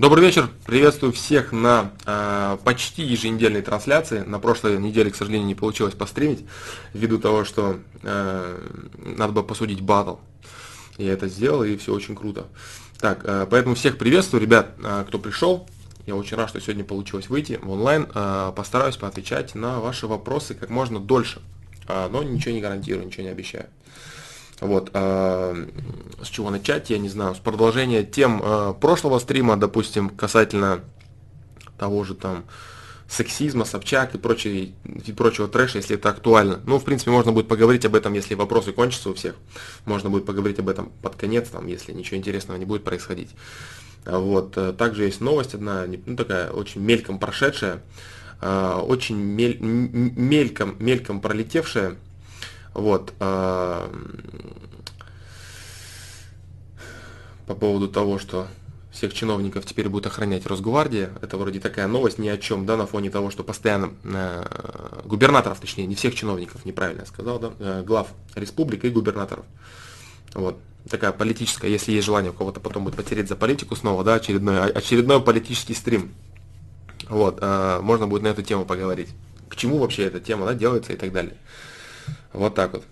Добрый вечер, приветствую всех на э, почти еженедельной трансляции. На прошлой неделе, к сожалению, не получилось постримить, ввиду того, что э, надо было посудить батл. Я это сделал, и все очень круто. Так, э, поэтому всех приветствую, ребят, э, кто пришел. Я очень рад, что сегодня получилось выйти в онлайн. Э, постараюсь поотвечать на ваши вопросы как можно дольше. Э, но ничего не гарантирую, ничего не обещаю. Вот, э, с чего начать, я не знаю, с продолжения тем э, прошлого стрима, допустим, касательно того же там сексизма, Собчак и, прочей, и прочего трэша, если это актуально. Ну, в принципе, можно будет поговорить об этом, если вопросы кончатся у всех. Можно будет поговорить об этом под конец, там, если ничего интересного не будет происходить. Вот. Э, также есть новость одна, ну, такая очень мельком прошедшая, очень мель, мельком, мельком пролетевшая, вот. А, по поводу того, что всех чиновников теперь будет охранять Росгвардия. Это вроде такая новость ни о чем, да, на фоне того, что постоянно э, губернаторов, точнее, не всех чиновников, неправильно я сказал, да, э, глав республик и губернаторов. Вот. Такая политическая, если есть желание у кого-то потом будет потереть за политику снова, да, очередной, очередной политический стрим. Вот, э, можно будет на эту тему поговорить. К чему вообще эта тема, да, делается и так далее. Вот так вот.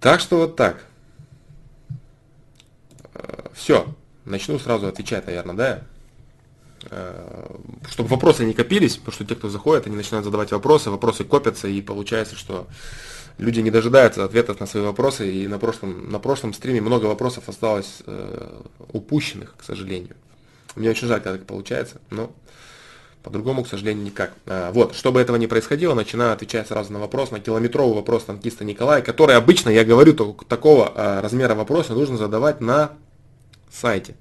Так что вот так. Э, Все. Начну сразу отвечать, наверное, да? Э, чтобы вопросы не копились, потому что те, кто заходит, они начинают задавать вопросы, вопросы копятся, и получается, что люди не дожидаются ответов на свои вопросы, и на прошлом, на прошлом стриме много вопросов осталось э, упущенных, к сожалению. Мне очень жаль, когда так получается, но по-другому, к сожалению, никак. А, вот, чтобы этого не происходило, начинаю отвечать сразу на вопрос, на километровый вопрос танкиста Николая, который обычно, я говорю, такого а, размера вопроса нужно задавать на сайте.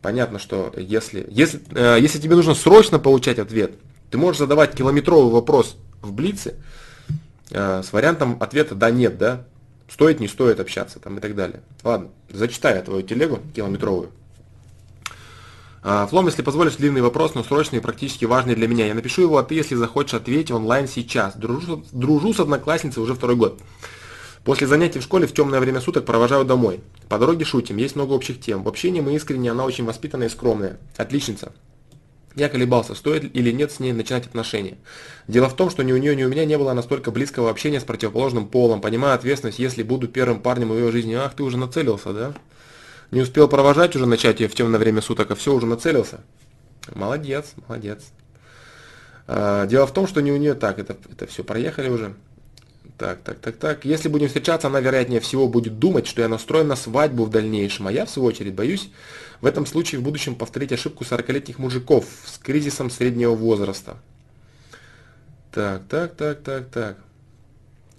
Понятно, что если, если, а, если тебе нужно срочно получать ответ, ты можешь задавать километровый вопрос в Блице с вариантом ответа «да», «нет», да, стоит, не стоит общаться там и так далее. Ладно, зачитаю твою телегу километровую. А, Флом, если позволишь, длинный вопрос, но срочный и практически важный для меня. Я напишу его, а ты, если захочешь, ответить онлайн сейчас. Дружу, дружу с одноклассницей уже второй год. После занятий в школе в темное время суток провожаю домой. По дороге шутим, есть много общих тем. В общении мы искренне, она очень воспитанная и скромная. Отличница. Я колебался, стоит или нет с ней начинать отношения. Дело в том, что ни у нее, ни у меня не было настолько близкого общения с противоположным полом. Понимаю ответственность, если буду первым парнем в ее жизни. Ах, ты уже нацелился, да? Не успел провожать уже начать ее в темное время суток, а все, уже нацелился. Молодец, молодец. А, дело в том, что не у нее так, это, это все, проехали уже. Так, так, так, так. Если будем встречаться, она, вероятнее всего, будет думать, что я настроен на свадьбу в дальнейшем, а я, в свою очередь, боюсь в этом случае в будущем повторить ошибку 40-летних мужиков с кризисом среднего возраста. Так, так, так, так, так.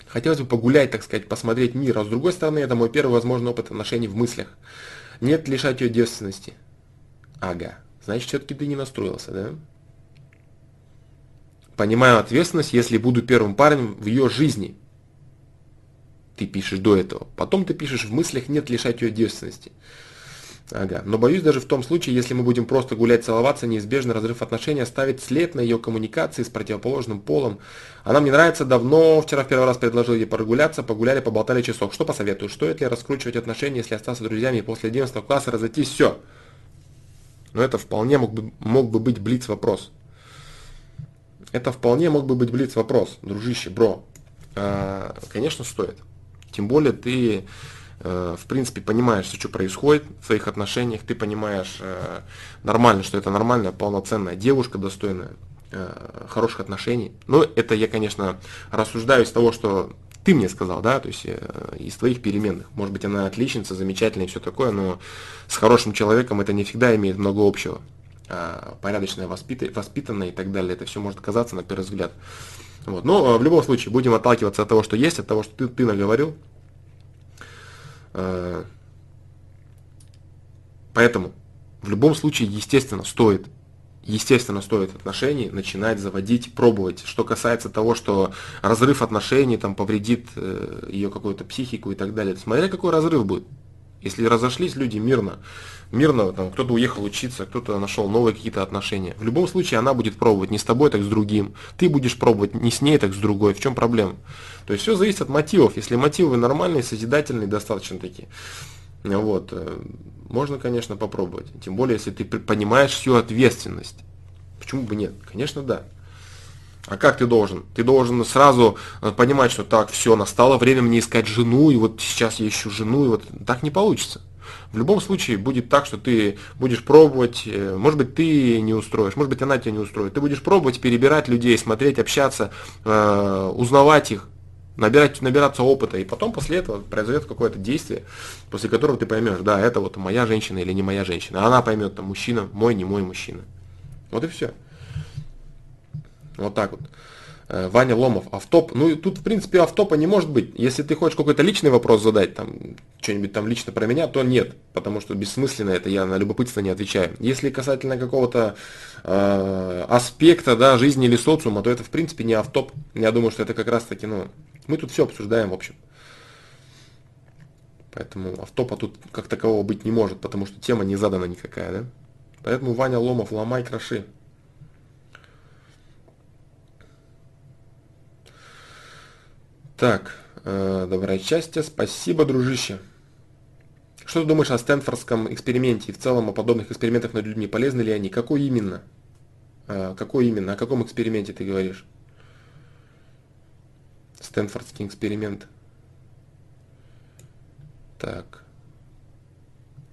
Хотелось бы погулять, так сказать, посмотреть мир, а с другой стороны, это мой первый возможный опыт отношений в мыслях. Нет лишать ее девственности. Ага. Значит, все-таки ты не настроился, да? Понимаю ответственность, если буду первым парнем в ее жизни. Ты пишешь до этого. Потом ты пишешь в мыслях нет лишать ее девственности. Ага. Но боюсь даже в том случае, если мы будем просто гулять, целоваться, неизбежно разрыв отношений оставит след на ее коммуникации с противоположным полом. Она мне нравится давно, вчера в первый раз предложил ей прогуляться, погуляли, поболтали часок. Что посоветую? Стоит ли раскручивать отношения, если остаться друзьями и после 11 класса разойтись? Все. Но это вполне мог бы, мог бы быть блиц вопрос. Это вполне мог бы быть блиц вопрос, дружище, бро. А, конечно, стоит. Тем более ты в принципе, понимаешь, что происходит в своих отношениях, ты понимаешь э, нормально, что это нормальная, полноценная девушка, достойная э, хороших отношений. Но это я, конечно, рассуждаю из того, что ты мне сказал, да, то есть из твоих переменных. Может быть, она отличница, замечательная и все такое, но с хорошим человеком это не всегда имеет много общего. Порядочная, воспитанная и так далее, это все может казаться на первый взгляд. Вот. Но в любом случае будем отталкиваться от того, что есть, от того, что ты, ты наговорил, Э, поэтому в любом случае, естественно, стоит естественно, стоит отношений начинать заводить, пробовать. Что касается того, что разрыв отношений там повредит э, ее какую-то психику и так далее. Смотря какой разрыв будет. Если разошлись люди мирно, мирно, там кто-то уехал учиться, кто-то нашел новые какие-то отношения. В любом случае она будет пробовать не с тобой, так с другим. Ты будешь пробовать не с ней, так с другой. В чем проблема? То есть все зависит от мотивов. Если мотивы нормальные, созидательные, достаточно такие, вот, э, можно, конечно, попробовать. Тем более, если ты понимаешь всю ответственность. Почему бы нет? Конечно, да. А как ты должен? Ты должен сразу э, понимать, что так, все, настало время мне искать жену, и вот сейчас я ищу жену, и вот так не получится. В любом случае будет так, что ты будешь пробовать, э, может быть, ты не устроишь, может быть, она тебя не устроит. Ты будешь пробовать перебирать людей, смотреть, общаться, э, узнавать их, набирать, набираться опыта, и потом после этого произойдет какое-то действие, после которого ты поймешь, да, это вот моя женщина или не моя женщина. Она поймет, там, мужчина, мой, не мой мужчина. Вот и все. Вот так вот. Э, Ваня Ломов, автоп. Ну, тут, в принципе, автопа не может быть. Если ты хочешь какой-то личный вопрос задать, там, что-нибудь там лично про меня, то нет, потому что бессмысленно это, я на любопытство не отвечаю. Если касательно какого-то э, аспекта, да, жизни или социума, то это, в принципе, не автоп. Я думаю, что это как раз-таки, ну, мы тут все обсуждаем, в общем. Поэтому автопа тут как такового быть не может, потому что тема не задана никакая, да? Поэтому Ваня Ломов, ломай, кроши. Так, э, доброе счастье, спасибо, дружище. Что ты думаешь о Стэнфордском эксперименте и в целом о подобных экспериментах над людьми? Полезны ли они? Какой именно? Э, какой именно? О каком эксперименте ты говоришь? Стэнфордский эксперимент. Так.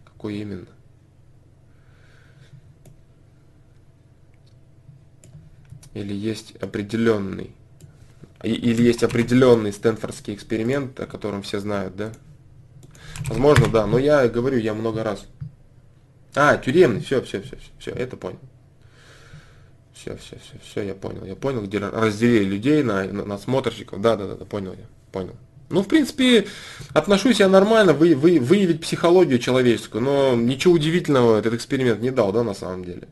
Какой именно? Или есть определенный? Или есть определенный Стэнфордский эксперимент, о котором все знают, да? Возможно, да, но я говорю, я много раз. А, тюремный, все, все, все, все, все, это понял. Все, все, все, все, я понял. Я понял, где разделили людей на, на, на смотрщиков. Да, да, да, да, понял я, понял. Ну, в принципе, отношусь я нормально, вы, вы, выявить психологию человеческую, но ничего удивительного этот эксперимент не дал, да, на самом деле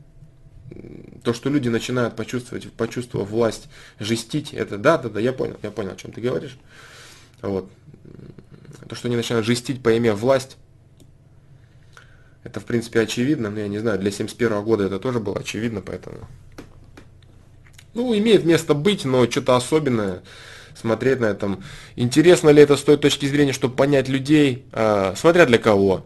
то, что люди начинают почувствовать, почувствовав власть, жестить, это да, да, да, я понял, я понял, о чем ты говоришь. Вот. То, что они начинают жестить, поимев власть, это, в принципе, очевидно, но я не знаю, для 71 года это тоже было очевидно, поэтому... Ну, имеет место быть, но что-то особенное смотреть на этом. Интересно ли это с той точки зрения, чтобы понять людей, э, смотря для кого.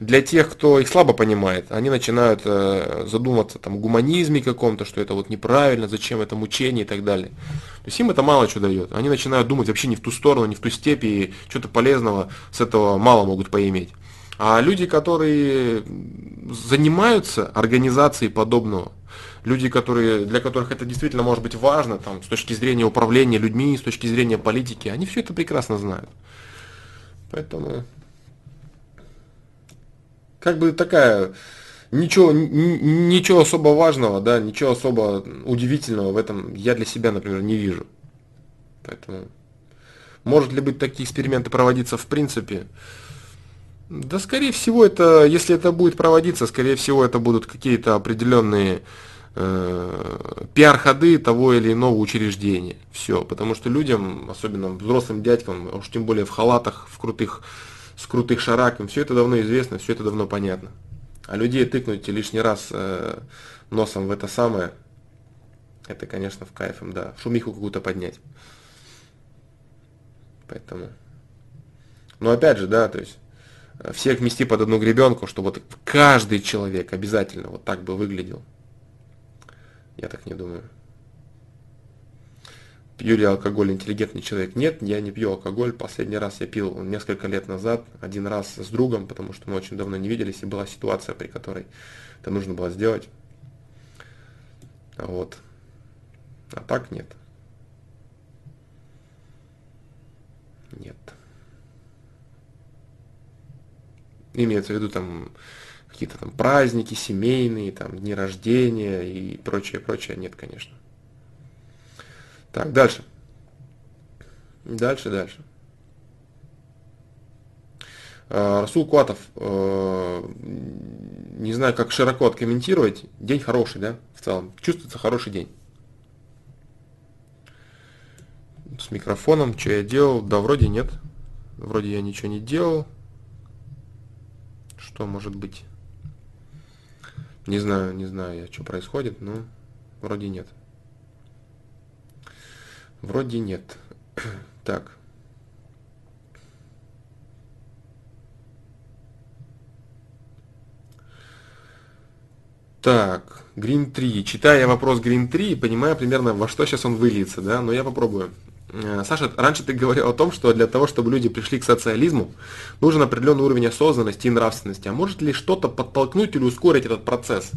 Для тех, кто их слабо понимает, они начинают э, задумываться там, о гуманизме каком-то, что это вот неправильно, зачем это мучение и так далее. То есть им это мало что дает. Они начинают думать вообще не в ту сторону, не в ту степь, и что-то полезного с этого мало могут поиметь. А люди, которые занимаются организацией подобного, люди, которые, для которых это действительно может быть важно, там, с точки зрения управления людьми, с точки зрения политики, они все это прекрасно знают. Поэтому как бы такая, ничего, ничего особо важного, да, ничего особо удивительного в этом я для себя, например, не вижу. Поэтому, может ли быть такие эксперименты проводиться в принципе? Да, скорее всего, это, если это будет проводиться, скорее всего, это будут какие-то определенные э, пиар-ходы того или иного учреждения. Все, потому что людям, особенно взрослым дядькам, а уж тем более в халатах, в крутых с крутых шараком, все это давно известно, все это давно понятно. А людей тыкнуть лишний раз э, носом в это самое, это, конечно, в кайф им, да, шумиху какую-то поднять. Поэтому. Но опять же, да, то есть э, всех вмести под одну гребенку, чтобы вот каждый человек обязательно вот так бы выглядел. Я так не думаю. Пью ли алкоголь интеллигентный человек? Нет, я не пью алкоголь. Последний раз я пил несколько лет назад, один раз с другом, потому что мы очень давно не виделись, и была ситуация, при которой это нужно было сделать. Вот. А так нет. Нет. Имеется в виду там какие-то там праздники семейные, там дни рождения и прочее, прочее. Нет, конечно. Так, дальше. Дальше, дальше. А, Расул Куатов, э, не знаю, как широко откомментировать. День хороший, да, в целом. Чувствуется хороший день. С микрофоном, что я делал? Да, вроде нет. Вроде я ничего не делал. Что может быть? Не знаю, не знаю что происходит, но вроде нет. Вроде нет. так. Так, Green 3. Читая вопрос Green 3, понимаю примерно, во что сейчас он выльется, да, но я попробую. Э, Саша, раньше ты говорил о том, что для того, чтобы люди пришли к социализму, нужен определенный уровень осознанности и нравственности. А может ли что-то подтолкнуть или ускорить этот процесс?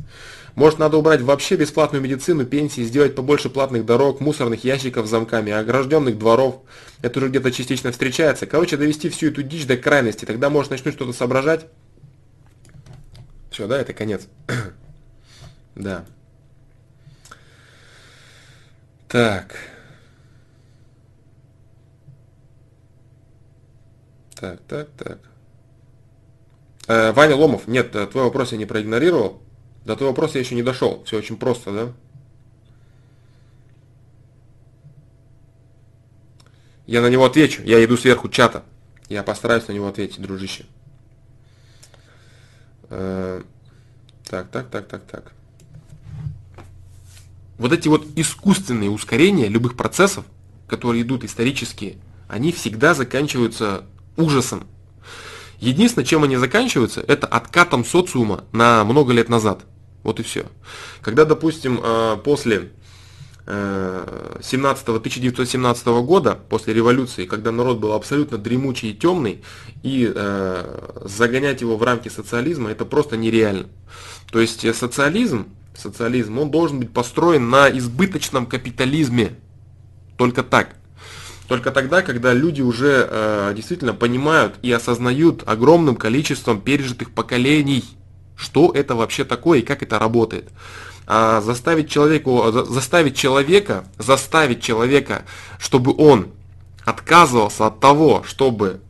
Может, надо убрать вообще бесплатную медицину, пенсии, сделать побольше платных дорог, мусорных ящиков с замками, огражденных дворов. Это уже где-то частично встречается. Короче, довести всю эту дичь до крайности. Тогда, может, начнут что-то соображать. Все, да, это конец. да. Так. Так, так, так. Э, Ваня Ломов, нет, э, твой вопрос я не проигнорировал. До твоего вопроса я еще не дошел. Все очень просто, да? Я на него отвечу. Я иду сверху чата. Я постараюсь на него ответить, дружище. Э, так, так, так, так, так. Вот эти вот искусственные ускорения любых процессов, которые идут исторически, они всегда заканчиваются ужасом. Единственное, чем они заканчиваются, это откатом социума на много лет назад. Вот и все. Когда, допустим, э, после 17 э, 1917 года, после революции, когда народ был абсолютно дремучий и темный, и э, загонять его в рамки социализма, это просто нереально. То есть э, социализм, социализм, он должен быть построен на избыточном капитализме. Только так. Только тогда, когда люди уже э, действительно понимают и осознают огромным количеством пережитых поколений, что это вообще такое и как это работает. А заставить, человеку, заставить человека, заставить человека, чтобы он отказывался от того, чтобы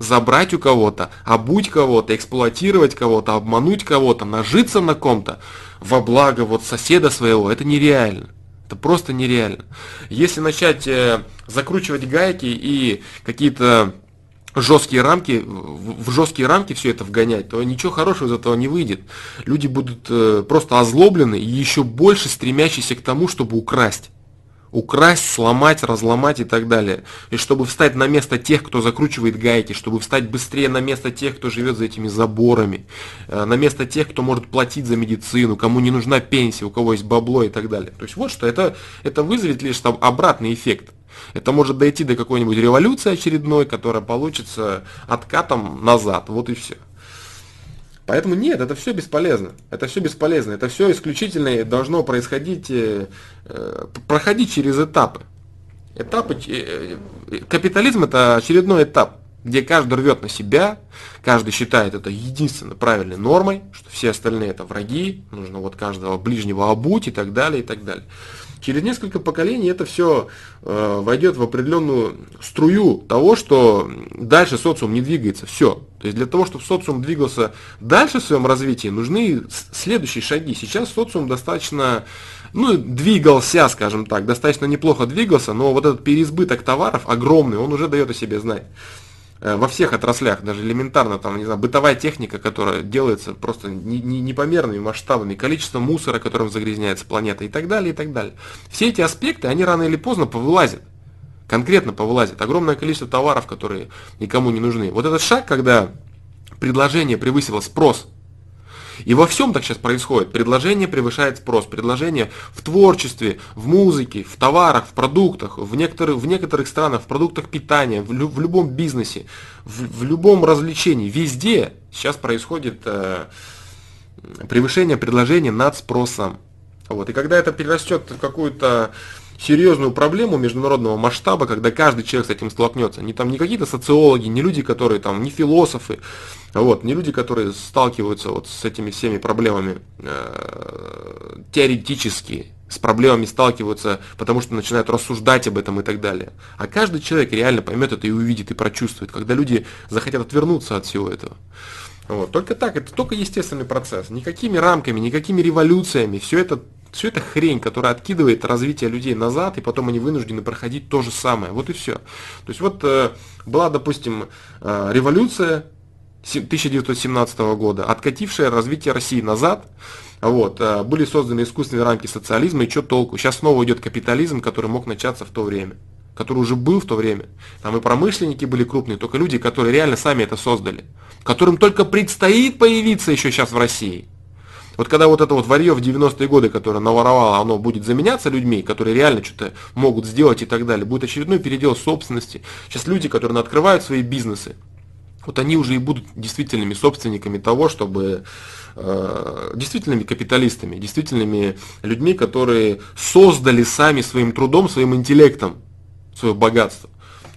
забрать у кого-то, обуть кого-то, эксплуатировать кого-то, обмануть кого-то, нажиться на ком-то во благо вот соседа своего, это нереально. Это просто нереально. Если начать э, закручивать гайки и какие-то жесткие рамки, в жесткие рамки все это вгонять, то ничего хорошего из этого не выйдет. Люди будут э, просто озлоблены и еще больше стремящиеся к тому, чтобы украсть украсть, сломать, разломать и так далее. И чтобы встать на место тех, кто закручивает гайки, чтобы встать быстрее на место тех, кто живет за этими заборами, э, на место тех, кто может платить за медицину, кому не нужна пенсия, у кого есть бабло и так далее. То есть вот что, это, это вызовет лишь там обратный эффект. Это может дойти до какой-нибудь революции очередной, которая получится откатом назад. Вот и все. Поэтому нет, это все бесполезно. Это все бесполезно. Это все исключительно должно происходить, э, э, проходить через этапы. Этапы, э, капитализм это очередной этап, где каждый рвет на себя, каждый считает это единственно правильной нормой, что все остальные это враги, нужно вот каждого ближнего обуть и так далее, и так далее. Через несколько поколений это все э, войдет в определенную струю того, что дальше социум не двигается. Все. То есть для того, чтобы социум двигался дальше в своем развитии, нужны следующие шаги. Сейчас социум достаточно, ну, двигался, скажем так, достаточно неплохо двигался, но вот этот переизбыток товаров огромный, он уже дает о себе знать. Э, во всех отраслях, даже элементарно, там, не знаю, бытовая техника, которая делается просто непомерными масштабами, количество мусора, которым загрязняется планета и так далее, и так далее. Все эти аспекты, они рано или поздно повылазят. Конкретно повылазят. Огромное количество товаров, которые никому не нужны. Вот этот шаг, когда предложение превысило спрос – и во всем так сейчас происходит. Предложение превышает спрос. Предложение в творчестве, в музыке, в товарах, в продуктах, в некоторых, в некоторых странах, в продуктах питания, в, лю, в любом бизнесе, в, в любом развлечении. Везде сейчас происходит э, превышение предложения над спросом. Вот. И когда это перерастет в какую-то серьезную проблему международного масштаба, когда каждый человек с этим столкнется. Не там не какие-то социологи, не люди, которые там, не философы, вот, не люди, которые сталкиваются вот с этими всеми проблемами э, теоретически, с проблемами сталкиваются, потому что начинают рассуждать об этом и так далее. А каждый человек реально поймет это и увидит, и прочувствует, когда люди захотят отвернуться от всего этого. Вот. Только так, это только естественный процесс. Никакими рамками, никакими революциями. Все это все это хрень, которая откидывает развитие людей назад, и потом они вынуждены проходить то же самое. Вот и все. То есть вот э, была, допустим, э, революция 1917 года, откатившая развитие России назад. Вот, э, были созданы искусственные рамки социализма, и что толку? Сейчас снова идет капитализм, который мог начаться в то время который уже был в то время. Там и промышленники были крупные, только люди, которые реально сами это создали, которым только предстоит появиться еще сейчас в России. Вот когда вот это вот варье в 90-е годы, которое наворовало, оно будет заменяться людьми, которые реально что-то могут сделать и так далее, будет очередной передел собственности. Сейчас люди, которые открывают свои бизнесы, вот они уже и будут действительными собственниками того, чтобы э, действительными капиталистами, действительными людьми, которые создали сами своим трудом, своим интеллектом свое богатство.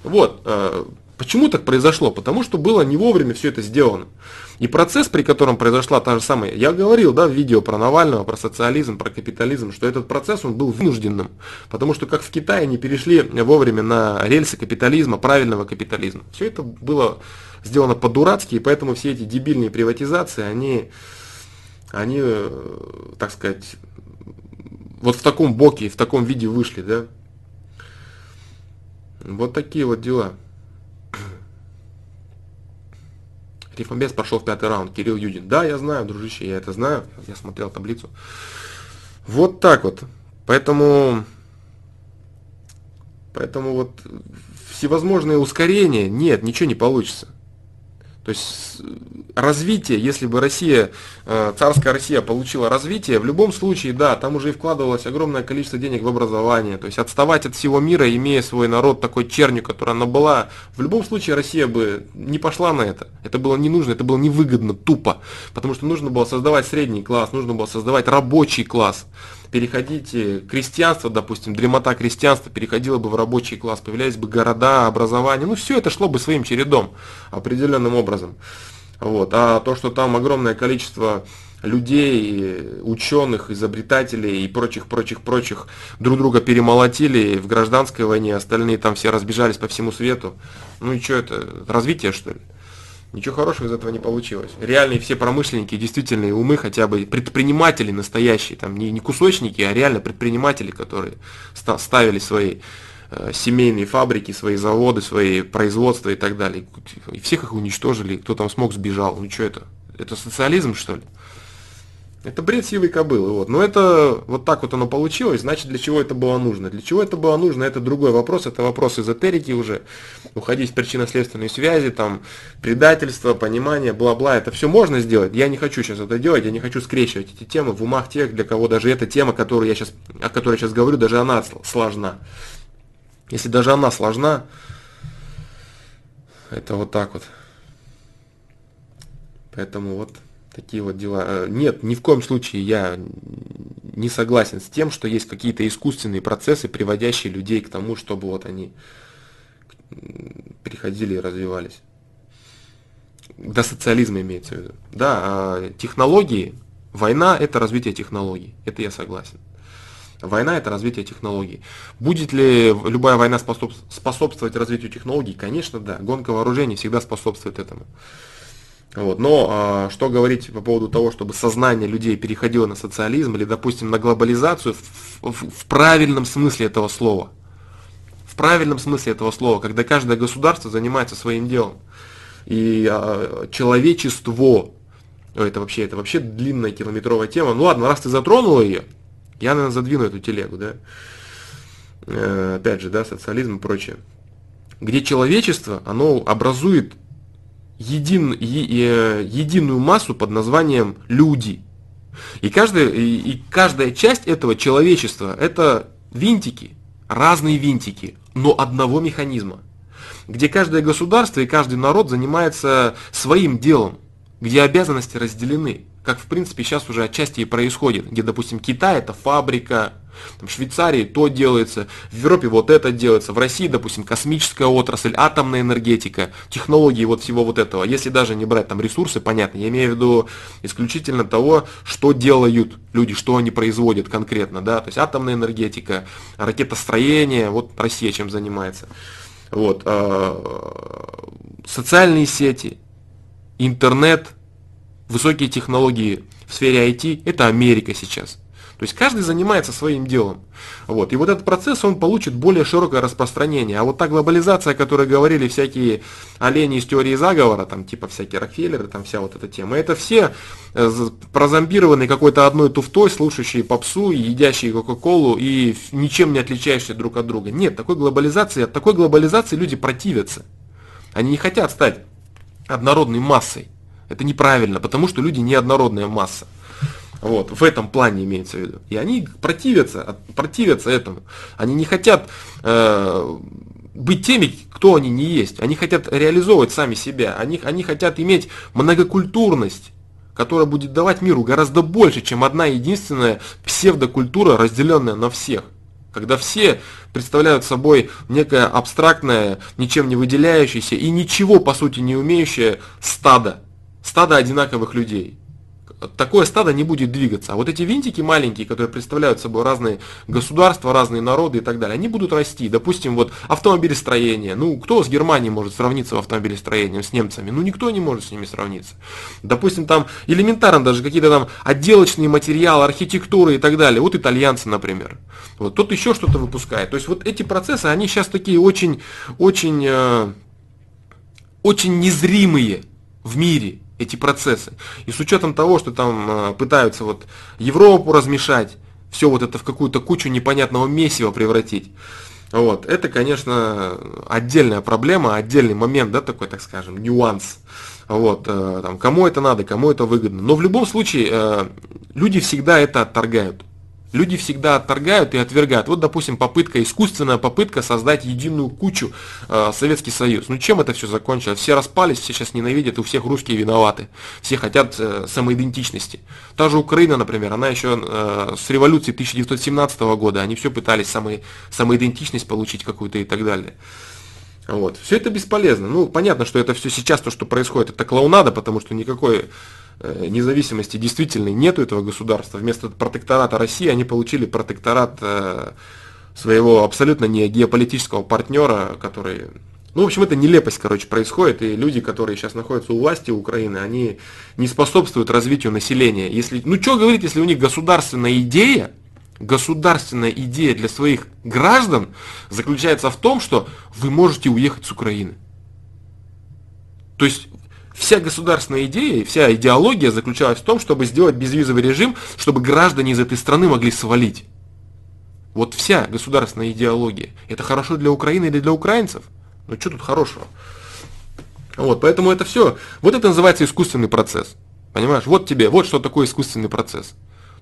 Вот, э, почему так произошло? Потому что было не вовремя все это сделано. И процесс, при котором произошла та же самая, я говорил, да, в видео про Навального, про социализм, про капитализм, что этот процесс, он был вынужденным. Потому что как в Китае не перешли вовремя на рельсы капитализма, правильного капитализма. Все это было сделано по-дурацки, и поэтому все эти дебильные приватизации, они, они, э, так сказать, вот в таком боке, в таком виде вышли, да. Вот такие вот дела. Рифмобес прошел в пятый раунд. Кирилл Юдин. Да, я знаю, дружище, я это знаю. Я смотрел таблицу. Вот так вот. Поэтому, поэтому вот всевозможные ускорения, нет, ничего не получится. То есть развитие, если бы Россия, э, царская Россия получила развитие, в любом случае, да, там уже и вкладывалось огромное количество денег в образование. То есть отставать от всего мира, имея свой народ такой чернью, которая она была, в любом случае Россия бы не пошла на это. Это было не нужно, это было невыгодно, тупо. Потому что нужно было создавать средний класс, нужно было создавать рабочий класс переходите, крестьянство, допустим, дремота крестьянства переходило бы в рабочий класс, появлялись бы города, образование, ну все это шло бы своим чередом определенным образом. Вот. А то, что там огромное количество людей, ученых, изобретателей и прочих, прочих, прочих друг друга перемолотили в гражданской войне, остальные там все разбежались по всему свету. Ну и что это, развитие что ли? Ничего хорошего из этого не получилось. Реальные все промышленники, действительные умы, хотя бы предприниматели настоящие, там не, не кусочники, а реально предприниматели, которые ставили свои э, семейные фабрики, свои заводы, свои производства и так далее. И всех их уничтожили, кто там смог, сбежал. Ну что это? Это социализм, что ли? Это бред сивой кобылы. Вот. Но это вот так вот оно получилось, значит для чего это было нужно. Для чего это было нужно, это другой вопрос, это вопрос эзотерики уже. Уходить в причинно-следственные связи, там, предательство, понимание, бла-бла. Это все можно сделать. Я не хочу сейчас это делать, я не хочу скрещивать эти темы в умах тех, для кого даже эта тема, которую я сейчас, о которой я сейчас говорю, даже она сложна. Если даже она сложна, это вот так вот. Поэтому вот такие вот дела. Э, нет, ни в коем случае я не согласен с тем, что есть какие-то искусственные процессы, приводящие людей к тому, чтобы вот они приходили и развивались. До социализма имеется в виду. Да, а технологии, война это развитие технологий. Это я согласен. Война это развитие технологий. Будет ли любая война способствовать развитию технологий? Конечно, да. Гонка вооружений всегда способствует этому. Вот. Но а, что говорить по поводу того, чтобы сознание людей переходило на социализм или, допустим, на глобализацию в, в, в правильном смысле этого слова. В правильном смысле этого слова, когда каждое государство занимается своим делом. И а, человечество, это вообще, это вообще длинная километровая тема. Ну ладно, раз ты затронула ее, я, наверное, задвину эту телегу, да. Э, опять же, да, социализм и прочее. Где человечество, оно образует един, е, единую массу под названием люди. И каждая, и, и каждая часть этого человечества это винтики, разные винтики, но одного механизма. Где каждое государство и каждый народ занимается своим делом, где обязанности разделены как в принципе сейчас уже отчасти и происходит, где, допустим, Китай это фабрика, в Швейцарии то делается, в Европе вот это делается, в России, допустим, космическая отрасль, атомная энергетика, технологии вот всего вот этого. Если даже не брать там ресурсы, понятно, я имею в виду исключительно того, что делают люди, что они производят конкретно, да, то есть атомная энергетика, ракетостроение, вот Россия чем занимается. Вот, а, социальные сети, интернет, высокие технологии в сфере IT – это Америка сейчас. То есть каждый занимается своим делом. Вот. И вот этот процесс, он получит более широкое распространение. А вот та глобализация, о которой говорили всякие олени из теории заговора, там типа всякие Рокфеллеры, там вся вот эта тема, это все э, прозомбированные какой-то одной туфтой, слушающие попсу, едящие Кока-Колу и ничем не отличающиеся друг от друга. Нет, такой глобализации, от такой глобализации люди противятся. Они не хотят стать однородной массой. Это неправильно, потому что люди неоднородная масса. Вот, в этом плане имеется в виду. И они противятся, противятся этому. Они не хотят э, быть теми, кто они не есть. Они хотят реализовывать сами себя. Они, они хотят иметь многокультурность которая будет давать миру гораздо больше, чем одна единственная псевдокультура, разделенная на всех. Когда все представляют собой некое абстрактное, ничем не выделяющееся и ничего по сути не умеющее стадо. Стадо одинаковых людей такое стадо не будет двигаться. А вот эти винтики маленькие, которые представляют собой разные государства, разные народы и так далее, они будут расти. Допустим, вот автомобилестроение. Ну, кто с Германией может сравниться в автомобилестроении, с немцами? Ну, никто не может с ними сравниться. Допустим, там элементарно даже какие-то там отделочные материалы, архитектуры и так далее. Вот итальянцы, например. Вот тот еще что-то выпускает. То есть вот эти процессы, они сейчас такие очень, очень, э, очень незримые в мире эти процессы. И с учетом того, что там э, пытаются вот Европу размешать, все вот это в какую-то кучу непонятного месива превратить, вот, это, конечно, отдельная проблема, отдельный момент, да, такой, так скажем, нюанс. Вот, э, там, кому это надо, кому это выгодно. Но в любом случае, э, люди всегда это отторгают люди всегда отторгают и отвергают. Вот, допустим, попытка, искусственная попытка создать единую кучу э, Советский Союз. Ну чем это все закончилось? Все распались, все сейчас ненавидят, у всех русские виноваты. Все хотят э, самоидентичности. Та же Украина, например, она еще э, с революции 1917 года, они все пытались само, самоидентичность получить какую-то и так далее. Вот. Все это бесполезно. Ну, понятно, что это все сейчас, то, что происходит, это клоунада, потому что никакой независимости действительно нету этого государства. Вместо протектората России они получили протекторат э, своего абсолютно не геополитического партнера, который... Ну, в общем, это нелепость, короче, происходит, и люди, которые сейчас находятся у власти Украины, они не способствуют развитию населения. Если, ну, что говорить, если у них государственная идея, государственная идея для своих граждан заключается в том, что вы можете уехать с Украины. То есть Вся государственная идея вся идеология заключалась в том, чтобы сделать безвизовый режим, чтобы граждане из этой страны могли свалить. Вот вся государственная идеология. Это хорошо для Украины или для украинцев? Ну что тут хорошего? Вот, поэтому это все. Вот это называется искусственный процесс. Понимаешь? Вот тебе, вот что такое искусственный процесс.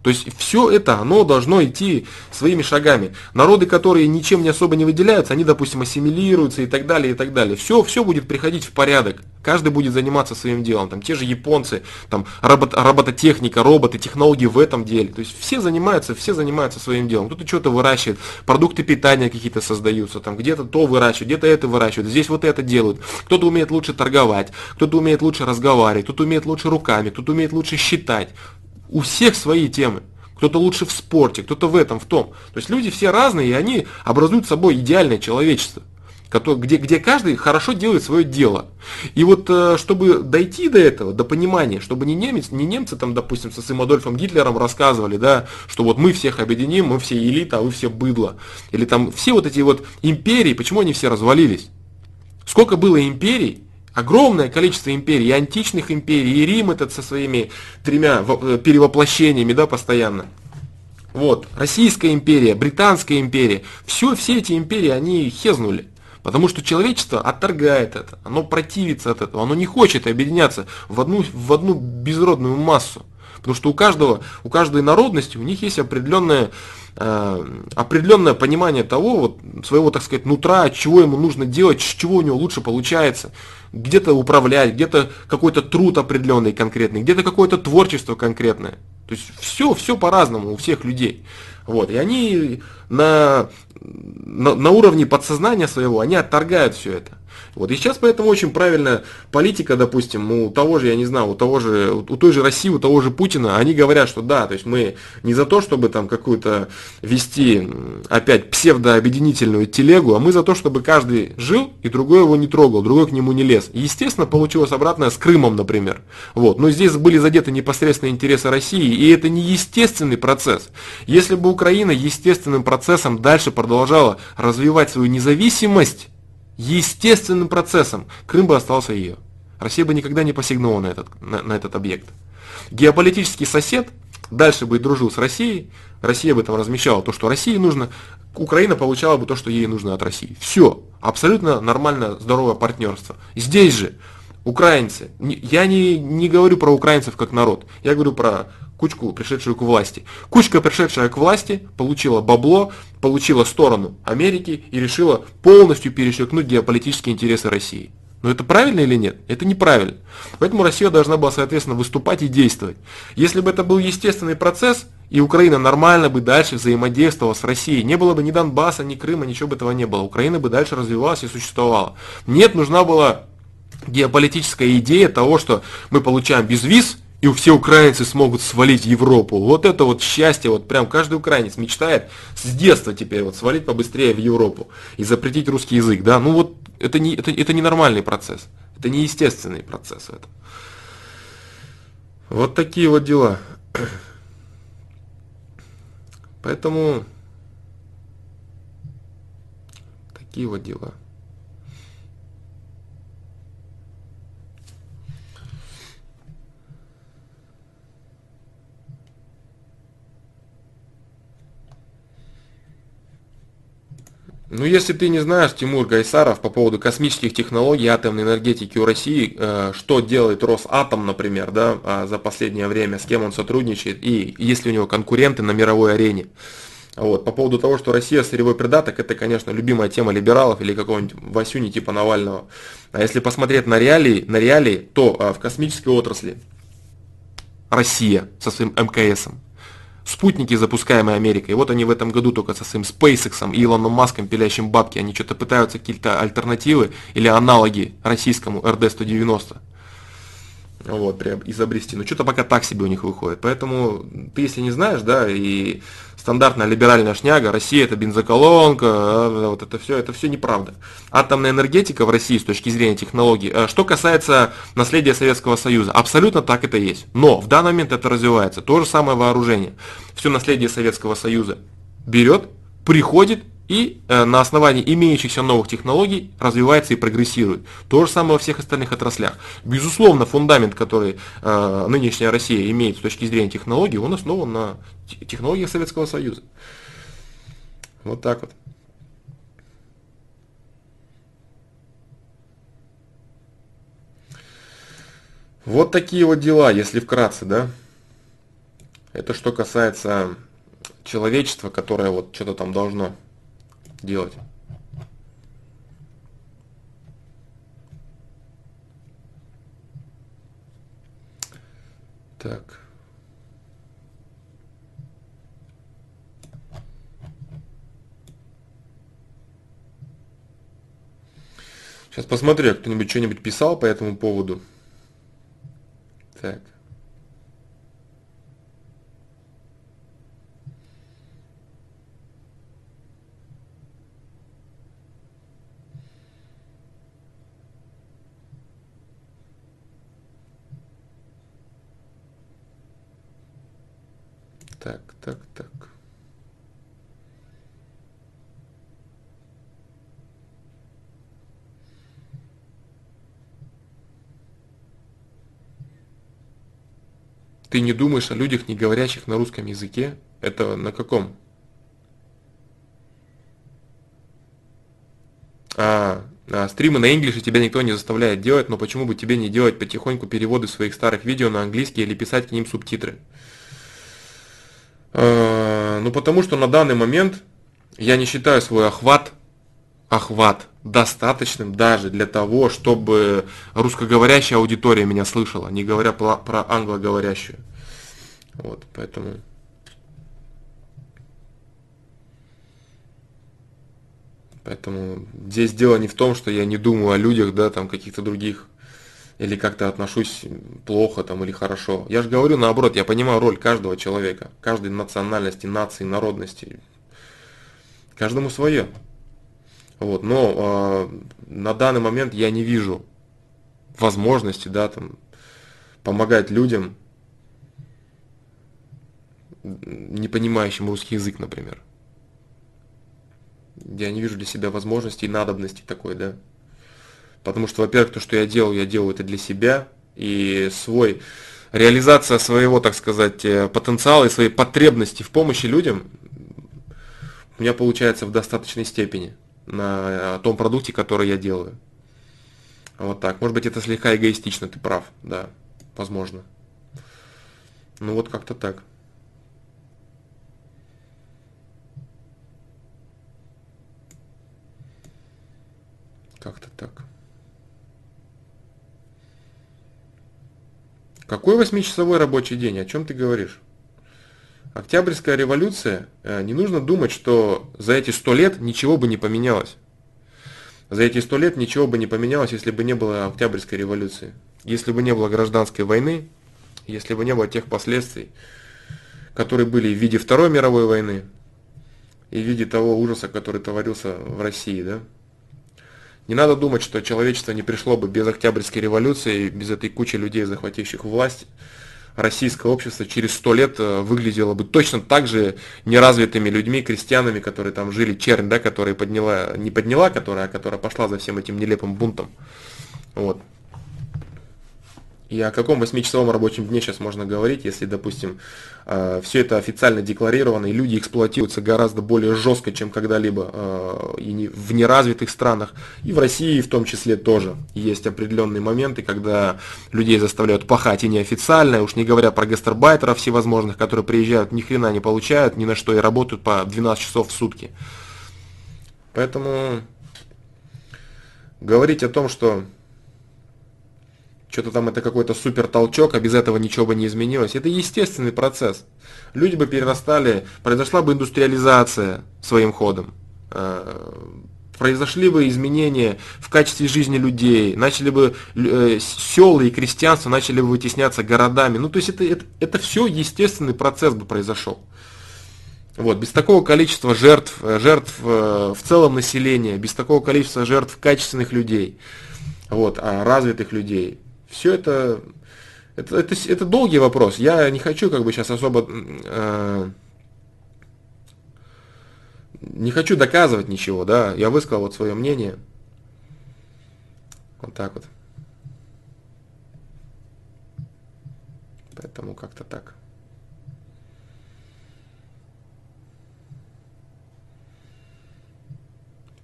То есть все это, оно должно идти своими шагами. Народы, которые ничем не особо не выделяются, они, допустим, ассимилируются и так далее, и так далее. Все, все будет приходить в порядок. Каждый будет заниматься своим делом. Там те же японцы, там робот, робототехника, роботы, технологии в этом деле. То есть все занимаются, все занимаются своим делом. Кто-то что-то выращивает, продукты питания какие-то создаются, там где-то то выращивают, где-то это выращивают, здесь вот это делают. Кто-то умеет лучше торговать, кто-то умеет лучше разговаривать, кто-то умеет лучше руками, кто-то умеет лучше считать. У всех свои темы. Кто-то лучше в спорте, кто-то в этом, в том. То есть люди все разные, и они образуют собой идеальное человечество где, где каждый хорошо делает свое дело. И вот э, чтобы дойти до этого, до понимания, чтобы не немец, не немцы там, допустим, со своим Адольфом Гитлером рассказывали, да, что вот мы всех объединим, мы все элита, а вы все быдло. Или там все вот эти вот империи, почему они все развалились? Сколько было империй, Огромное количество империй, и античных империй, и Рим этот со своими тремя э, перевоплощениями, да, постоянно. Вот, Российская империя, Британская империя, все, все эти империи, они хезнули. Потому что человечество отторгает это, оно противится от этого, оно не хочет объединяться в одну, в одну безродную массу. Потому что у каждого, у каждой народности у них есть определенное, э, определенное понимание того, вот, своего, так сказать, нутра, чего ему нужно делать, с чего у него лучше получается. Где-то управлять, где-то какой-то труд определенный конкретный, где-то какое-то творчество конкретное. То есть все, все по-разному у всех людей. Вот. И они на, на, на уровне подсознания своего, они отторгают все это. Вот. И сейчас поэтому очень правильная политика, допустим, у того же, я не знаю, у того же, у той же России, у того же Путина, они говорят, что да, то есть мы не за то, чтобы там какую-то вести опять псевдообъединительную телегу, а мы за то, чтобы каждый жил и другой его не трогал, другой к нему не лез. Естественно, получилось обратное с Крымом, например. Вот. Но здесь были задеты непосредственно интересы России, и это не естественный процесс. Если бы Украина естественным процессом дальше продолжала развивать свою независимость, естественным процессом Крым бы остался ее. Россия бы никогда не посягнула на этот, на, на этот объект. Геополитический сосед дальше бы дружил с Россией, Россия бы там размещала то, что России нужно, Украина получала бы то, что ей нужно от России. Все. Абсолютно нормально, здоровое партнерство. Здесь же украинцы, я не, не говорю про украинцев как народ, я говорю про кучку, пришедшую к власти. Кучка, пришедшая к власти, получила бабло, получила сторону Америки и решила полностью перечеркнуть геополитические интересы России. Но это правильно или нет? Это неправильно. Поэтому Россия должна была, соответственно, выступать и действовать. Если бы это был естественный процесс, и Украина нормально бы дальше взаимодействовала с Россией, не было бы ни Донбасса, ни Крыма, ничего бы этого не было. Украина бы дальше развивалась и существовала. Нет, нужна была геополитическая идея того, что мы получаем без виз, и все украинцы смогут свалить Европу. Вот это вот счастье, вот прям каждый украинец мечтает с детства теперь вот свалить побыстрее в Европу и запретить русский язык, да, ну вот это не, это, это не нормальный процесс, это не естественный процесс это. Вот такие вот дела. Поэтому такие вот дела. Ну, если ты не знаешь, Тимур Гайсаров, по поводу космических технологий, атомной энергетики у России, э, что делает Росатом, например, да, а за последнее время, с кем он сотрудничает, и есть ли у него конкуренты на мировой арене. Вот. По поводу того, что Россия сырьевой придаток, это, конечно, любимая тема либералов или какого-нибудь Васюни типа Навального. А если посмотреть на реалии, на реалии то а, в космической отрасли Россия со своим МКСом спутники, запускаемые Америкой. Вот они в этом году только со своим SpaceX и Илоном Маском, пилящим бабки, они что-то пытаются какие-то альтернативы или аналоги российскому RD-190 вот, изобрести. Но что-то пока так себе у них выходит. Поэтому ты, если не знаешь, да, и стандартная либеральная шняга, Россия это бензоколонка, а, вот это все, это все неправда. Атомная энергетика в России с точки зрения технологий, э, что касается наследия Советского Союза, абсолютно так это есть. Но в данный момент это развивается. То же самое вооружение. Все наследие Советского Союза берет, приходит и э, на основании имеющихся новых технологий развивается и прогрессирует. То же самое во всех остальных отраслях. Безусловно, фундамент, который э, нынешняя Россия имеет с точки зрения технологий, он основан на технологиях Советского Союза. Вот так вот. Вот такие вот дела, если вкратце, да. Это что касается человечества, которое вот что-то там должно делать. Так. Сейчас посмотрю, кто-нибудь что-нибудь писал по этому поводу. Так. Так, так. Ты не думаешь о людях, не говорящих на русском языке? Это на каком? А, а, стримы на инглише тебя никто не заставляет делать, но почему бы тебе не делать потихоньку переводы своих старых видео на английский или писать к ним субтитры? Э, ну, потому что на данный момент я не считаю свой охват, охват достаточным даже для того, чтобы русскоговорящая аудитория меня слышала, не говоря про, про англоговорящую. Вот, поэтому... Поэтому здесь дело не в том, что я не думаю о людях, да, там каких-то других или как-то отношусь плохо там или хорошо. Я же говорю наоборот, я понимаю роль каждого человека, каждой национальности, нации, народности. Каждому свое. Вот, но э, на данный момент я не вижу возможности, да, там, помогать людям, не понимающим русский язык, например. Я не вижу для себя возможности и надобности такой, да. Потому что, во-первых, то, что я делаю, я делаю это для себя. И свой, реализация своего, так сказать, э, потенциала и своей потребности в помощи людям у меня получается в достаточной степени на э, том продукте, который я делаю. Вот так. Может быть, это слегка эгоистично, ты прав, да, возможно. Ну вот как-то так. Как-то так. Какой восьмичасовой рабочий день? О чем ты говоришь? Октябрьская революция, э, не нужно думать, что за эти сто лет ничего бы не поменялось. За эти сто лет ничего бы не поменялось, если бы не было Октябрьской революции. Если бы не было гражданской войны, если бы не было тех последствий, которые были в виде Второй мировой войны и в виде того ужаса, который творился в России, да? Не надо думать, что человечество не пришло бы без Октябрьской революции, без этой кучи людей, захвативших власть. Российское общество через сто лет э, выглядело бы точно так же неразвитыми людьми, крестьянами, которые там жили, чернь, да, которая подняла, не подняла, которая, а которая пошла за всем этим нелепым бунтом. Вот. И о каком восьмичасовом рабочем дне сейчас можно говорить, если, допустим, э, все это официально декларировано, и люди эксплуатируются гораздо более жестко, чем когда-либо э, и в неразвитых странах, и в России в том числе тоже есть определенные моменты, когда людей заставляют пахать и неофициально, уж не говоря про гастарбайтеров всевозможных, которые приезжают, ни хрена не получают, ни на что и работают по 12 часов в сутки. Поэтому говорить о том, что что-то там это какой-то супер толчок, а без этого ничего бы не изменилось. Это естественный процесс. Люди бы перерастали, произошла бы индустриализация своим ходом. Э, произошли бы изменения в качестве жизни людей, начали бы э, села и крестьянство начали бы вытесняться городами. Ну, то есть это, это, это все естественный процесс бы произошел. Вот, без такого количества жертв, э, жертв в целом населения, без такого количества жертв качественных людей, вот, а развитых людей, все это, это, это, это долгий вопрос. Я не хочу как бы сейчас особо... Э, не хочу доказывать ничего, да. Я высказал вот свое мнение. Вот так вот. Поэтому как-то так.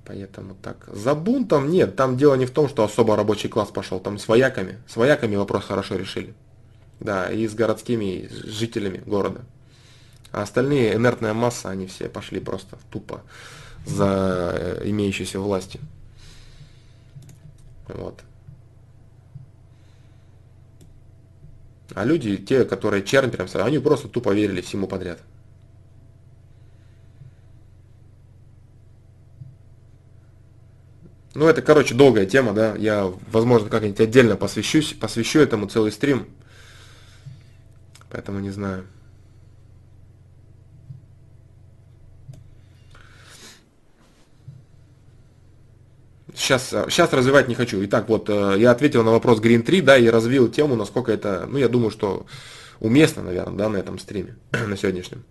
Поэтому так. За бунтом нет, там дело не в том, что особо рабочий класс пошел, там с вояками. С вояками вопрос хорошо решили. Да, и с городскими жителями города. А остальные, инертная масса, они все пошли просто тупо за э, имеющейся властью. Вот. А люди, те, которые чернь прям, они просто тупо верили всему подряд. Ну, это, короче, долгая тема, да. Я, возможно, как-нибудь отдельно посвящусь, посвящу этому целый стрим. Поэтому не знаю. Сейчас, сейчас развивать не хочу. Итак, вот э, я ответил на вопрос Green 3, да, и развил тему, насколько это, ну, я думаю, что уместно, наверное, да, на этом стриме, на сегодняшнем.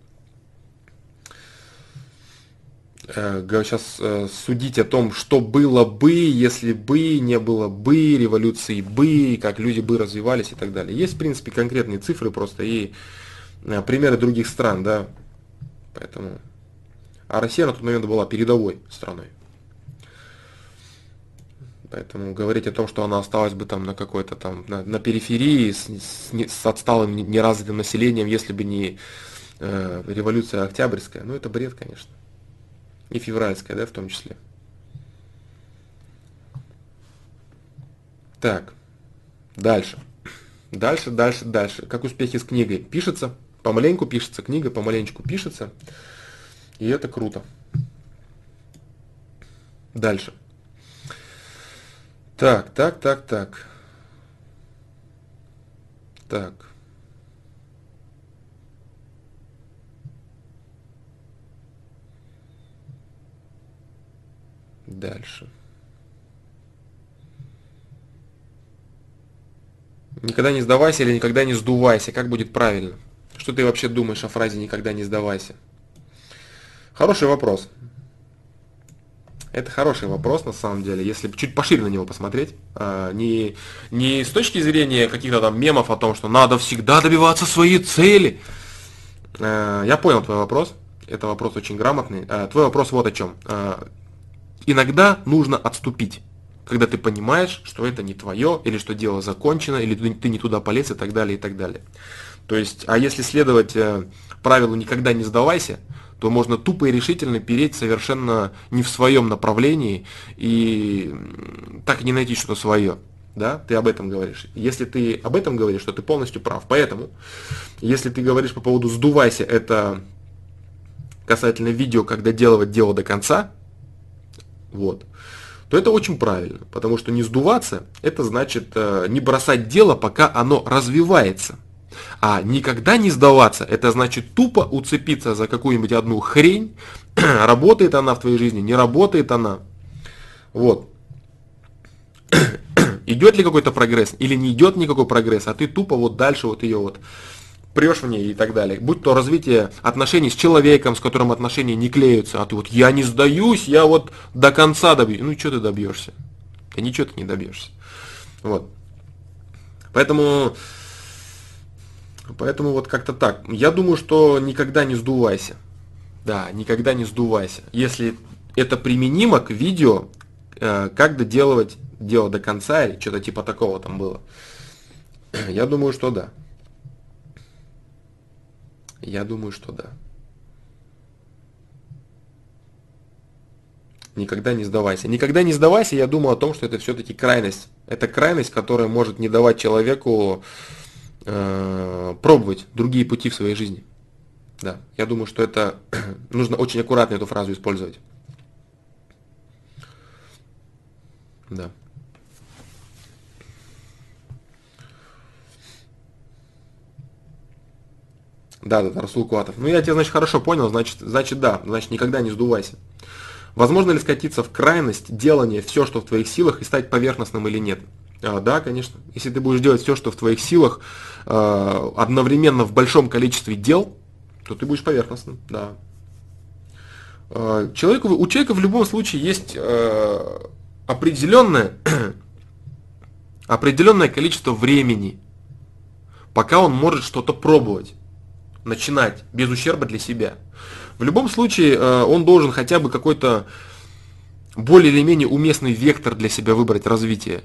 Сейчас э, э, судить о том, что было бы, если бы не было бы революции бы, как люди бы развивались и так далее. Есть, в принципе, конкретные цифры просто и э, примеры других стран, да. Поэтому. А Россия на тот момент была передовой страной. Поэтому говорить о том, что она осталась бы там на какой-то там на, на периферии с, с, с отсталым неразвитым населением, если бы не э, революция Октябрьская, ну это бред, конечно. И февральская, да, в том числе. Так, дальше. Дальше, дальше, дальше. Как успехи с книгой? Пишется, помаленьку пишется, книга помаленечку пишется. И это круто. Дальше. Так, так, так, так. Так. Дальше. Никогда не сдавайся или никогда не сдувайся. Как будет правильно? Что ты вообще думаешь о фразе «никогда не сдавайся»? Хороший вопрос. Это хороший вопрос, на самом деле, если чуть пошире на него посмотреть. А, не, не с точки зрения каких-то там мемов о том, что надо всегда добиваться своей цели. А, я понял твой вопрос. Это вопрос очень грамотный. А, твой вопрос вот о чем. Иногда нужно отступить, когда ты понимаешь, что это не твое, или что дело закончено, или ты не туда полез и так далее, и так далее. То есть, а если следовать э, правилу «никогда не сдавайся», то можно тупо и решительно переть совершенно не в своем направлении и так и не найти что-то свое. Да, ты об этом говоришь. Если ты об этом говоришь, то ты полностью прав. Поэтому, если ты говоришь по поводу «сдувайся», это касательно видео, как доделывать дело до конца, вот, то это очень правильно, потому что не сдуваться, это значит э, не бросать дело, пока оно развивается. А никогда не сдаваться, это значит тупо уцепиться за какую-нибудь одну хрень, работает она в твоей жизни, не работает она. Вот. идет ли какой-то прогресс или не идет никакой прогресс, а ты тупо вот дальше вот ее вот ней и так далее. Будь то развитие отношений с человеком, с которым отношения не клеются, а ты вот я не сдаюсь, я вот до конца добьюсь. Ну что ты добьешься? Да ничего ты не добьешься. Вот. Поэтому Поэтому вот как-то так. Я думаю, что никогда не сдувайся. Да, никогда не сдувайся. Если это применимо к видео, э, как доделывать дело до конца или что-то типа такого там было. Я думаю, что да. Я думаю, что да. Никогда не сдавайся. Никогда не сдавайся, я думаю о том, что это все-таки крайность. Это крайность, которая может не давать человеку э, пробовать другие пути в своей жизни. Да, я думаю, что это нужно очень аккуратно эту фразу использовать. Да. Да, да, да, Расул Куатов. Ну я тебя, значит, хорошо понял, значит, значит да, значит никогда не сдувайся. Возможно ли скатиться в крайность делания все, что в твоих силах, и стать поверхностным или нет? А, да, конечно. Если ты будешь делать все, что в твоих силах, э, одновременно в большом количестве дел, то ты будешь поверхностным, да. Э, человеку, у человека в любом случае есть э, определенное, определенное количество времени, пока он может что-то пробовать, начинать без ущерба для себя. В любом случае, э, он должен хотя бы какой-то более или менее уместный вектор для себя выбрать развитие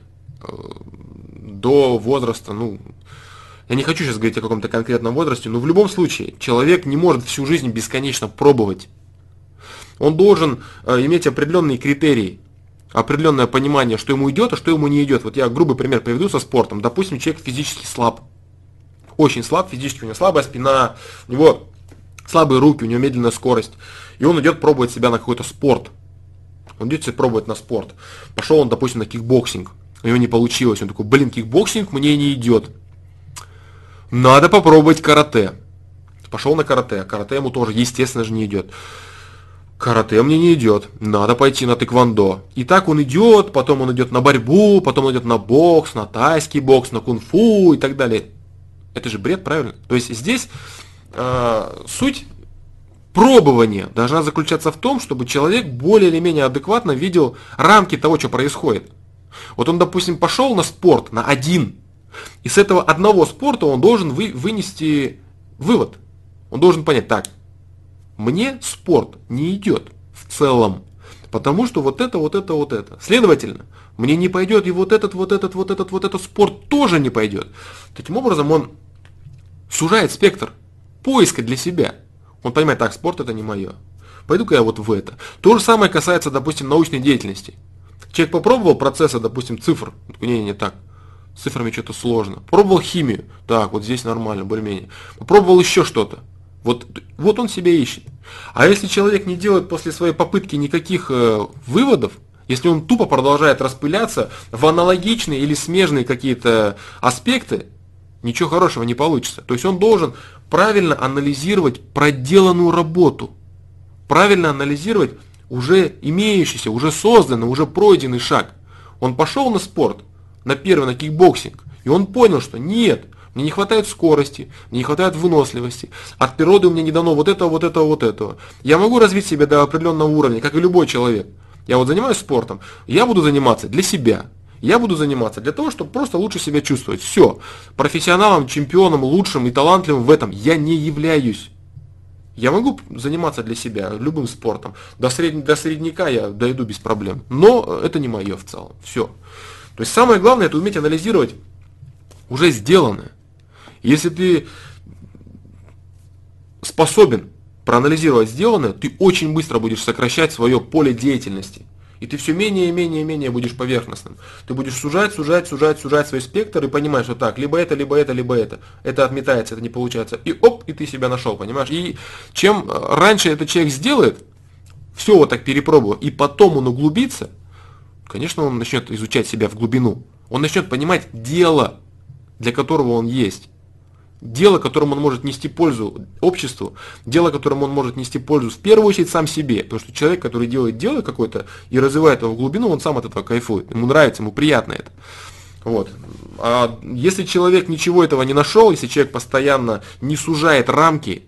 до возраста, ну, я не хочу сейчас говорить о каком-то конкретном возрасте, но в любом случае человек не может всю жизнь бесконечно пробовать. Он должен э, иметь определенные критерии, определенное понимание, что ему идет, а что ему не идет. Вот я грубый пример приведу со спортом. Допустим, человек физически слаб. Очень слаб, физически у него слабая спина, у него слабые руки, у него медленная скорость. И он идет пробовать себя на какой-то спорт. Он идет себе пробовать на спорт. Пошел он, допустим, на кикбоксинг у него не получилось. Он такой, блин, кикбоксинг мне не идет. Надо попробовать карате. Пошел на карате. Карате ему тоже, естественно же, не идет. Карате мне не идет. Надо пойти на тэквондо. И так он идет, потом он идет на борьбу, потом он идет на бокс, на тайский бокс, на кунг-фу и так далее. Это же бред, правильно? То есть здесь э, суть пробования должна заключаться в том, чтобы человек более или менее адекватно видел рамки того, что происходит. Вот он, допустим, пошел на спорт, на один, и с этого одного спорта он должен вы, вынести вывод. Он должен понять, так, мне спорт не идет в целом, потому что вот это, вот это, вот это. Следовательно, мне не пойдет и вот этот, вот этот, вот этот, вот этот спорт тоже не пойдет. Таким образом, он сужает спектр поиска для себя. Он понимает, так, спорт это не мое. Пойду-ка я вот в это. То же самое касается, допустим, научной деятельности. Человек попробовал процессы, допустим, цифр. Не, не так. С цифрами что-то сложно. Пробовал химию. Так, вот здесь нормально, более-менее. Попробовал еще что-то. Вот, вот он себя ищет. А если человек не делает после своей попытки никаких э, выводов, если он тупо продолжает распыляться в аналогичные или смежные какие-то аспекты, ничего хорошего не получится. То есть он должен правильно анализировать проделанную работу, правильно анализировать уже имеющийся, уже созданный, уже пройденный шаг. Он пошел на спорт, на первый, на кикбоксинг, и он понял, что нет, мне не хватает скорости, мне не хватает выносливости. От природы у меня не дано вот этого, вот этого, вот этого. Я могу развить себя до определенного уровня, как и любой человек. Я вот занимаюсь спортом, я буду заниматься для себя. Я буду заниматься для того, чтобы просто лучше себя чувствовать. Все. Профессионалом, чемпионом, лучшим и талантливым в этом я не являюсь. Я могу заниматься для себя любым спортом. До, сред... до средника я дойду без проблем. Но это не мое в целом. Все. То есть самое главное это уметь анализировать уже сделанное. Если ты способен проанализировать сделанное, ты очень быстро будешь сокращать свое поле деятельности. И ты все менее и менее и менее будешь поверхностным. Ты будешь сужать, сужать, сужать, сужать свой спектр и понимаешь, что так, либо это, либо это, либо это. Это отметается, это не получается. И оп, и ты себя нашел, понимаешь? И чем э, раньше этот человек сделает, все вот так перепробовал, и потом он углубится, конечно, он начнет изучать себя в глубину. Он начнет понимать дело, для которого он есть дело, которым он может нести пользу обществу, дело, которым он может нести пользу в первую очередь сам себе. Потому что человек, который делает дело какое-то и развивает его в глубину, он сам от этого кайфует. Ему нравится, ему приятно это. Вот. А если человек ничего этого не нашел, если человек постоянно не сужает рамки,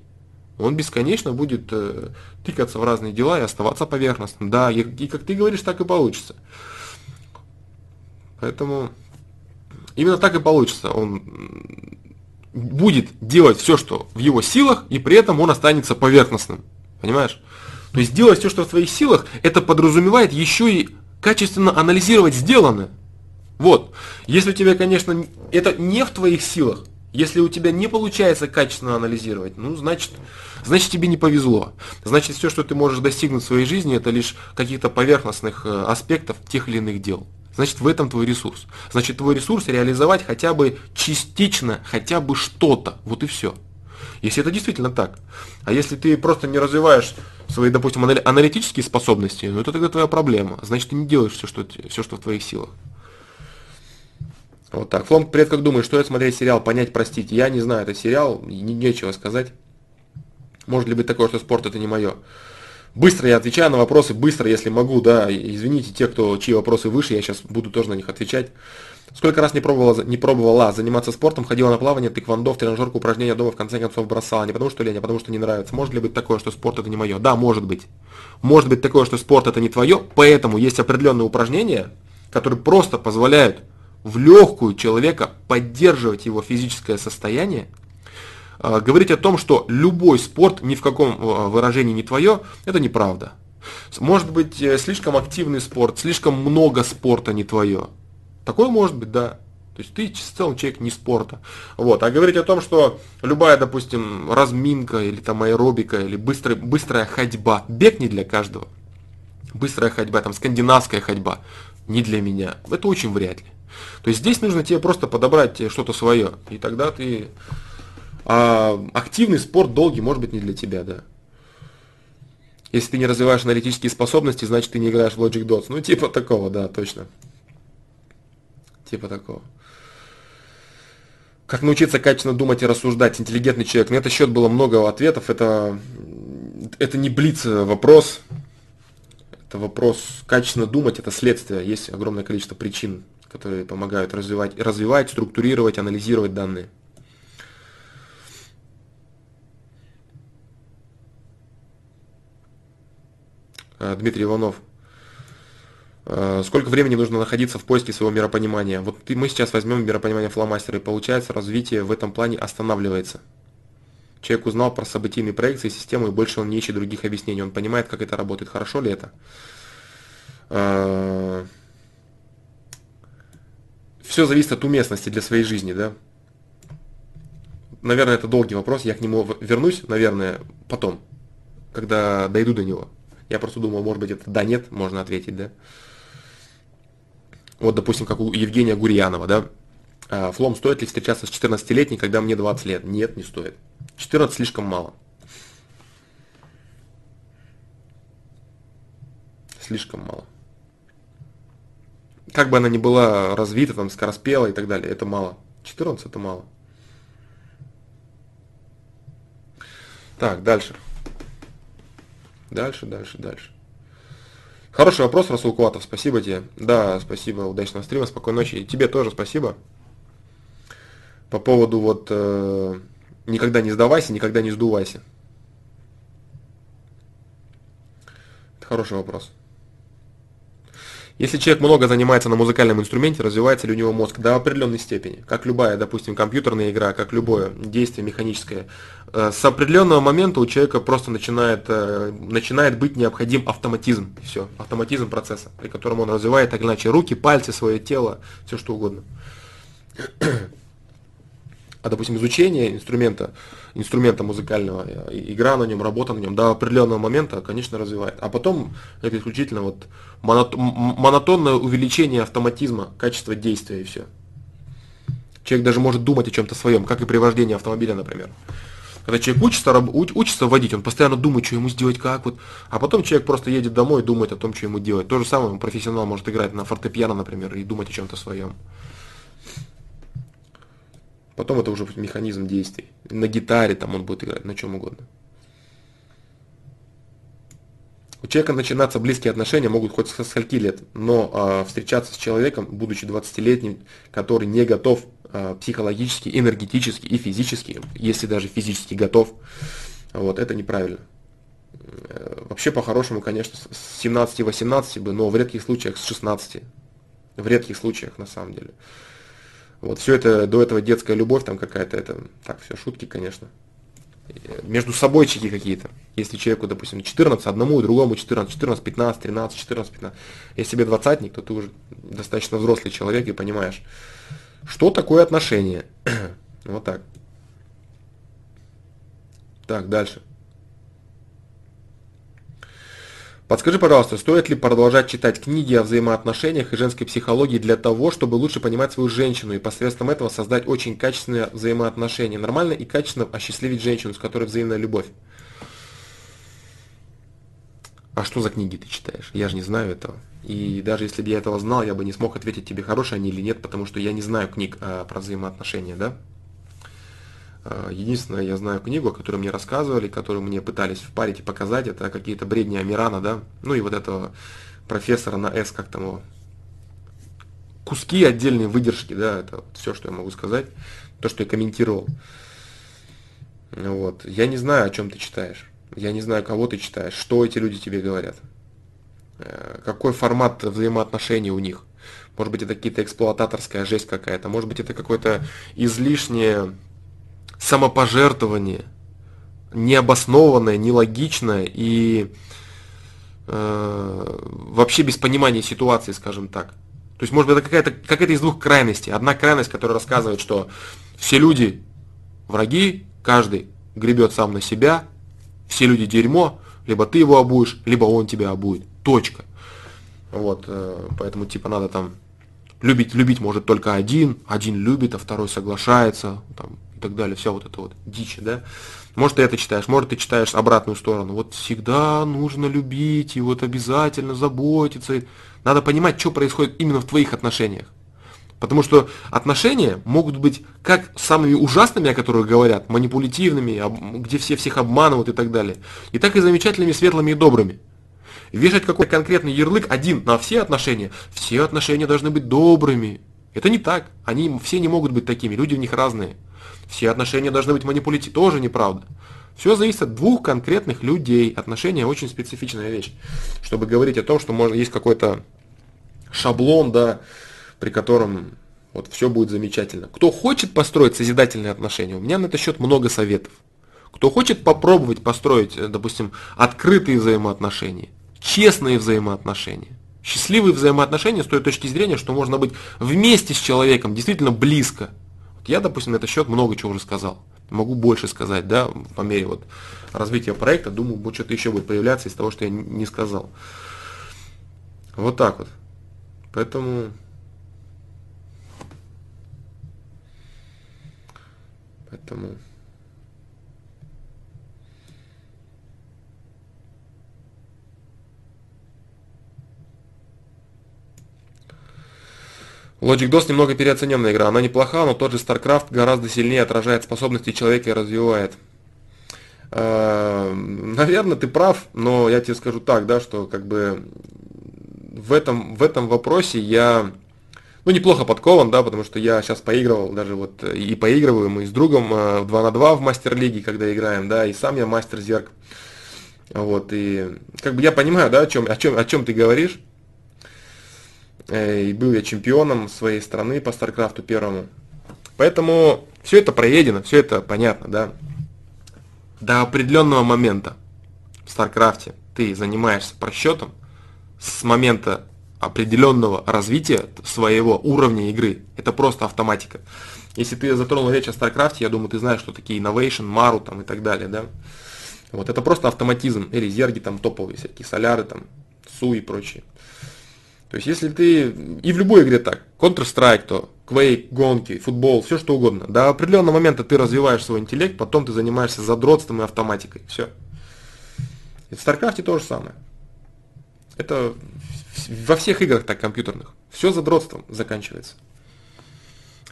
он бесконечно будет э, тыкаться в разные дела и оставаться поверхностным. Да, и, и как ты говоришь, так и получится. Поэтому именно так и получится. Он будет делать все, что в его силах, и при этом он останется поверхностным. Понимаешь? То есть делать все, что в твоих силах, это подразумевает еще и качественно анализировать сделанное. Вот. Если у тебя, конечно, это не в твоих силах, если у тебя не получается качественно анализировать, ну, значит, значит тебе не повезло. Значит, все, что ты можешь достигнуть в своей жизни, это лишь каких-то поверхностных э, аспектов тех или иных дел. Значит, в этом твой ресурс. Значит, твой ресурс реализовать хотя бы частично, хотя бы что-то. Вот и все. Если это действительно так. А если ты просто не развиваешь свои, допустим, аналитические способности, ну это тогда твоя проблема. Значит, ты не делаешь все, что, все, что в твоих силах. Вот так. Флом, привет, как думаешь, стоит смотреть сериал «Понять, простить»? Я не знаю, это сериал, не, нечего сказать. Может ли быть такое, что спорт это не мое? Быстро я отвечаю на вопросы, быстро, если могу, да. Извините те, кто, чьи вопросы выше, я сейчас буду тоже на них отвечать. Сколько раз не пробовала, не пробовала заниматься спортом, ходила на плавание, тэквондо, в тренажерку, упражнения дома, в конце концов бросала. Не потому что лень, а потому что не нравится. Может ли быть такое, что спорт это не мое? Да, может быть. Может быть такое, что спорт это не твое, поэтому есть определенные упражнения, которые просто позволяют в легкую человека поддерживать его физическое состояние, говорить о том, что любой спорт ни в каком а, выражении не твое, это неправда. Может быть э, слишком активный спорт, слишком много спорта не твое. Такое может быть, да. То есть ты в целом человек не спорта. Вот. А говорить о том, что любая, допустим, разминка или там аэробика или быстрая, быстрая ходьба, бег не для каждого. Быстрая ходьба, там скандинавская ходьба, не для меня. Это очень вряд ли. То есть здесь нужно тебе просто подобрать что-то свое. И тогда ты а активный спорт долгий может быть не для тебя, да. Если ты не развиваешь аналитические способности, значит ты не играешь в Logic Dots. Ну, типа такого, да, точно. Типа такого. Как научиться качественно думать и рассуждать, интеллигентный человек. На этот счет было много ответов. Это, это не блиц вопрос. Это вопрос качественно думать, это следствие. Есть огромное количество причин, которые помогают развивать, развивать структурировать, анализировать данные. Дмитрий Иванов. Э, сколько времени нужно находиться в поиске своего миропонимания? Вот мы сейчас возьмем миропонимание фломастера, и получается развитие в этом плане останавливается. Человек узнал про событийные проекции, систему, и больше он не ищет других объяснений. Он понимает, как это работает. Хорошо ли это? Э, Все зависит от уместности для своей жизни, да? Наверное, это долгий вопрос, я к нему вернусь, наверное, потом, когда дойду до него. Я просто думал, может быть, это да, нет, можно ответить, да. Вот, допустим, как у Евгения Гурьянова, да. А, Флом, стоит ли встречаться с 14-летней, когда мне 20 лет? Нет, не стоит. 14 слишком мало. Слишком мало. Как бы она ни была развита, там, скороспела и так далее, это мало. 14 это мало. Так, дальше. Дальше, дальше, дальше. Хороший вопрос, Расул Куатов, спасибо тебе. Да, спасибо, удачного стрима, спокойной ночи. И тебе тоже спасибо. По поводу вот э, никогда не сдавайся, никогда не сдувайся. Это хороший вопрос. Если человек много занимается на музыкальном инструменте, развивается ли у него мозг? До определенной степени. Как любая, допустим, компьютерная игра, как любое действие механическое. Э, с определенного момента у человека просто начинает, э, начинает быть необходим автоматизм. Все, автоматизм процесса, при котором он развивает так или иначе руки, пальцы, свое тело, все что угодно. А, допустим, изучение инструмента, инструмента музыкального, игра на нем, работа на нем до определенного момента, конечно, развивает. А потом это исключительно вот монотонное увеличение автоматизма, качества действия и все. Человек даже может думать о чем-то своем, как и при вождении автомобиля, например. Когда человек учится, учится водить, он постоянно думает, что ему сделать, как вот. А потом человек просто едет домой и думает о том, что ему делать. То же самое профессионал может играть на фортепиано, например, и думать о чем-то своем. Потом это уже механизм действий. На гитаре там он будет играть, на чем угодно. У человека начинаться близкие отношения могут хоть со скольки лет, но э, встречаться с человеком, будучи 20-летним, который не готов э, психологически, энергетически и физически, если даже физически готов, вот, это неправильно. Э, вообще, по-хорошему, конечно, с 17-18 бы, но в редких случаях с 16. В редких случаях, на самом деле. Вот все это, до этого детская любовь там какая-то, это, так, все шутки, конечно между собойчики какие-то. Если человеку, допустим, 14, одному и другому 14, 14, 15, 13, 14, 15. Если тебе двадцатник, то ты уже достаточно взрослый человек и понимаешь, что такое отношения. вот так. Так, дальше. Подскажи, пожалуйста, стоит ли продолжать читать книги о взаимоотношениях и женской психологии для того, чтобы лучше понимать свою женщину и посредством этого создать очень качественные взаимоотношения, нормально и качественно осчастливить женщину, с которой взаимная любовь? А что за книги ты читаешь? Я же не знаю этого. И даже если бы я этого знал, я бы не смог ответить тебе, хорошие они или нет, потому что я не знаю книг а, про взаимоотношения, да? А, единственное, я знаю книгу, о которой мне рассказывали, которую мне пытались впарить и показать, это какие-то бредни Амирана, да, ну и вот этого профессора на С, как там его, куски отдельные выдержки, да, это вот все, что я могу сказать, то, что я комментировал. Вот. Я не знаю, о чем ты читаешь. Я не знаю, кого ты читаешь, что эти люди тебе говорят. Э, какой формат взаимоотношений у них. Может быть, это какие-то эксплуататорская жесть какая-то. Может быть, это какое-то излишнее самопожертвование, необоснованное, нелогичное и э, вообще без понимания ситуации, скажем так. То есть, может быть, это какая-то какая из двух крайностей. Одна крайность, которая рассказывает, что все люди враги, каждый гребет сам на себя, все люди дерьмо, либо ты его обуешь, либо он тебя обует. Точка. Вот, э, поэтому типа надо там любить, любить может только один, один любит, а второй соглашается, там, так далее, вся вот эта вот дичь, да. Может, ты это читаешь, может, ты читаешь обратную сторону. Вот всегда нужно любить и вот обязательно заботиться. Надо понимать, что происходит именно в твоих отношениях. Потому что отношения могут быть как самыми ужасными, о которых говорят, манипулятивными, где все всех обманывают и так далее, и так и замечательными, светлыми и добрыми. Вешать какой-то конкретный ярлык один на все отношения. Все отношения должны быть добрыми. Это не так. Они все не могут быть такими, люди в них разные. Все отношения должны быть манипулятивны, тоже неправда. Все зависит от двух конкретных людей. Отношения очень специфичная вещь. Чтобы говорить о том, что можно, есть какой-то шаблон, да, при котором вот все будет замечательно. Кто хочет построить созидательные отношения, у меня на этот счет много советов. Кто хочет попробовать построить, э, допустим, открытые взаимоотношения, честные взаимоотношения, счастливые взаимоотношения с той точки зрения, что можно быть вместе с человеком, действительно близко – я, допустим, на этот счет много чего уже сказал. Могу больше сказать, да, по мере вот развития проекта. Думаю, будет что-то еще будет появляться из того, что я не сказал. Вот так вот. Поэтому... Поэтому... Logic DOS немного переоцененная игра. Она неплоха, но тот же StarCraft гораздо сильнее отражает способности человека и развивает. Эм, Наверное, ты прав, но я тебе скажу так, да, что как бы в этом, в этом вопросе я ну, неплохо подкован, да, потому что я сейчас поигрывал, даже вот и поигрываю мы с другом 2 э, на 2 в мастер-лиге, когда играем, да, и сам я мастер зерк. Вот, и как бы я понимаю, да, о чем, о чем, о чем ты говоришь. Э, и был я чемпионом своей страны по Старкрафту первому. Поэтому все это проедено, все это понятно, да. До определенного момента в Старкрафте ты занимаешься просчетом с момента определенного развития своего уровня игры. Это просто автоматика. Если ты затронул речь о StarCraft, я думаю, ты знаешь, что такие Innovation, Maru там и так далее, да. Вот это просто автоматизм. Или зерги там топовые всякие, соляры там, су и прочие. То есть если ты, и в любой игре так, Counter-Strike, то Quake, гонки, футбол, все что угодно. До определенного момента ты развиваешь свой интеллект, потом ты занимаешься задротством и автоматикой. Все. И в StarCraft то же самое. Это во всех играх так компьютерных. Все задротством заканчивается.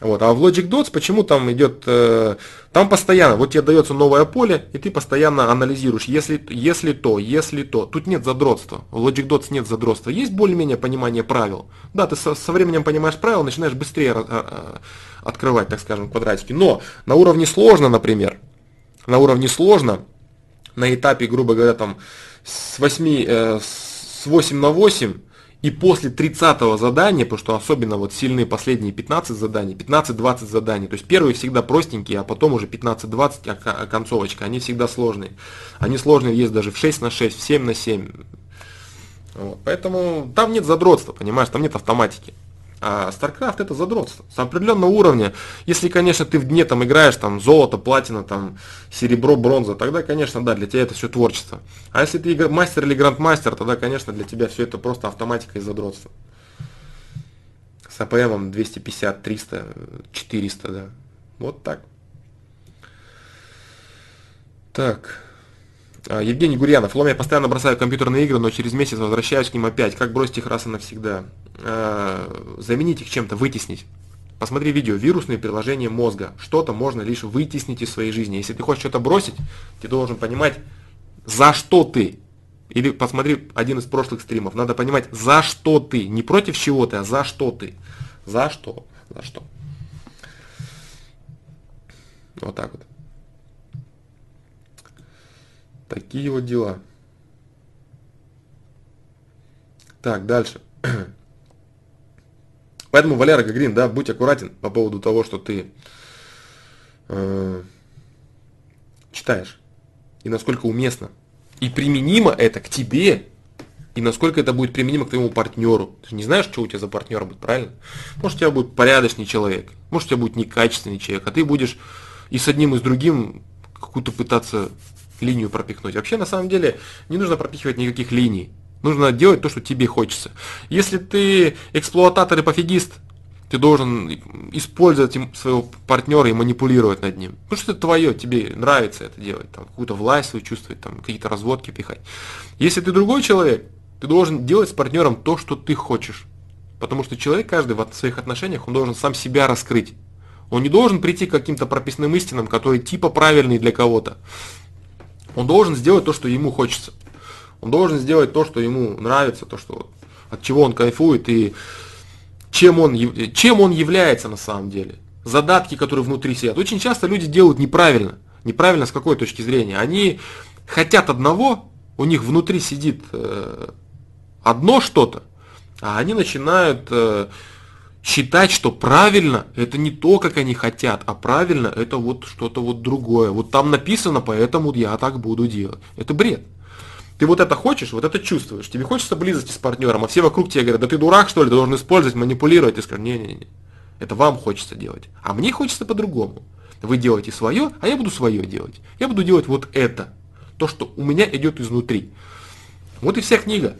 Вот. А в Logic Dots почему там идет, э, там постоянно, вот тебе дается новое поле, и ты постоянно анализируешь, если, если то, если то. Тут нет задротства, в Logic Dots нет задротства. Есть более-менее понимание правил. Да, ты со, со временем понимаешь правила, начинаешь быстрее э, открывать, так скажем, квадратики. Но на уровне сложно, например, на уровне сложно, на этапе, грубо говоря, там с 8, э, с 8 на 8, и после 30 задания, потому что особенно вот сильные последние 15 заданий, 15-20 заданий, то есть первые всегда простенькие, а потом уже 15-20, а, а концовочка, они всегда сложные. Они сложные есть даже в 6 на 6, в 7 на 7. Вот. Поэтому там нет задротства, понимаешь, там нет автоматики. А StarCraft это задротство. С определенного уровня. Если, конечно, ты в дне там играешь, там, золото, платина, там, серебро, бронза, тогда, конечно, да, для тебя это все творчество. А если ты мастер или грандмастер, тогда, конечно, для тебя все это просто автоматика и задротство. С АПМом 250, 300, 400, да. Вот так. Так. А, Евгений Гурьянов. Лом, я постоянно бросаю компьютерные игры, но через месяц возвращаюсь к ним опять. Как бросить их раз и навсегда? А, заменить их чем-то, вытеснить. Посмотри видео «Вирусные приложения мозга». Что-то можно лишь вытеснить из своей жизни. Если ты хочешь что-то бросить, ты должен понимать, за что ты. Или посмотри один из прошлых стримов. Надо понимать, за что ты. Не против чего ты, а за что ты. За что? За что? Вот так вот. Такие вот дела. Так, дальше. Поэтому, Валера Гагрин, да, будь аккуратен по поводу того, что ты э, читаешь. И насколько уместно. И применимо это к тебе. И насколько это будет применимо к твоему партнеру. Ты же не знаешь, что у тебя за партнер будет, правильно? Может, у тебя будет порядочный человек. Может, у тебя будет некачественный человек. А ты будешь и с одним, и с другим какую-то пытаться линию пропихнуть. Вообще, на самом деле, не нужно пропихивать никаких линий. Нужно делать то, что тебе хочется. Если ты эксплуататор и пофигист, ты должен использовать своего партнера и манипулировать над ним. Потому что это твое, тебе нравится это делать, там, какую-то власть свою чувствовать, там, какие-то разводки пихать. Если ты другой человек, ты должен делать с партнером то, что ты хочешь. Потому что человек каждый в своих отношениях, он должен сам себя раскрыть. Он не должен прийти к каким-то прописным истинам, которые типа правильные для кого-то. Он должен сделать то, что ему хочется. Он должен сделать то, что ему нравится, то, что от чего он кайфует и чем он, чем он является на самом деле. Задатки, которые внутри сидят. Очень часто люди делают неправильно. Неправильно с какой точки зрения. Они хотят одного, у них внутри сидит э, одно что-то, а они начинают э, считать, что правильно это не то, как они хотят, а правильно это вот что-то вот другое. Вот там написано, поэтому я так буду делать. Это бред. Ты вот это хочешь, вот это чувствуешь. Тебе хочется близости с партнером, а все вокруг тебе говорят, да ты дурак, что ли, ты должен использовать, манипулировать. Ты скажешь, не-не-не, это вам хочется делать. А мне хочется по-другому. Вы делаете свое, а я буду свое делать. Я буду делать вот это. То, что у меня идет изнутри. Вот и вся книга.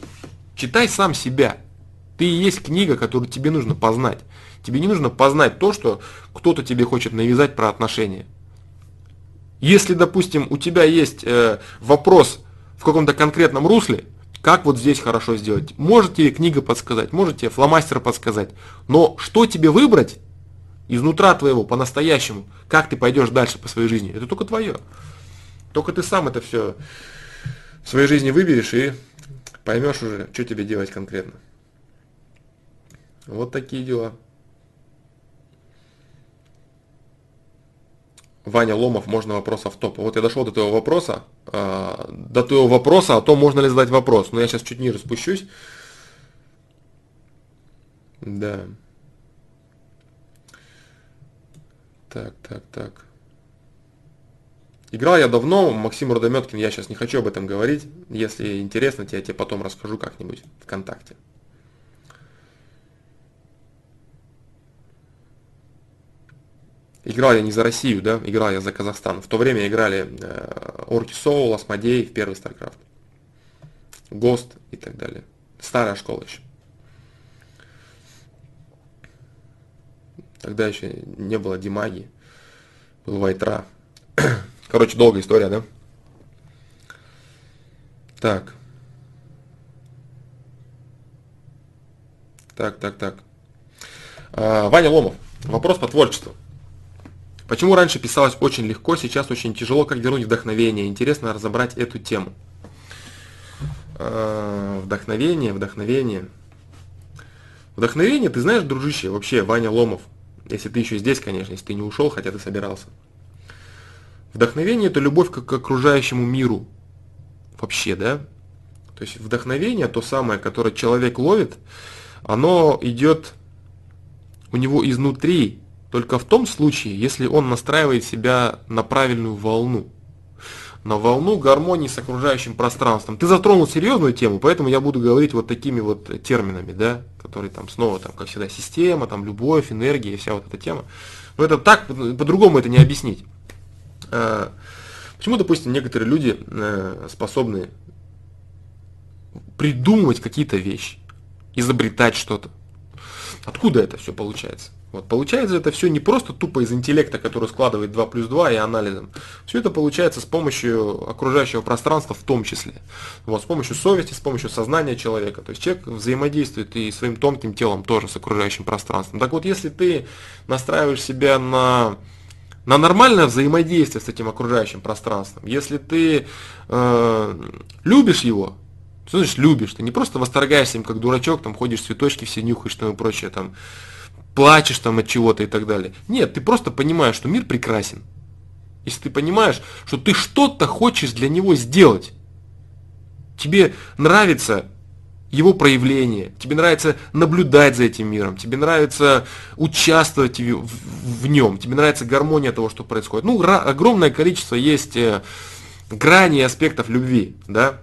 Читай сам себя. Ты и есть книга, которую тебе нужно познать. Тебе не нужно познать то, что кто-то тебе хочет навязать про отношения. Если, допустим, у тебя есть э, вопрос в каком-то конкретном русле, как вот здесь хорошо сделать, может тебе книга подсказать, может тебе фломастер подсказать, но что тебе выбрать изнутра твоего по-настоящему, как ты пойдешь дальше по своей жизни, это только твое. Только ты сам это все в своей жизни выберешь и поймешь уже, что тебе делать конкретно. Вот такие дела. Ваня Ломов, можно вопрос автопа. Вот я дошел до твоего вопроса, э, до твоего вопроса о том, можно ли задать вопрос. Но я сейчас чуть ниже спущусь. Да. Так, так, так. Играл я давно, Максим Рудометкин, я сейчас не хочу об этом говорить. Если интересно, я тебе потом расскажу как-нибудь ВКонтакте. Играл я не за Россию, да, играл я за Казахстан. В то время играли э, Орки Соул, Асмодей в первый StarCraft. ГОСТ и так далее. Старая школа еще. Тогда еще не было Димаги, был Вайтра. Короче, долгая история, да? Так. Так, так, так. А, Ваня Ломов. Вопрос по творчеству. Почему раньше писалось очень легко, сейчас очень тяжело, как вернуть вдохновение? Интересно разобрать эту тему. А, вдохновение, вдохновение. Вдохновение, ты знаешь, дружище, вообще, Ваня Ломов, если ты еще здесь, конечно, если ты не ушел, хотя ты собирался. Вдохновение это любовь к окружающему миру. Вообще, да? То есть вдохновение, то самое, которое человек ловит, оно идет у него изнутри, только в том случае, если он настраивает себя на правильную волну. На волну гармонии с окружающим пространством. Ты затронул серьезную тему, поэтому я буду говорить вот такими вот терминами, да, которые там снова, там, как всегда, система, там, любовь, энергия вся вот эта тема. Но это так, по-другому это не объяснить. А, почему, допустим, некоторые люди э, способны придумывать какие-то вещи, изобретать что-то? Откуда это все получается? Вот, получается это все не просто тупо из интеллекта, который складывает 2 плюс 2 и анализом. Все это получается с помощью окружающего пространства в том числе. Вот, с помощью совести, с помощью сознания человека. То есть человек взаимодействует и своим тонким телом тоже с окружающим пространством. Так вот, если ты настраиваешь себя на на нормальное взаимодействие с этим окружающим пространством. Если ты э, любишь его, что значит любишь? Ты не просто восторгаешься им как дурачок, там ходишь цветочки все нюхаешь там и прочее, там плачешь там от чего-то и так далее. Нет, ты просто понимаешь, что мир прекрасен. Если ты понимаешь, что ты что-то хочешь для него сделать, тебе нравится его проявление, тебе нравится наблюдать за этим миром, тебе нравится участвовать в, в, в нем, тебе нравится гармония того, что происходит. Ну, огромное количество есть э, граней аспектов любви, да,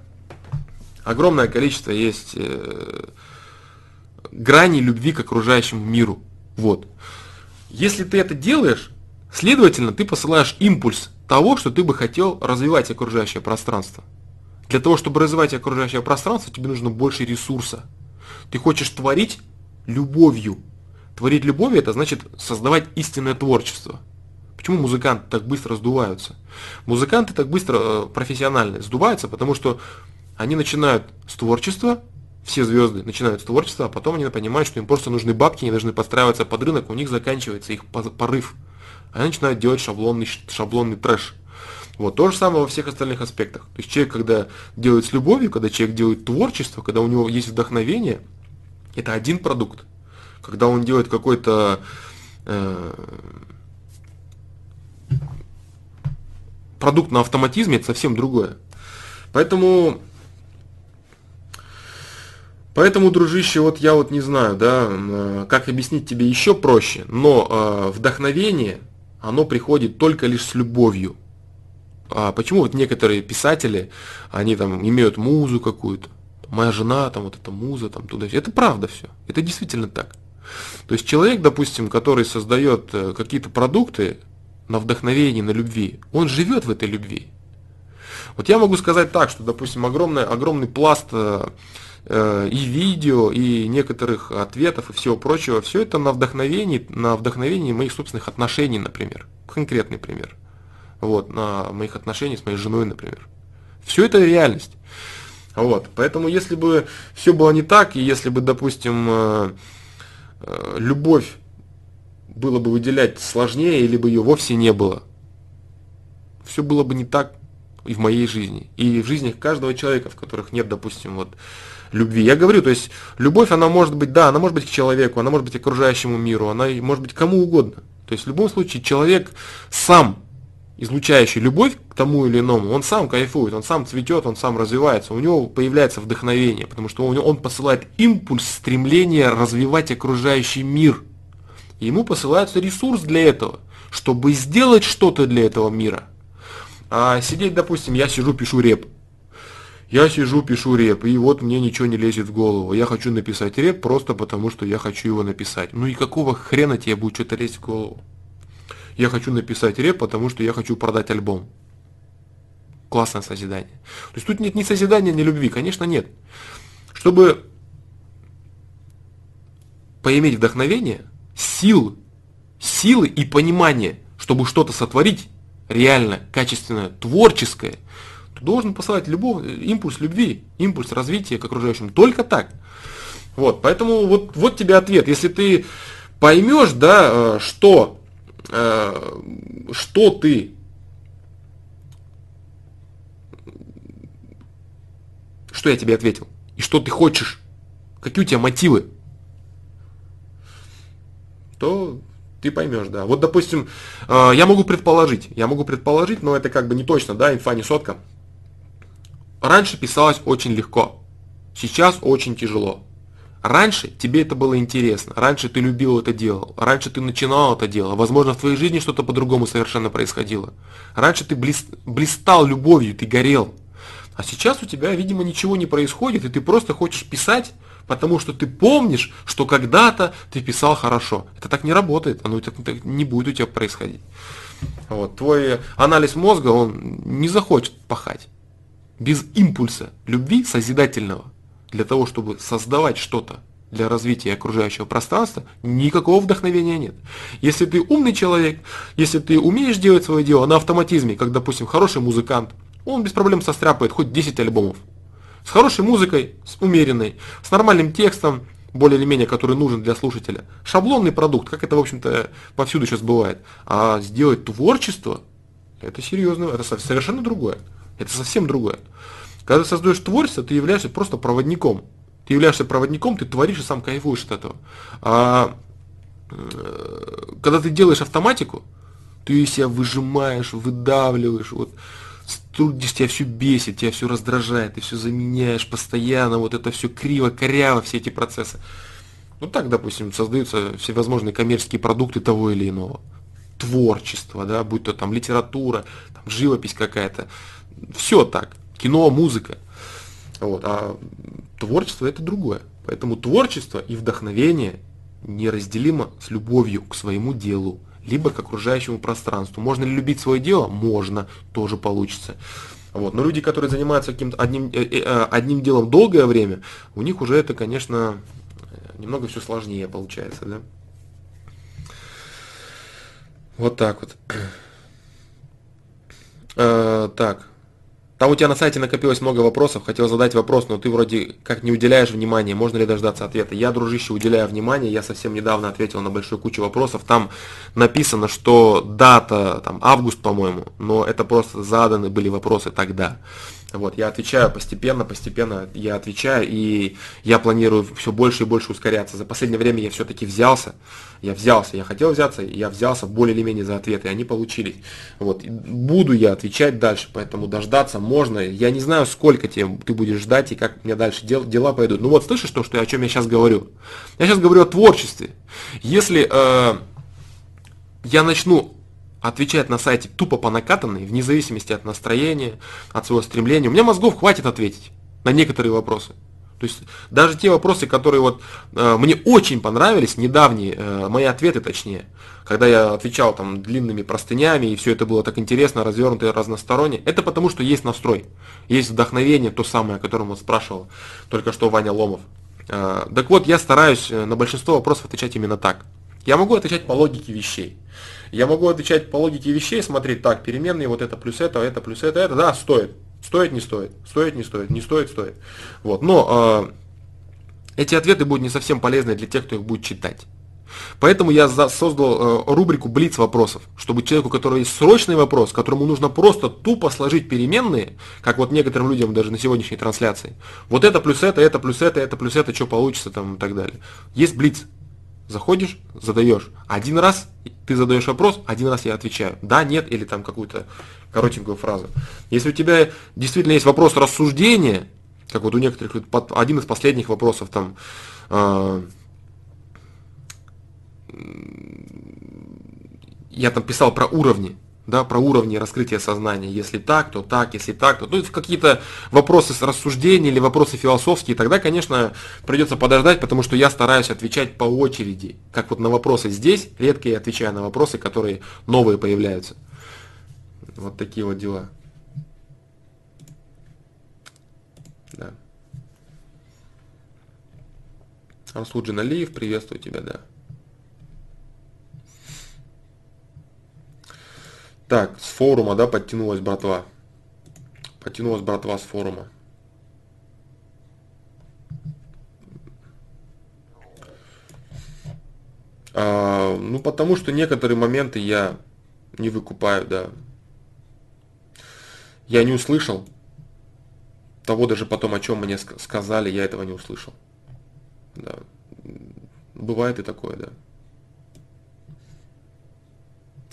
огромное количество есть э, граней любви к окружающему миру. Вот. Если ты это делаешь, следовательно, ты посылаешь импульс того, что ты бы хотел развивать окружающее пространство. Для того, чтобы развивать окружающее пространство, тебе нужно больше ресурса. Ты хочешь творить любовью. Творить любовью это значит создавать истинное творчество. Почему музыканты так быстро сдуваются? Музыканты так быстро э, профессионально сдуваются, потому что они начинают с творчества, все звезды начинают с творчества, а потом они понимают, что им просто нужны бабки, они должны подстраиваться под рынок, у них заканчивается их порыв. Они начинают делать шаблонный, шаблонный трэш. Вот то же самое во всех остальных аспектах. То есть человек, когда делает с любовью, когда человек делает творчество, когда у него есть вдохновение, это один продукт. Когда он делает какой-то э, продукт на автоматизме, это совсем другое. Поэтому Поэтому, дружище, вот я вот не знаю, да, э, как объяснить тебе еще проще, но э, вдохновение, оно приходит только лишь с любовью. А почему вот некоторые писатели, они там имеют музу какую-то, моя жена, там вот эта муза, там туда. Это правда все. Это действительно так. То есть человек, допустим, который создает э, какие-то продукты на вдохновении, на любви, он живет в этой любви. Вот я могу сказать так, что, допустим, огромный, огромный пласт и видео, и некоторых ответов, и всего прочего, все это на вдохновении, на вдохновении моих собственных отношений, например. Конкретный пример вот, на моих отношениях с моей женой, например. Все это реальность. Вот, поэтому если бы все было не так, и если бы, допустим, э, э, любовь было бы выделять сложнее, или бы ее вовсе не было, все было бы не так и в моей жизни, и в жизни каждого человека, в которых нет, допустим, вот любви. Я говорю, то есть любовь, она может быть, да, она может быть к человеку, она может быть к окружающему миру, она может быть кому угодно. То есть в любом случае человек сам излучающий любовь к тому или иному, он сам кайфует, он сам цветет, он сам развивается, у него появляется вдохновение, потому что он, он посылает импульс, стремление развивать окружающий мир. И ему посылается ресурс для этого, чтобы сделать что-то для этого мира. А сидеть, допустим, я сижу, пишу реп. Я сижу, пишу реп, и вот мне ничего не лезет в голову. Я хочу написать реп просто потому, что я хочу его написать. Ну и какого хрена тебе будет что-то лезть в голову? Я хочу написать реп, потому что я хочу продать альбом. Классное созидание. То есть тут нет ни созидания, ни любви, конечно нет. Чтобы поиметь вдохновение, сил, силы и понимание, чтобы что-то сотворить, реально, качественное, творческое, должен посылать любовь, импульс любви, импульс развития к окружающим. Только так. Вот, поэтому вот, вот тебе ответ. Если ты поймешь, да, э, что, э, что ты что я тебе ответил, и что ты хочешь, какие у тебя мотивы, то ты поймешь, да. Вот, допустим, э, я могу предположить, я могу предположить, но это как бы не точно, да, инфа не сотка. Раньше писалось очень легко, сейчас очень тяжело. Раньше тебе это было интересно, раньше ты любил это дело, раньше ты начинал это дело, возможно, в твоей жизни что-то по-другому совершенно происходило. Раньше ты блистал любовью, ты горел. А сейчас у тебя, видимо, ничего не происходит, и ты просто хочешь писать, потому что ты помнишь, что когда-то ты писал хорошо. Это так не работает, оно так, так не будет у тебя происходить. Вот, твой анализ мозга, он не захочет пахать. Без импульса любви созидательного, для того, чтобы создавать что-то для развития окружающего пространства, никакого вдохновения нет. Если ты умный человек, если ты умеешь делать свое дело на автоматизме, как, допустим, хороший музыкант, он без проблем состряпает хоть 10 альбомов. С хорошей музыкой, с умеренной, с нормальным текстом, более или менее, который нужен для слушателя. Шаблонный продукт, как это, в общем-то, повсюду сейчас бывает. А сделать творчество, это серьезно, это совершенно другое. Это совсем другое. Когда ты создаешь творчество, ты являешься просто проводником. Ты являешься проводником, ты творишь и сам кайфуешь от этого. А э, когда ты делаешь автоматику, ты себя выжимаешь, выдавливаешь, вот трудишь, тебя все бесит, тебя все раздражает, ты все заменяешь постоянно, вот это все криво, коряво, все эти процессы. Ну так, допустим, создаются всевозможные коммерческие продукты того или иного. Творчество, да, будь то там литература, там, живопись какая-то. Все так. Кино, музыка. Вот. А творчество это другое. Поэтому творчество и вдохновение неразделимо с любовью к своему делу либо к окружающему пространству. Можно ли любить свое дело? Можно, тоже получится. Вот. Но люди, которые занимаются каким-то одним, э, э, э, одним делом долгое время, у них уже это, конечно, немного все сложнее получается, да? Вот так вот. Э, так. Там у тебя на сайте накопилось много вопросов, хотел задать вопрос, но ты вроде как не уделяешь внимания, можно ли дождаться ответа. Я, дружище, уделяю внимание, я совсем недавно ответил на большую кучу вопросов, там написано, что дата, там, август, по-моему, но это просто заданы были вопросы тогда. Вот, я отвечаю постепенно, постепенно я отвечаю, и я планирую все больше и больше ускоряться. За последнее время я все-таки взялся, я взялся, я хотел взяться, я взялся более или менее за ответы, и они получились. Вот, буду я отвечать дальше, поэтому дождаться можно. Я не знаю, сколько тебе ты будешь ждать и как у меня дальше дел, дела пойдут. Ну вот, слышишь то, что, о чем я сейчас говорю? Я сейчас говорю о творчестве. Если э, я начну отвечать на сайте тупо по накатанной, вне зависимости от настроения, от своего стремления. У меня мозгов хватит ответить на некоторые вопросы. То есть даже те вопросы, которые вот э, мне очень понравились, недавние, э, мои ответы точнее, когда я отвечал там длинными простынями, и все это было так интересно, развернуто и разносторонне, это потому что есть настрой, есть вдохновение, то самое, о котором вот спрашивал только что Ваня Ломов. Э, так вот, я стараюсь э, на большинство вопросов отвечать именно так. Я могу отвечать по логике вещей. Я могу отвечать по логике вещей, смотреть, так, переменные, вот это плюс это, это плюс это, это, да, стоит. Стоит, не стоит, стоит, не стоит, не стоит, стоит. Вот, но э, эти ответы будут не совсем полезны для тех, кто их будет читать. Поэтому я создал э, рубрику Блиц вопросов, чтобы человеку, у которого есть срочный вопрос, которому нужно просто тупо сложить переменные, как вот некоторым людям даже на сегодняшней трансляции, вот это плюс это, это плюс это, это плюс это, что получится там и так далее. Есть Блиц. Заходишь, задаешь. Один раз ты задаешь вопрос, один раз я отвечаю. Да, нет, или там какую-то коротенькую фразу. Если у тебя действительно есть вопрос рассуждения, как вот у некоторых, один из последних вопросов там, э, я там писал про уровни. Да, про уровни раскрытия сознания. Если так, то так, если так, то... Ну, какие-то вопросы с рассуждения или вопросы философские, тогда, конечно, придется подождать, потому что я стараюсь отвечать по очереди. Как вот на вопросы здесь, редко я отвечаю на вопросы, которые новые появляются. Вот такие вот дела. Да. Расуджин Алиев, приветствую тебя, да. Так, с форума, да, подтянулась братва. Подтянулась братва с форума. А, ну, потому что некоторые моменты я не выкупаю, да. Я не услышал того даже потом, о чем мне сказали, я этого не услышал. Да. Бывает и такое, да.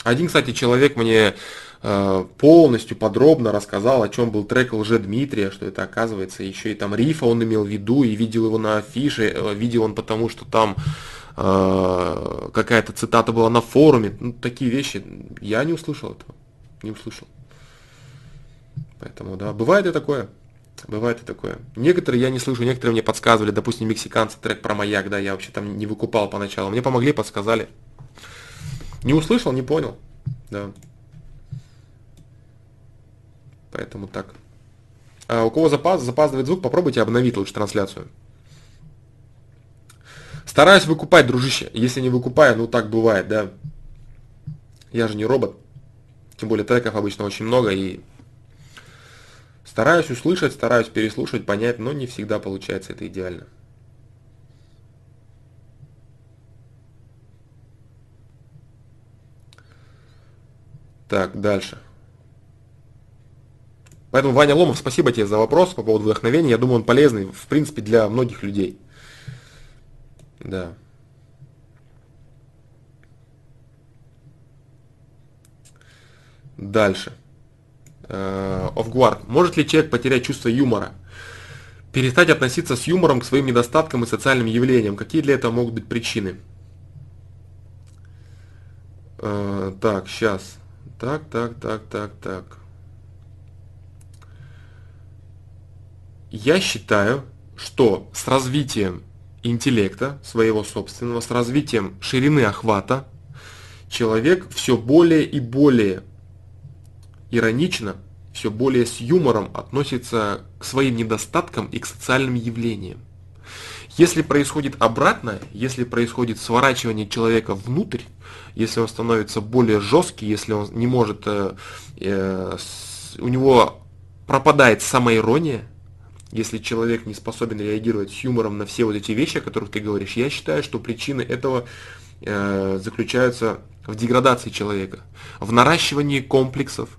Один, кстати, человек мне э, полностью подробно рассказал, о чем был трек лже Дмитрия, что это оказывается еще и там рифа он имел в виду и видел его на афише, э, видел он потому, что там э, какая-то цитата была на форуме, ну, такие вещи, я не услышал этого, не услышал. Поэтому, да, бывает и такое. Бывает и такое. Некоторые я не слышу, некоторые мне подсказывали, допустим, мексиканцы трек про маяк, да, я вообще там не выкупал поначалу. Мне помогли, подсказали. Не услышал, не понял. Да. Поэтому так. А у кого запас, запаздывает звук, попробуйте обновить лучше трансляцию. Стараюсь выкупать, дружище. Если не выкупаю, ну так бывает, да. Я же не робот. Тем более треков обычно очень много и стараюсь услышать, стараюсь переслушать, понять, но не всегда получается это идеально. Так, дальше. Поэтому, Ваня Ломов, спасибо тебе за вопрос по поводу вдохновения. Я думаю, он полезный, в принципе, для многих людей. Да. Дальше. Офгуард. Может ли человек потерять чувство юмора? Перестать относиться с юмором к своим недостаткам и социальным явлениям. Какие для этого могут быть причины? Э, так, сейчас. Так, так, так, так, так. Я считаю, что с развитием интеллекта своего собственного, с развитием ширины охвата, человек все более и более иронично, все более с юмором относится к своим недостаткам и к социальным явлениям. Если происходит обратное, если происходит сворачивание человека внутрь, если он становится более жесткий, если он не может, э, э, у него пропадает самоирония, если человек не способен реагировать с юмором на все вот эти вещи, о которых ты говоришь, я считаю, что причины этого э, заключаются в деградации человека, в наращивании комплексов,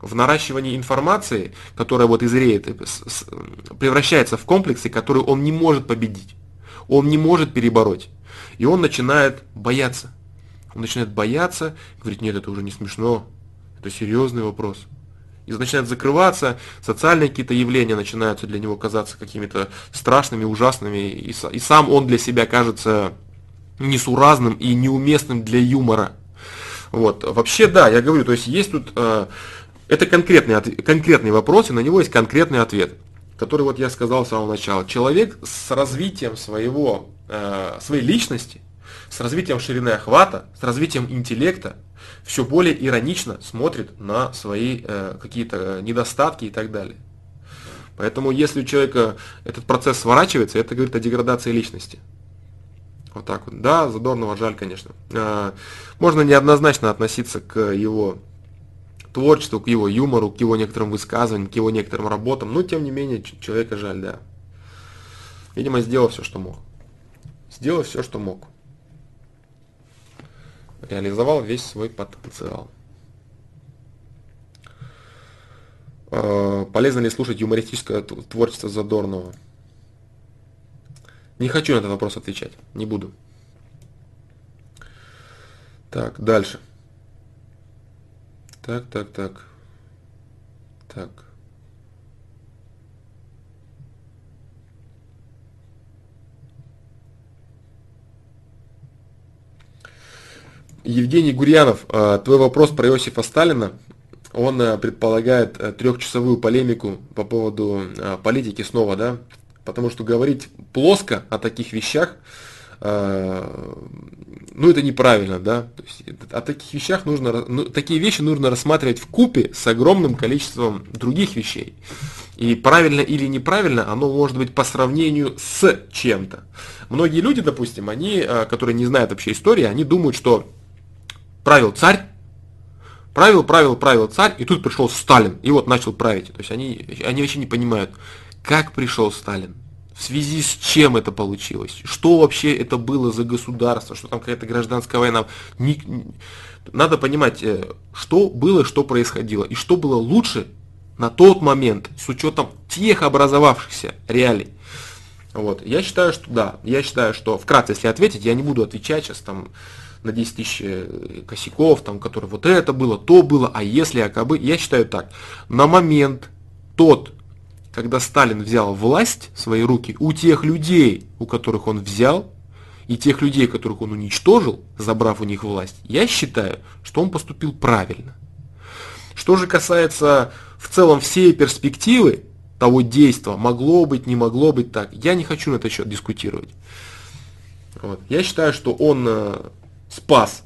в наращивании информации, которая вот изреет, превращается в комплексы, которые он не может победить, он не может перебороть. И он начинает бояться. Он начинает бояться, говорит, нет, это уже не смешно, это серьезный вопрос. И начинает закрываться, социальные какие-то явления начинаются для него казаться какими-то страшными, ужасными, и, и сам он для себя кажется несуразным и неуместным для юмора. Вот. Вообще, да, я говорю, то есть есть тут э, это конкретный, конкретный вопрос, и на него есть конкретный ответ, который вот я сказал с самого начала. Человек с развитием своего, э, своей личности, с развитием ширины охвата, с развитием интеллекта, все более иронично смотрит на свои э, какие-то недостатки и так далее. Поэтому если у человека этот процесс сворачивается, это говорит о деградации личности. Вот так вот. Да, задорного жаль, конечно. Э, можно неоднозначно относиться к его творчеству, к его юмору, к его некоторым высказываниям, к его некоторым работам, но тем не менее человека жаль, да. Видимо, сделал все, что мог. Сделал все, что мог. Реализовал весь свой потенциал. А, полезно ли слушать юмористическое творчество Задорнова? Не хочу на этот вопрос отвечать, не буду. Так, дальше. Так, так, так. Так. Евгений Гурьянов, э, твой вопрос про Иосифа Сталина, он э, предполагает э, трехчасовую полемику по поводу политики снова, да, потому что говорить плоско о таких вещах, ну это неправильно, да, то есть о таких вещах нужно, ну, такие вещи нужно рассматривать в купе с огромным количеством других вещей. И правильно или неправильно, оно может быть по сравнению с чем-то. Многие люди, допустим, они, которые не знают вообще истории, они думают, что правил царь, правил, правил, правил царь, и тут пришел Сталин, и вот начал править. То есть они, они вообще не понимают, как пришел Сталин, в связи с чем это получилось, что вообще это было за государство, что там какая-то гражданская война. Надо понимать, э, что было, что происходило, и что было лучше на тот момент, с учетом тех образовавшихся реалий. Вот. Я считаю, что да, я считаю, что вкратце, если ответить, я не буду отвечать сейчас там на 10 тысяч э, косяков, там, которые вот это было, то было, а если якобы, я считаю так, на момент тот, когда Сталин взял власть в свои руки, у тех людей, у которых он взял, и тех людей, которых он уничтожил, забрав у них власть, я считаю, что он поступил правильно. Что же касается в целом всей перспективы того действия, могло быть, не могло быть так, я не хочу на этот счет дискутировать. Вот. Я считаю, что он э, спас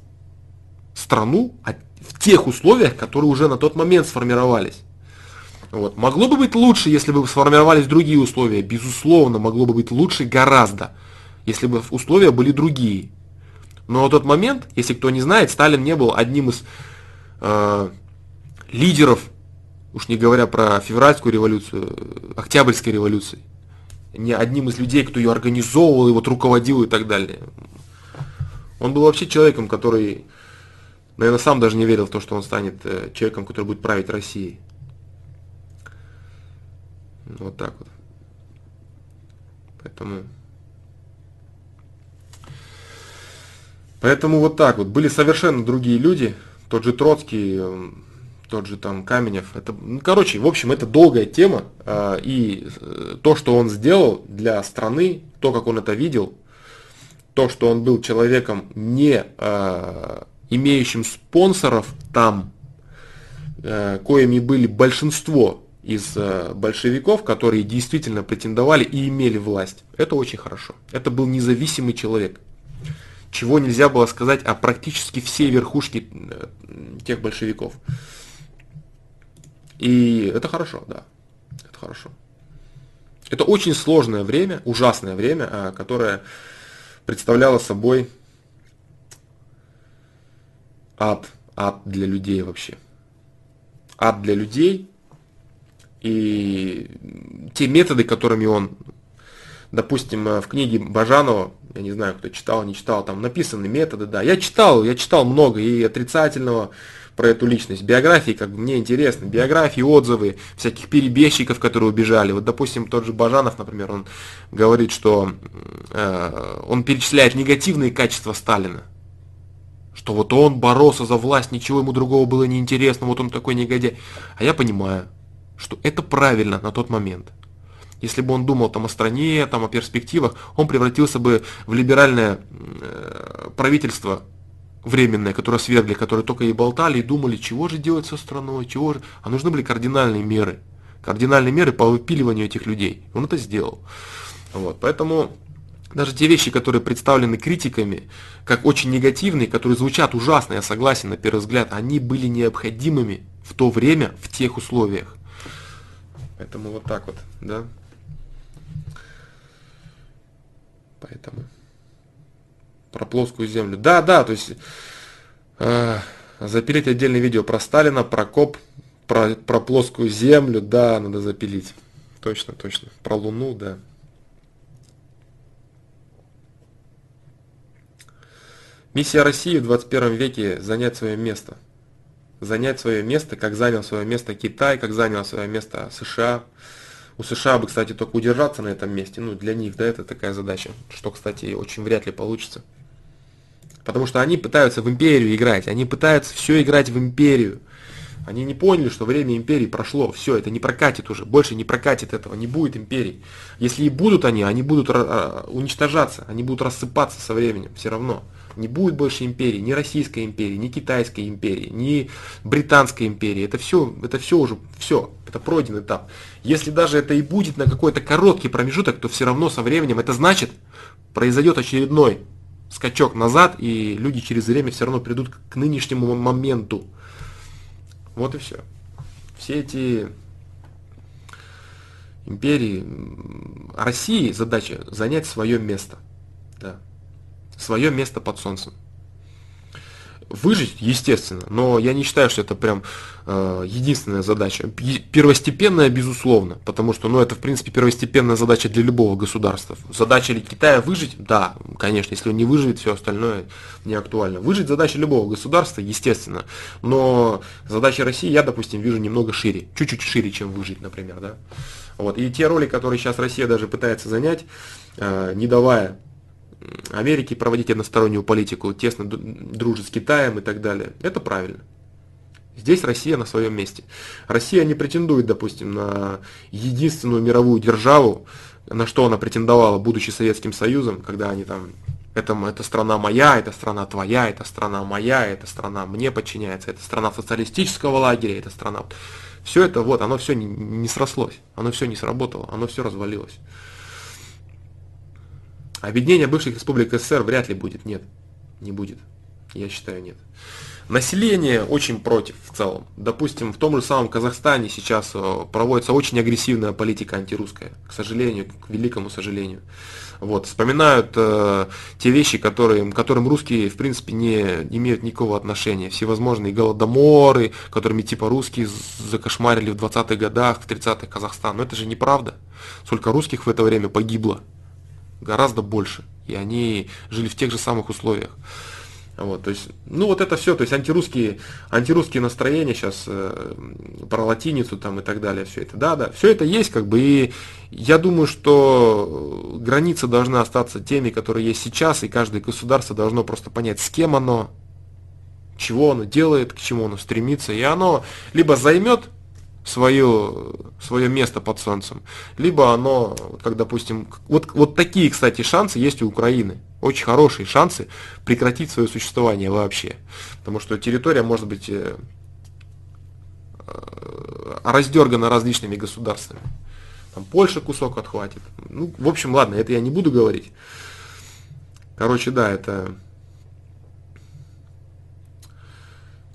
страну в тех условиях, которые уже на тот момент сформировались. Вот. Могло бы быть лучше, если бы сформировались другие условия. Безусловно, могло бы быть лучше гораздо, если бы условия были другие. Но на тот момент, если кто не знает, Сталин не был одним из э, лидеров, уж не говоря про февральскую революцию, октябрьской революции, не одним из людей, кто ее организовывал, и вот руководил и так далее. Он был вообще человеком, который, наверное, сам даже не верил в то, что он станет э, человеком, который будет править Россией. Вот так вот. Поэтому... Поэтому вот так вот. Были совершенно другие люди. Тот же Троцкий, тот же там Каменев. Это, ну, короче, в общем, это долгая тема. А, и э, то, что он сделал для страны, то, как он это видел, то, что он был человеком, не э, имеющим спонсоров там, э, коими были большинство из э, большевиков, которые действительно претендовали и имели власть. Это очень хорошо. Это был независимый человек. Чего нельзя было сказать о практически всей верхушке э, тех большевиков. И это хорошо, да. Это хорошо. Это очень сложное время, ужасное время, э, которое представляла собой ад, ад для людей вообще. Ад для людей и те методы, которыми он, допустим, в книге Бажанова, я не знаю, кто читал, не читал, там написаны методы, да, я читал, я читал много и отрицательного, про эту личность. Биографии, как бы мне интересно, биографии, отзывы всяких перебежчиков, которые убежали. Вот, допустим, тот же Бажанов, например, он говорит, что э, он перечисляет негативные качества Сталина. Что вот он боролся за власть, ничего ему другого было не интересно, вот он такой негодяй. А я понимаю, что это правильно на тот момент. Если бы он думал там о стране, там о перспективах, он превратился бы в либеральное э, правительство временное, которое свергли, которые только и болтали, и думали, чего же делать со страной, чего же... А нужны были кардинальные меры. Кардинальные меры по выпиливанию этих людей. Он это сделал. Вот, поэтому даже те вещи, которые представлены критиками, как очень негативные, которые звучат ужасно, я согласен, на первый взгляд, они были необходимыми в то время, в тех условиях. Поэтому вот так вот, да. Поэтому про плоскую землю. Да, да, то есть э, запилить отдельное видео про Сталина, про КОП, про, про плоскую землю, да, надо запилить. Точно, точно. Про Луну, да. Миссия России в 21 веке занять свое место. Занять свое место, как занял свое место Китай, как занял свое место США. У США бы, кстати, только удержаться на этом месте. Ну, для них, да, это такая задача. Что, кстати, очень вряд ли получится. Потому что они пытаются в империю играть, они пытаются все играть в империю. Они не поняли, что время империи прошло. Все, это не прокатит уже. Больше не прокатит этого. Не будет империй. Если и будут они, они будут уничтожаться. Они будут рассыпаться со временем. Все равно. Не будет больше империи. Ни Российской империи, ни Китайской империи, ни Британской империи. Это все, это все уже, все. Это пройденный этап. Если даже это и будет на какой-то короткий промежуток, то все равно со временем это значит, произойдет очередной скачок назад, и люди через время все равно придут к нынешнему моменту. Вот и все. Все эти империи, России задача занять свое место. Да. Свое место под солнцем выжить, естественно, но я не считаю, что это прям э, единственная задача. Первостепенная, безусловно, потому что, ну, это, в принципе, первостепенная задача для любого государства. Задача ли Китая выжить? Да, конечно, если он не выживет, все остальное не актуально. Выжить задача любого государства, естественно, но задача России я, допустим, вижу немного шире, чуть-чуть шире, чем выжить, например, да. Вот, и те роли, которые сейчас Россия даже пытается занять, э, не давая Америки проводить одностороннюю политику, тесно дружить с Китаем и так далее. Это правильно. Здесь Россия на своем месте. Россия не претендует, допустим, на единственную мировую державу, на что она претендовала, будучи Советским Союзом, когда они там, это, это страна моя, это страна твоя, это страна моя, это страна мне подчиняется, это страна социалистического лагеря, это страна... Все это вот, оно все не, не срослось, оно все не сработало, оно все развалилось. Объединение бывших республик СССР вряд ли будет. Нет, не будет. Я считаю, нет. Население очень против в целом. Допустим, в том же самом Казахстане сейчас э, проводится очень агрессивная политика антирусская, к сожалению, к великому сожалению. Вот, вспоминают э, те вещи, которые, которым русские, в принципе, не имеют никакого отношения. Всевозможные голодоморы, которыми типа русские закошмарили в 20-х годах, в 30-х Казахстан. Но это же неправда. Сколько русских в это время погибло гораздо больше. И они жили в тех же самых условиях. Вот, то есть, ну вот это все, то есть антирусские, антирусские настроения сейчас э, про латиницу там и так далее, все это, да, да, все это есть, как бы, и я думаю, что границы должны остаться теми, которые есть сейчас, и каждое государство должно просто понять, с кем оно, чего оно делает, к чему оно стремится, и оно либо займет свое, свое место под солнцем, либо оно, как допустим, вот, вот такие, кстати, шансы есть у Украины. Очень хорошие шансы прекратить свое существование вообще. Потому что территория может быть э, э, раздергана различными государствами. Там Польша кусок отхватит. Ну, в общем, ладно, это я не буду говорить. Короче, да, это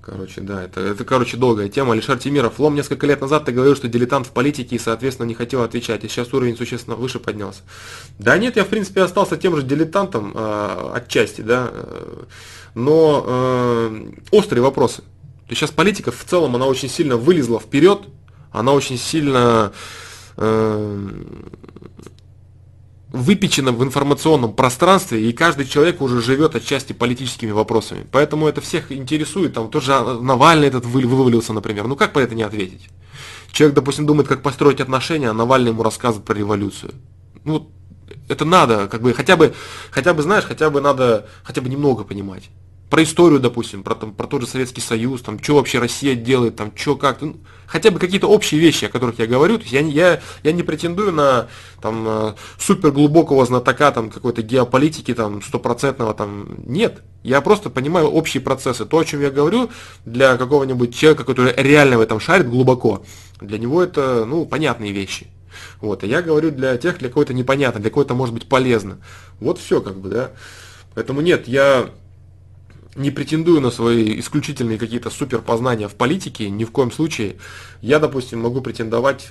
Короче, да, это, это, короче, долгая тема. Алишер Тимиров, Лом, несколько лет назад ты говорил, что дилетант в политике и, соответственно, не хотел отвечать, и сейчас уровень существенно выше поднялся. Да нет, я, в принципе, остался тем же дилетантом э, отчасти, да, э, но э, острые вопросы. То сейчас политика в целом, она очень сильно вылезла вперед, она очень сильно э, выпечено в информационном пространстве, и каждый человек уже живет отчасти политическими вопросами. Поэтому это всех интересует. Там тоже Навальный этот вывалился, например. Ну как по это не ответить? Человек, допустим, думает, как построить отношения, а Навальный ему рассказывает про революцию. Ну, это надо, как бы, хотя бы, хотя бы, знаешь, хотя бы надо, хотя бы немного понимать про историю, допустим, про, там, про тот же Советский Союз, там, что вообще Россия делает, там, что как, ну, хотя бы какие-то общие вещи, о которых я говорю, то есть я, я, я не претендую на там, э, супер глубокого знатока там, какой-то геополитики, там, стопроцентного, там, нет, я просто понимаю общие процессы, то, о чем я говорю, для какого-нибудь человека, который реально в этом шарит глубоко, для него это, ну, понятные вещи. Вот, и я говорю для тех, для кого это непонятно, для кого это может быть полезно. Вот все, как бы, да. Поэтому нет, я не претендую на свои исключительные какие-то супер познания в политике, ни в коем случае. Я, допустим, могу претендовать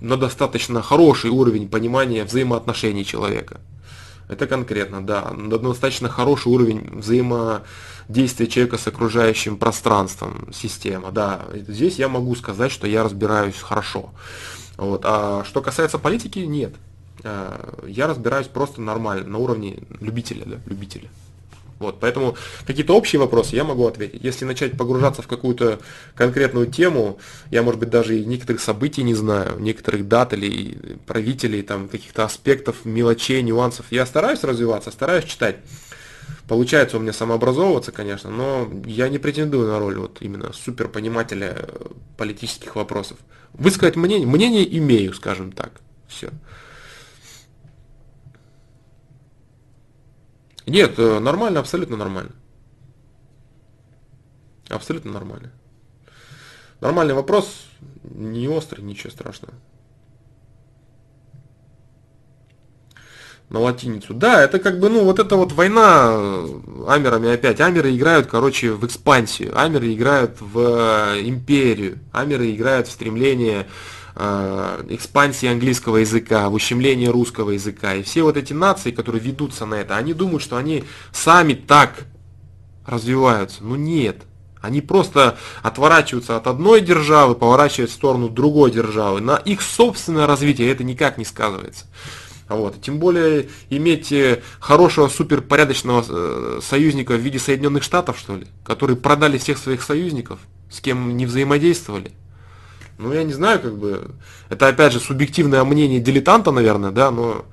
на достаточно хороший уровень понимания взаимоотношений человека. Это конкретно, да. На достаточно хороший уровень взаимодействия человека с окружающим пространством, система, да. Здесь я могу сказать, что я разбираюсь хорошо. Вот. А что касается политики, нет. А, я разбираюсь просто нормально, на уровне любителя, да, любителя. Вот, поэтому какие-то общие вопросы я могу ответить. Если начать погружаться в какую-то конкретную тему, я, может быть, даже и некоторых событий не знаю, некоторых дат или правителей, там, каких-то аспектов, мелочей, нюансов. Я стараюсь развиваться, стараюсь читать. Получается у меня самообразовываться, конечно, но я не претендую на роль вот именно суперпонимателя э, политических вопросов. Высказать мнение, мнение имею, скажем так. Все. Нет, э, нормально, абсолютно нормально. Абсолютно нормально. Нормальный вопрос, не острый, ничего страшного. на латиницу. Да, это как бы, ну, вот эта вот война э, амерами опять. Амеры играют, короче, в экспансию. Амеры играют в э, империю. Амеры играют в стремление э, экспансии английского языка, в ущемление русского языка. И все вот эти нации, которые ведутся на это, они думают, что они сами так развиваются. Ну нет. Они просто отворачиваются от одной державы, поворачивают в сторону другой державы. На их собственное развитие это никак не сказывается. Вот. Тем более иметь э, хорошего суперпорядочного э, союзника в виде Соединенных Штатов, что ли, которые продали всех своих союзников, с кем не взаимодействовали. Ну, я не знаю, как бы, это опять же субъективное мнение дилетанта, наверное, да, но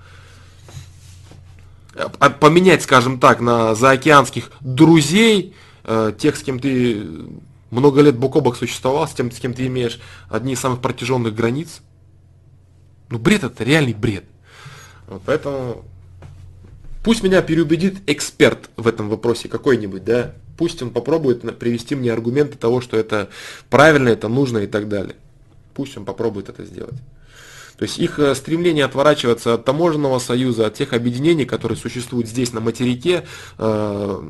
а, поменять, скажем так, на заокеанских друзей, э, тех, с кем ты много лет бок о бок существовал, с тем, с кем ты имеешь одни из самых протяженных границ. Ну, бред это, реальный бред. Вот поэтому пусть меня переубедит эксперт в этом вопросе какой-нибудь, да, пусть он попробует привести мне аргументы того, что это правильно, это нужно и так далее. Пусть он попробует это сделать. То есть их э, стремление отворачиваться от таможенного союза, от тех объединений, которые существуют здесь на материке, э,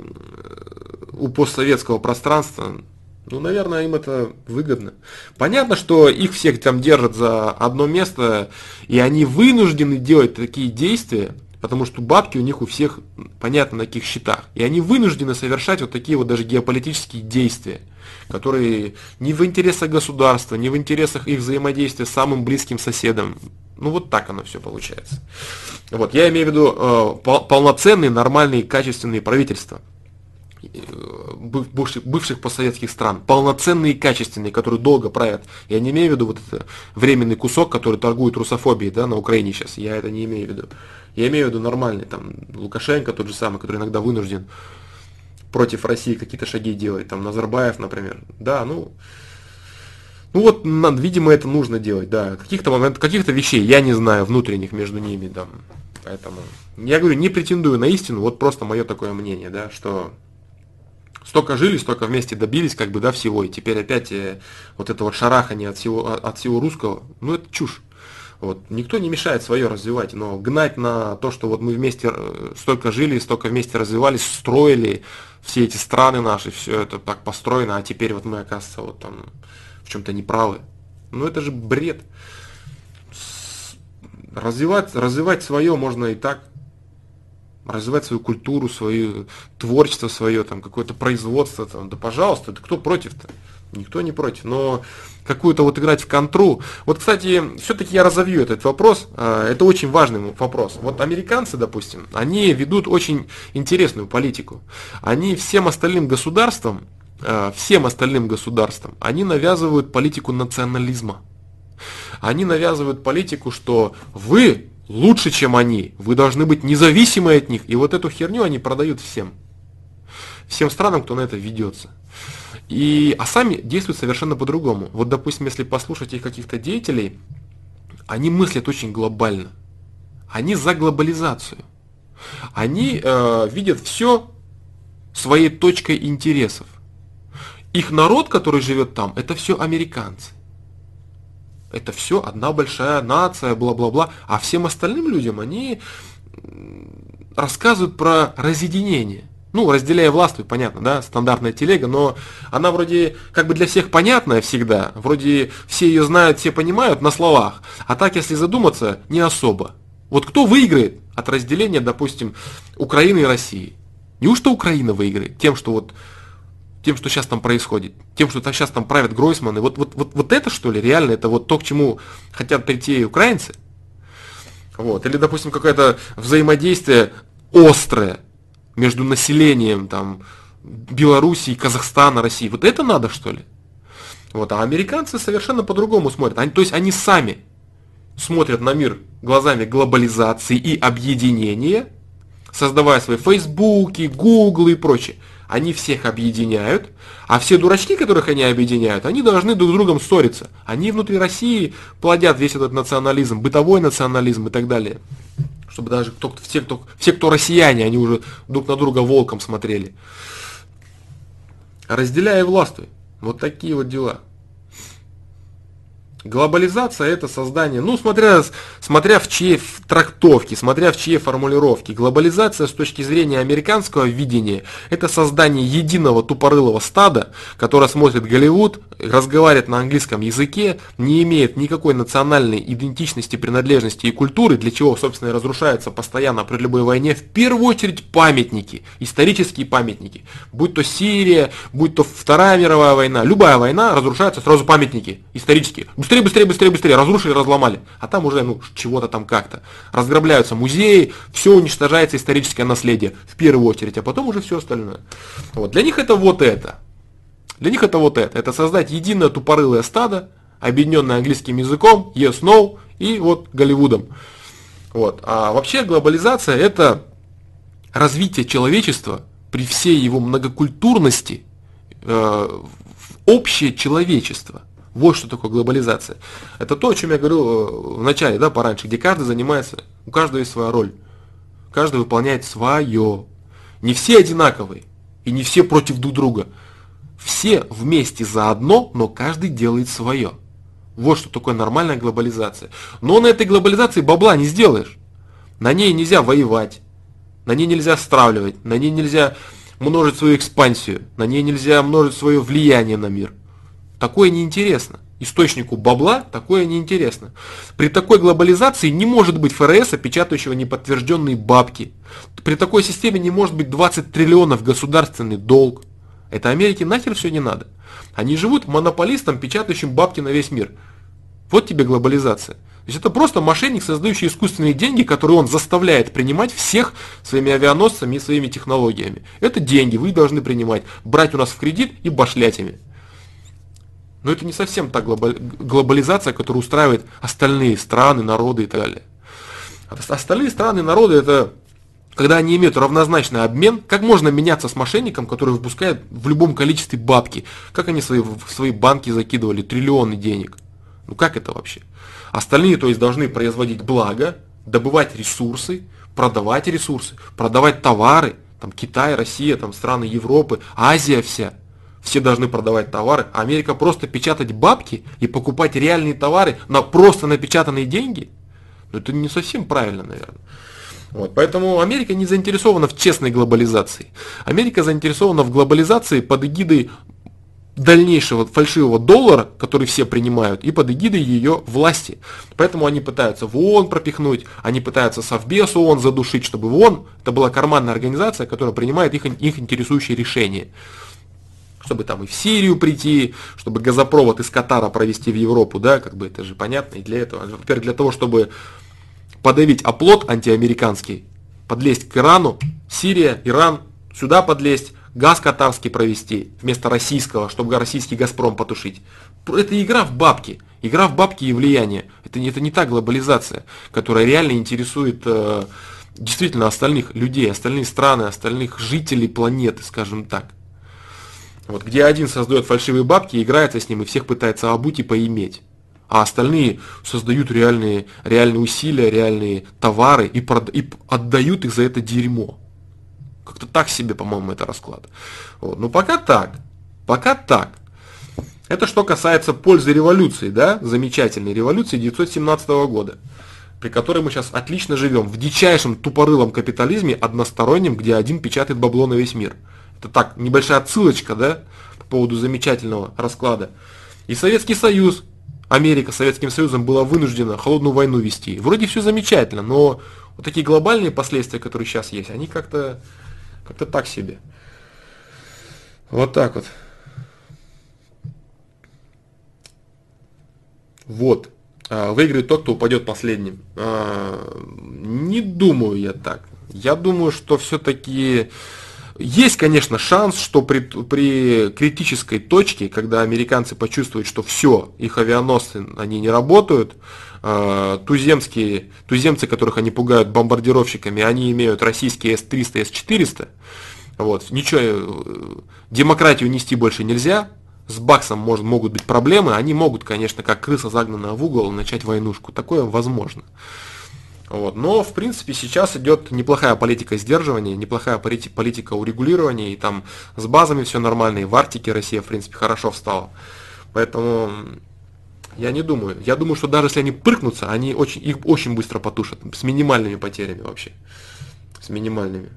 у постсоветского пространства, ну, наверное, им это выгодно. Понятно, что их всех там держат за одно место, и они вынуждены делать такие действия, потому что бабки у них у всех, понятно, на каких счетах. И они вынуждены совершать вот такие вот даже геополитические действия, которые не в интересах государства, не в интересах их взаимодействия с самым близким соседом. Ну вот так оно все получается. Вот, я имею в виду э, полноценные, нормальные, качественные правительства бывших, бывших постсоветских стран, полноценные и качественные, которые долго правят. Я не имею в виду вот этот временный кусок, который торгует русофобией да, на Украине сейчас. Я это не имею в виду. Я имею в виду нормальный, там, Лукашенко тот же самый, который иногда вынужден против России какие-то шаги делать, там, Назарбаев, например. Да, ну, ну вот, видимо, это нужно делать, да. Каких-то моментов, каких-то вещей я не знаю внутренних между ними, да. Поэтому, я говорю, не претендую на истину, вот просто мое такое мнение, да, что столько жили, столько вместе добились, как бы, да, всего, и теперь опять э, вот это вот шарахание от всего, от всего русского, ну, это чушь. Вот. Никто не мешает свое развивать, но гнать на то, что вот мы вместе э, столько жили, столько вместе развивались, строили все эти страны наши, все это так построено, а теперь вот мы, оказывается, вот там в чем-то неправы. Ну это же бред. Развивать, развивать свое можно и так, развивать свою культуру, свое творчество свое, там, какое-то производство, там, да пожалуйста, да кто против-то? Никто не против, но какую-то вот играть в контру. Вот, кстати, все-таки я разовью этот вопрос, а, это очень важный вопрос. Вот американцы, допустим, они ведут очень интересную политику. Они всем остальным государствам, а, всем остальным государствам, они навязывают политику национализма. Они навязывают политику, что вы лучше, чем они. Вы должны быть независимы от них. И вот эту херню они продают всем. Всем странам, кто на это ведется. И, а сами действуют совершенно по-другому. Вот, допустим, если послушать их каких-то деятелей, они мыслят очень глобально. Они за глобализацию. Они э, видят все своей точкой интересов. Их народ, который живет там, это все американцы это все одна большая нация, бла-бла-бла. А всем остальным людям они рассказывают про разъединение. Ну, разделяя власть, понятно, да, стандартная телега, но она вроде как бы для всех понятная всегда, вроде все ее знают, все понимают на словах, а так, если задуматься, не особо. Вот кто выиграет от разделения, допустим, Украины и России? Неужто Украина выиграет тем, что вот тем, что сейчас там происходит, тем, что сейчас там правят Гройсманы, вот, вот, вот, вот это что ли реально, это вот то, к чему хотят прийти украинцы? Вот. Или, допустим, какое-то взаимодействие острое между населением там, Белоруссии, Казахстана, России. Вот это надо, что ли? Вот. А американцы совершенно по-другому смотрят. Они, то есть они сами смотрят на мир глазами глобализации и объединения создавая свои Фейсбуки, Гуглы и прочее. Они всех объединяют, а все дурачки, которых они объединяют, они должны друг с другом ссориться. Они внутри России плодят весь этот национализм, бытовой национализм и так далее. Чтобы даже кто, все, кто, все, кто россияне, они уже друг на друга волком смотрели. Разделяй и властвуй. Вот такие вот дела. Глобализация это создание, ну смотря, смотря в чьей трактовке, смотря в чьей формулировке. Глобализация с точки зрения американского видения это создание единого тупорылого стада, которое смотрит Голливуд, разговаривает на английском языке, не имеет никакой национальной идентичности, принадлежности и культуры, для чего, собственно, и разрушаются постоянно при любой войне, в первую очередь памятники, исторические памятники. Будь то Сирия, будь то Вторая мировая война, любая война, разрушаются сразу памятники исторические. Быстрее, быстрее, быстрее, быстрее, разрушили, разломали. А там уже, ну, чего-то там как-то. Разграбляются музеи, все уничтожается историческое наследие в первую очередь, а потом уже все остальное. Вот. Для них это вот это. Для них это вот это. Это создать единое тупорылое стадо, объединенное английским языком, yes, no, и вот Голливудом. Вот. А вообще глобализация это развитие человечества при всей его многокультурности э, в общее человечество. Вот что такое глобализация. Это то, о чем я говорил э, в начале, да, пораньше, где каждый занимается, у каждого есть своя роль. Каждый выполняет свое. Не все одинаковые, и не все против друг друга. Все вместе заодно, но каждый делает свое. Вот что такое нормальная глобализация. Но на этой глобализации бабла не сделаешь. На ней нельзя воевать, на ней нельзя стравливать, на ней нельзя множить свою экспансию, на ней нельзя множить свое влияние на мир. Такое неинтересно. Источнику бабла такое неинтересно. При такой глобализации не может быть ФРС, печатающего неподтвержденные бабки. При такой системе не может быть 20 триллионов государственный долг. Это Америке нахер все не надо. Они живут монополистом, печатающим бабки на весь мир. Вот тебе глобализация. То есть это просто мошенник, создающий искусственные деньги, которые он заставляет принимать всех своими авианосцами и своими технологиями. Это деньги, вы должны принимать, брать у нас в кредит и башлять ими. Но это не совсем та глобализация, которая устраивает остальные страны, народы и так далее. Остальные страны, народы это когда они имеют равнозначный обмен, как можно меняться с мошенником, который выпускает в любом количестве бабки? Как они свои, в свои банки закидывали триллионы денег? Ну как это вообще? Остальные, то есть, должны производить благо, добывать ресурсы, продавать ресурсы, продавать товары, там Китай, Россия, там страны Европы, Азия вся – все должны продавать товары, а Америка просто печатать бабки и покупать реальные товары на просто напечатанные деньги, ну это не совсем правильно, наверное. Вот, поэтому Америка не заинтересована в честной глобализации. Америка заинтересована в глобализации под эгидой дальнейшего фальшивого доллара, который все принимают, и под эгидой ее власти. Поэтому они пытаются в ООН пропихнуть, они пытаются Совбез ООН задушить, чтобы в ООН, это была карманная организация, которая принимает их, их интересующие решения чтобы там и в Сирию прийти, чтобы газопровод из Катара провести в Европу, да, как бы это же понятно, и для этого, во-первых, для того, чтобы подавить оплот антиамериканский, подлезть к Ирану, Сирия, Иран, сюда подлезть, газ катарский провести вместо российского, чтобы российский Газпром потушить. Это игра в бабки, игра в бабки и влияние. Это, это не та глобализация, которая реально интересует э, действительно остальных людей, остальные страны, остальных жителей планеты, скажем так. Вот, где один создает фальшивые бабки, играется с ним и всех пытается обуть и поиметь. А остальные создают реальные, реальные усилия, реальные товары и, прод, и отдают их за это дерьмо. Как-то так себе, по-моему, это расклад. Вот. Ну пока так. Пока так. Это что касается пользы революции, да, замечательной революции 1917 года, при которой мы сейчас отлично живем, в дичайшем тупорылом капитализме одностороннем, где один печатает бабло на весь мир. Это так, небольшая отсылочка, да, по поводу замечательного расклада. И Советский Союз, Америка Советским Союзом была вынуждена холодную войну вести. Вроде все замечательно, но вот такие глобальные последствия, которые сейчас есть, они как-то как-то так себе. Вот так вот. Вот. А, выиграет тот, кто упадет последним. А, не думаю я так. Я думаю, что все-таки есть, конечно, шанс, что при, при критической точке, когда американцы почувствуют, что все, их авианосцы, они не работают, э, туземские, туземцы, которых они пугают бомбардировщиками, они имеют российские С-300, С-400, вот, ничего, э, демократию нести больше нельзя, с Баксом может, могут быть проблемы, они могут, конечно, как крыса загнанная в угол, начать войнушку. Такое возможно. Вот. Но, в принципе, сейчас идет неплохая политика сдерживания, неплохая политика урегулирования, и там с базами все нормально, и в Арктике Россия, в принципе, хорошо встала. Поэтому я не думаю. Я думаю, что даже если они прыгнутся, они очень, их очень быстро потушат, с минимальными потерями вообще. С минимальными.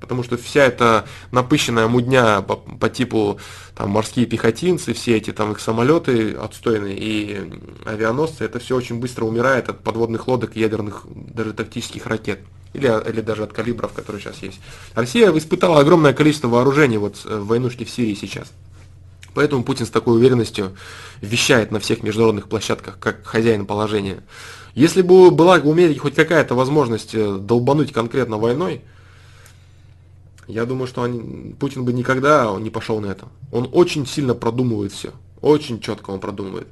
Потому что вся эта напыщенная мудня по, по типу там, морские пехотинцы, все эти там их самолеты отстойные и авианосцы, это все очень быстро умирает от подводных лодок, ядерных, даже тактических ракет. Или, или даже от калибров, которые сейчас есть. Россия испытала огромное количество вооружений вот э, в войнушке в Сирии сейчас. Поэтому Путин с такой уверенностью вещает на всех международных площадках, как хозяин положения. Если бы была у хоть какая-то возможность э, долбануть конкретно войной, я думаю, что они, Путин бы никогда не пошел на это. Он очень сильно продумывает все. Очень четко он продумывает.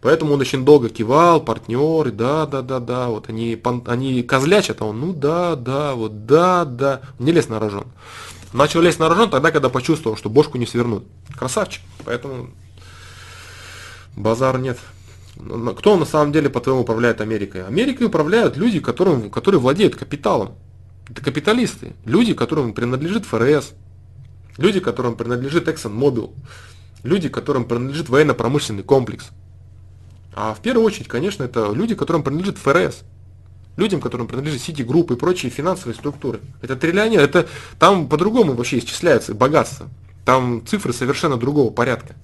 Поэтому он очень долго кивал, партнеры, да, да, да, да, вот они, они козлячат, а он, ну да, да, вот да, да, не лез на рожон. Начал лезть на рожон тогда, когда почувствовал, что бошку не свернут. Красавчик. Поэтому базар нет. Кто на самом деле, по-твоему, управляет Америкой? Америкой управляют люди, которым, которые владеют капиталом. Это капиталисты, люди, которым принадлежит ФРС, люди, которым принадлежит ExxonMobil, люди, которым принадлежит военно-промышленный комплекс. А в первую очередь, конечно, это люди, которым принадлежит ФРС, людям, которым принадлежит Citigroup и прочие финансовые структуры. Это триллионер, это там по-другому вообще исчисляется богатство. Там цифры совершенно другого порядка.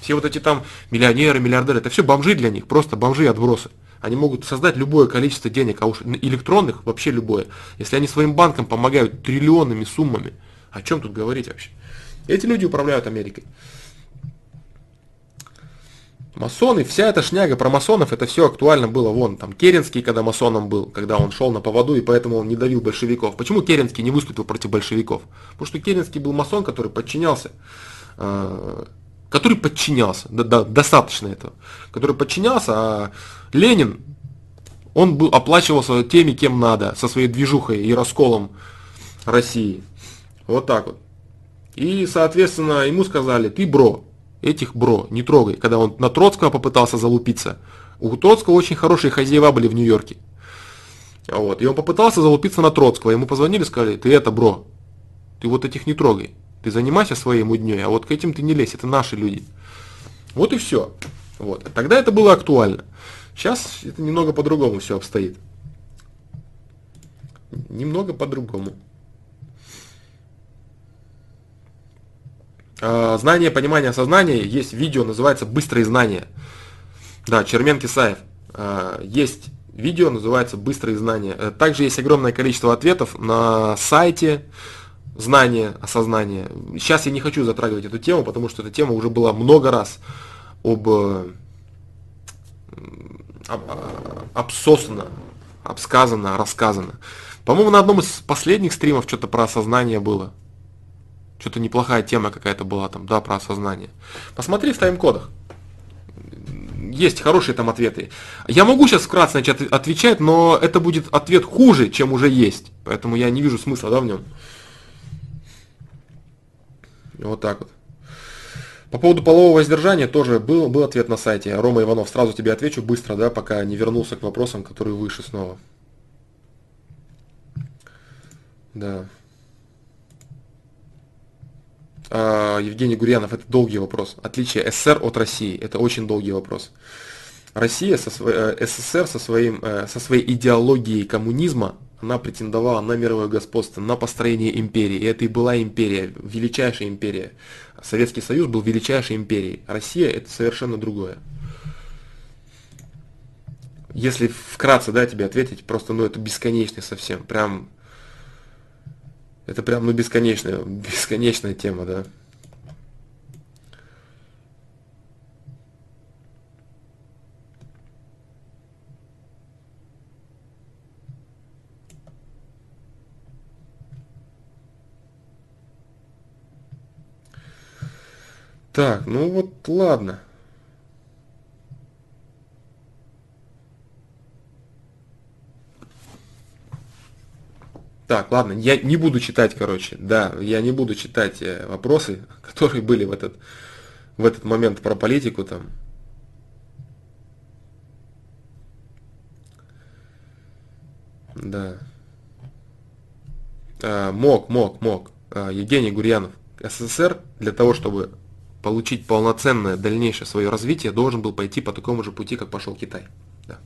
Все вот эти там миллионеры, миллиардеры, это все бомжи для них, просто бомжи и отбросы. Они могут создать любое количество денег, а уж электронных вообще любое. Если они своим банкам помогают триллионными суммами, о чем тут говорить вообще? Эти люди управляют Америкой. Масоны, вся эта шняга про масонов, это все актуально было. Вон, там, Керенский, когда масоном был, когда он шел на поводу, и поэтому он не давил большевиков. Почему Керенский не выступил против большевиков? Потому что Керенский был масон, который подчинялся э, который подчинялся, да, да, достаточно этого, который подчинялся, а Ленин, он был, оплачивался теми, кем надо, со своей движухой и расколом России. Вот так вот. И, соответственно, ему сказали, ты бро, этих бро, не трогай. Когда он на Троцкого попытался залупиться, у Троцкого очень хорошие хозяева были в Нью-Йорке. Вот. И он попытался залупиться на Троцкого. Ему позвонили, сказали, ты это, бро, ты вот этих не трогай. Ты занимайся своей мудней, а вот к этим ты не лезь, это наши люди. Вот и все. Вот. Тогда это было актуально. Сейчас это немного по-другому все обстоит. Немного по-другому. А, знание, понимание, сознание. Есть видео, называется «Быстрые знания». Да, Чермен Кисаев. А, есть видео, называется «Быстрые знания». Э, также есть огромное количество ответов на сайте знание, осознание. Сейчас я не хочу затрагивать эту тему, потому что эта тема уже была много раз об, об, обсосана, обсказана, рассказана. По-моему, на одном из последних стримов что-то про осознание было. Что-то неплохая тема какая-то была там, да, про осознание. Посмотри в тайм-кодах. Есть хорошие там ответы. Я могу сейчас вкратце начать отвечать, но это будет ответ хуже, чем уже есть. Поэтому я не вижу смысла да, в нем. Вот так вот. По поводу полового воздержания тоже был, был ответ на сайте. Рома Иванов, сразу тебе отвечу быстро, да, пока не вернулся к вопросам, которые выше снова. Да. А, Евгений Гурьянов, это долгий вопрос. Отличие СССР от России, это очень долгий вопрос. Россия, со э, СССР со, своим, э, со своей идеологией коммунизма она претендовала на мировое господство, на построение империи. И это и была империя, величайшая империя. Советский Союз был величайшей империей. Россия это совершенно другое. Если вкратце, да, тебе ответить, просто, ну, это бесконечный совсем. Прям, это прям, ну, бесконечная, бесконечная тема, да. Так, ну вот ладно. Так, ладно, я не буду читать, короче, да, я не буду читать э, вопросы, которые были в этот, в этот момент про политику там. Да. А, мог, мог, мог. А, Евгений Гурьянов. СССР для того, чтобы получить полноценное дальнейшее свое развитие, должен был пойти по такому же пути, как пошел Китай. Да.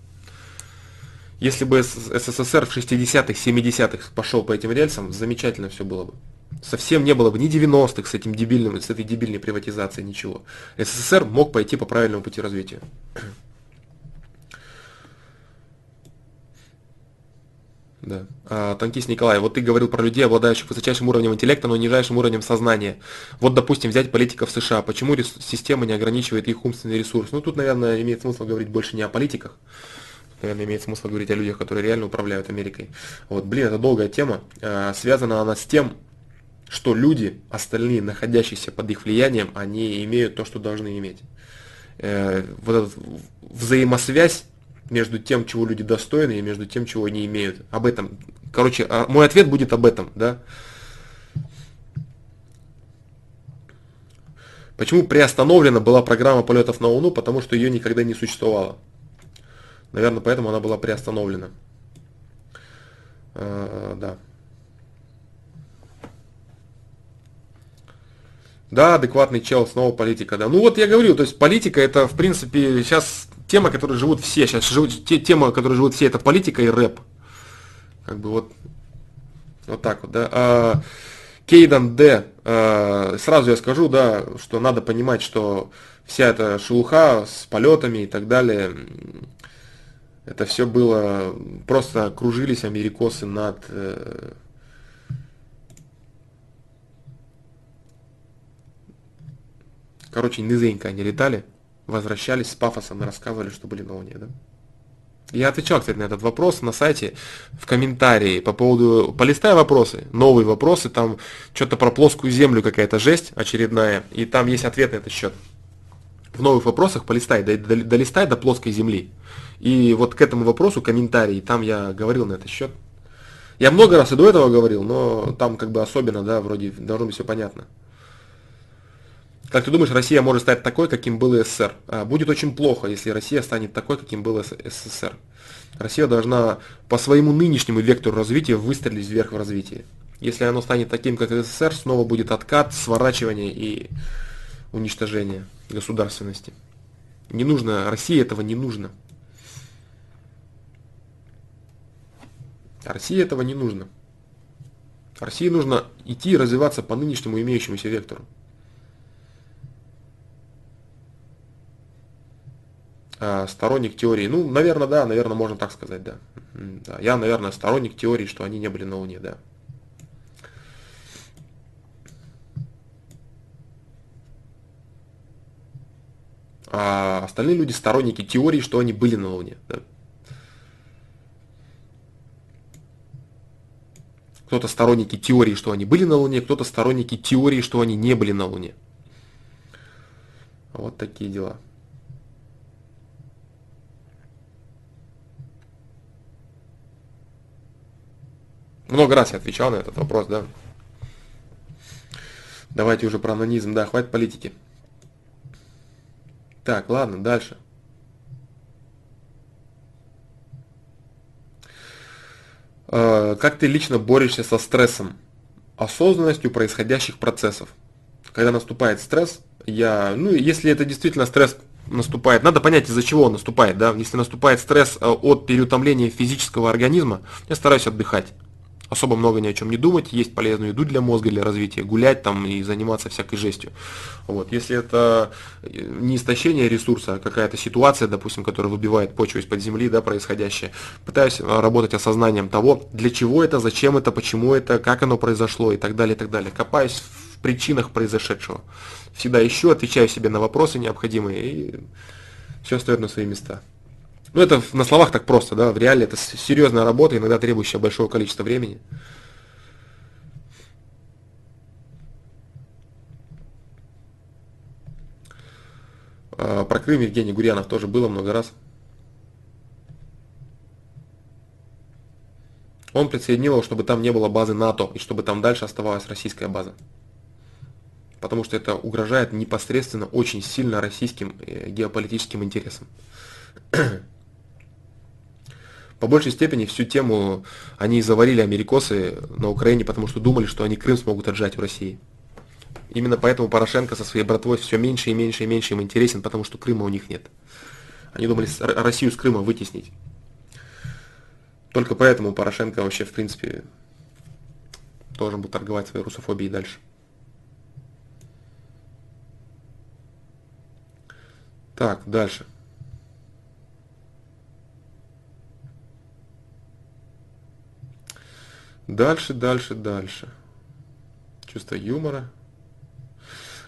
Если бы СССР в 60-х, 70-х пошел по этим рельсам, замечательно все было бы. Совсем не было бы ни 90-х с этим дебильным, с этой дебильной приватизацией, ничего. СССР мог пойти по правильному пути развития. Да. А, танкист Николай, вот ты говорил про людей, обладающих высочайшим уровнем интеллекта, но нижайшим уровнем сознания. Вот, допустим, взять политиков США. Почему система не ограничивает их умственный ресурс? Ну, тут, наверное, имеет смысл говорить больше не о политиках. Наверное, имеет смысл говорить о людях, которые реально управляют Америкой. Вот, блин, это долгая тема. А, связана она с тем, что люди, остальные, находящиеся под их влиянием, они имеют то, что должны иметь. Э, вот эта взаимосвязь между тем, чего люди достойны, и между тем, чего они имеют. Об этом. Короче, а, мой ответ будет об этом, да. Почему приостановлена была программа полетов на Луну? Потому что ее никогда не существовало. Наверное, поэтому она была приостановлена. А, да. Да, адекватный чел, снова политика, да. Ну вот я говорю, то есть политика это, в принципе, сейчас тема, которой живут все. Сейчас живут, те, тема, которой живут все, это политика и рэп. Как бы вот, вот так вот, да. А, Кейдан Д. А, сразу я скажу, да, что надо понимать, что вся эта шелуха с полетами и так далее, это все было, просто кружились америкосы над э, Короче, низенько они летали возвращались с пафосом и рассказывали, что были на Луне, да? Я отвечал, кстати, на этот вопрос на сайте, в комментарии по поводу... Полистай вопросы, новые вопросы, там что-то про плоскую землю какая-то жесть очередная, и там есть ответ на этот счет. В новых вопросах полистай, долистай до плоской земли. И вот к этому вопросу комментарии, там я говорил на этот счет. Я много раз и до этого говорил, но там как бы особенно, да, вроде должно быть все понятно. Как ты думаешь, Россия может стать такой, каким был СССР? А, будет очень плохо, если Россия станет такой, каким был СССР. Россия должна по своему нынешнему вектору развития выстрелить вверх в развитии. Если оно станет таким, как СССР, снова будет откат, сворачивание и уничтожение государственности. Не нужно, России этого не нужно. России этого не нужно. России нужно идти и развиваться по нынешнему имеющемуся вектору. Сторонник теории. Ну, наверное, да, наверное, можно так сказать, да. да. Я, наверное, сторонник теории, что они не были на Луне, да. А остальные люди сторонники теории, что они были на Луне. Да. Кто-то сторонники теории, что они были на Луне, кто-то сторонники теории, что они не были на Луне. Вот такие дела. Много раз я отвечал на этот вопрос, да. Давайте уже про анонизм, да, хватит политики. Так, ладно, дальше. А, как ты лично борешься со стрессом? Осознанностью происходящих процессов. Когда наступает стресс, я, ну, если это действительно стресс наступает, надо понять, из-за чего он наступает, да. Если наступает стресс а, от переутомления физического организма, я стараюсь отдыхать особо много ни о чем не думать, есть полезную еду для мозга, для развития, гулять там и заниматься всякой жестью. Вот. Если это э, не истощение ресурса, а какая-то ситуация, допустим, которая выбивает почву из-под земли, да, происходящее, пытаюсь э, работать осознанием того, для чего это, зачем это, почему это, как оно произошло и так далее, и так далее. Копаюсь в причинах произошедшего. Всегда ищу, отвечаю себе на вопросы необходимые и все стоит на свои места. Ну, это на словах так просто, да, в реале это серьезная работа, иногда требующая большого количества времени. А, про Крым Евгений Гурьянов тоже было много раз. Он присоединил чтобы там не было базы НАТО и чтобы там дальше оставалась российская база. Потому что это угрожает непосредственно очень сильно российским э, геополитическим интересам. По большей степени всю тему они заварили америкосы на Украине, потому что думали, что они Крым смогут отжать в России. Именно поэтому Порошенко со своей братвой все меньше и меньше и меньше им интересен, потому что Крыма у них нет. Они думали Россию с Крыма вытеснить. Только поэтому Порошенко вообще, в принципе, должен был торговать своей русофобией дальше. Так, дальше. Дальше, дальше, дальше. Чувство юмора.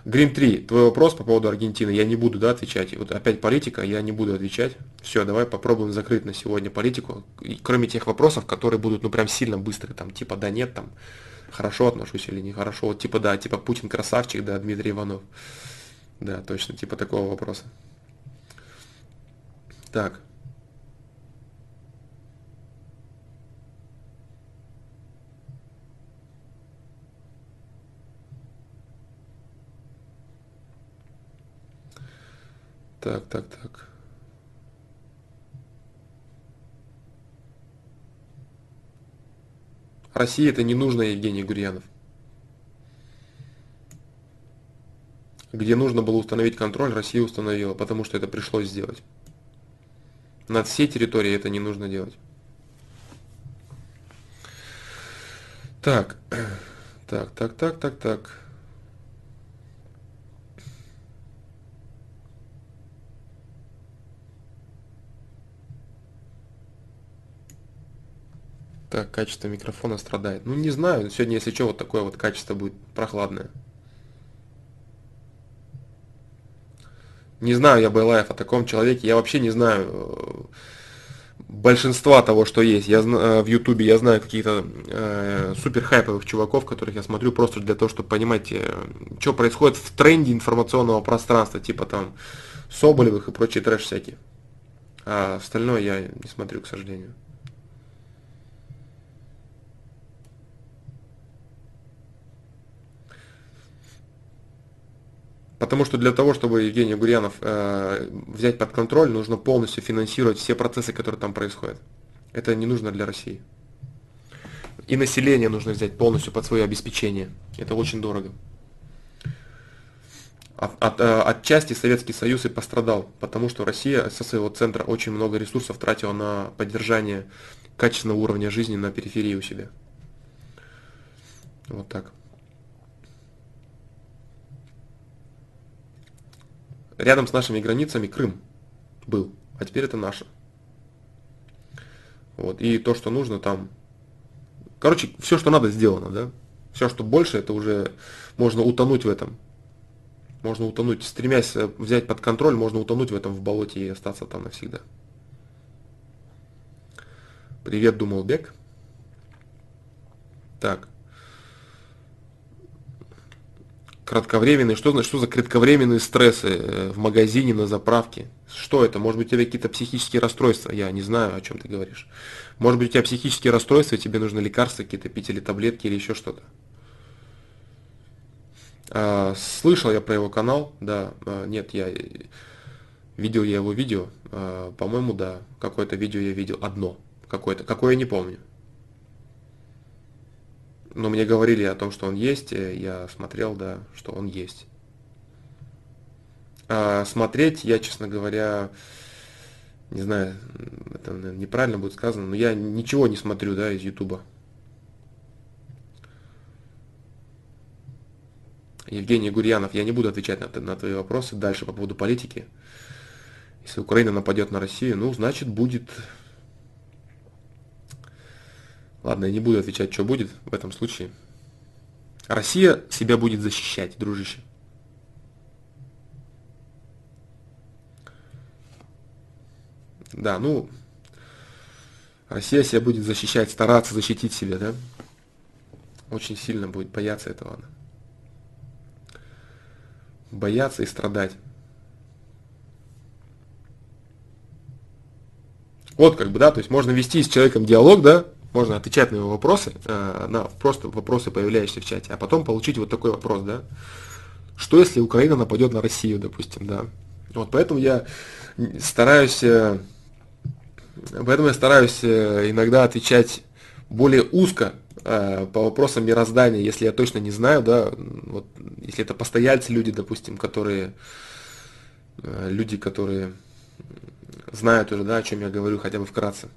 Грим 3, твой вопрос по поводу Аргентины, я не буду да, отвечать. Вот опять политика, я не буду отвечать. Все, давай попробуем закрыть на сегодня политику. И, кроме тех вопросов, которые будут, ну, прям сильно быстрые, там, типа, да, нет, там, хорошо отношусь или нехорошо, вот, типа, да, типа, Путин красавчик, да, Дмитрий Иванов. Да, точно, типа такого вопроса. Так. Так, так, так. России это не нужно, Евгений Гурьянов. Где нужно было установить контроль, Россия установила, потому что это пришлось сделать. Над всей территорией это не нужно делать. Так, так, так, так, так, так. Так, качество микрофона страдает. Ну, не знаю, сегодня, если что, вот такое вот качество будет прохладное. Не знаю я Байлаев о таком человеке. Я вообще не знаю э, большинства того, что есть. Я э, в Ютубе я знаю каких-то э, супер хайповых чуваков, которых я смотрю просто для того, чтобы понимать, э, что происходит в тренде информационного пространства, типа там Соболевых и прочий трэш всякий. А остальное я не смотрю, к сожалению. Потому что для того, чтобы Евгений Гурьянов э, взять под контроль, нужно полностью финансировать все процессы, которые там происходят. Это не нужно для России. И население нужно взять полностью под свое обеспечение. Это очень дорого. От, от, э, отчасти Советский Союз и пострадал, потому что Россия со своего центра очень много ресурсов тратила на поддержание качественного уровня жизни на периферии у себя. Вот так. Рядом с нашими границами Крым был, а теперь это наше. Вот, и то, что нужно там. Короче, все, что надо, сделано, да? Все, что больше, это уже можно утонуть в этом. Можно утонуть, стремясь э, взять под контроль, можно утонуть в этом в болоте и остаться там навсегда. Привет, думал Бек. Так. Кратковременные, что что за кратковременные стрессы э, в магазине, на заправке? Что это? Может быть, у тебя какие-то психические расстройства? Я не знаю, о чем ты говоришь. Может быть, у тебя психические расстройства, тебе нужны лекарства какие-то пить или таблетки или еще что-то. А, слышал я про его канал, да, а, нет, я видел я его видео, а, по-моему, да, какое-то видео я видел, одно, какое-то, какое я не помню но мне говорили о том, что он есть, я смотрел, да, что он есть. А смотреть я, честно говоря, не знаю, это наверное, неправильно будет сказано, но я ничего не смотрю, да, из Ютуба. Евгений Гурьянов, я не буду отвечать на, на твои вопросы дальше по поводу политики. Если Украина нападет на Россию, ну, значит, будет Ладно, я не буду отвечать, что будет в этом случае. Россия себя будет защищать, дружище. Да, ну, Россия себя будет защищать, стараться защитить себя, да? Очень сильно будет бояться этого она. Бояться и страдать. Вот как бы, да, то есть можно вести с человеком диалог, да, можно отвечать на его вопросы, э, на просто вопросы, появляющиеся в чате, а потом получить вот такой вопрос, да. Что если Украина нападет на Россию, допустим, да. Вот поэтому я стараюсь, э, поэтому я стараюсь э, иногда отвечать более узко по вопросам мироздания, если я точно не знаю, да, вот, если это постояльцы люди, допустим, которые, люди, которые знают уже, да, о чем я говорю, хотя бы вкратце.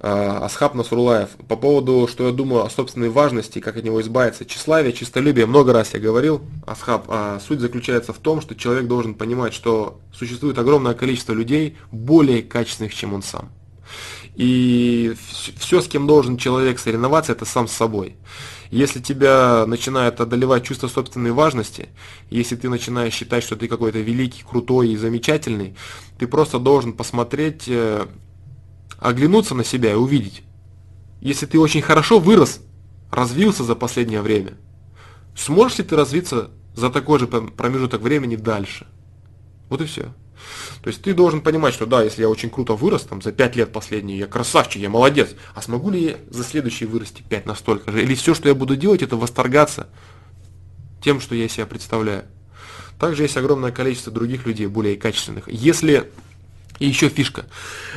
А, Асхаб Насрулаев. По поводу, что я думаю о собственной важности, как от него избавиться. Тщеславие, чистолюбие, много раз я говорил, Асхаб, а суть заключается в том, что человек должен понимать, что существует огромное количество людей, более качественных, чем он сам. И все, с кем должен человек соревноваться, это сам с собой. Если тебя начинает одолевать чувство собственной важности, если ты начинаешь считать, что ты какой-то великий, крутой и замечательный, ты просто должен посмотреть, э, оглянуться на себя и увидеть. Если ты очень хорошо вырос, развился за последнее время, сможешь ли ты развиться за такой же промежуток времени дальше? Вот и все. То есть ты должен понимать, что да, если я очень круто вырос, там, за 5 лет последние, я красавчик, я молодец, а смогу ли я за следующие вырасти 5 настолько же? Или все, что я буду делать, это восторгаться тем, что я себя представляю. Также есть огромное количество других людей, более качественных. Если, и еще фишка,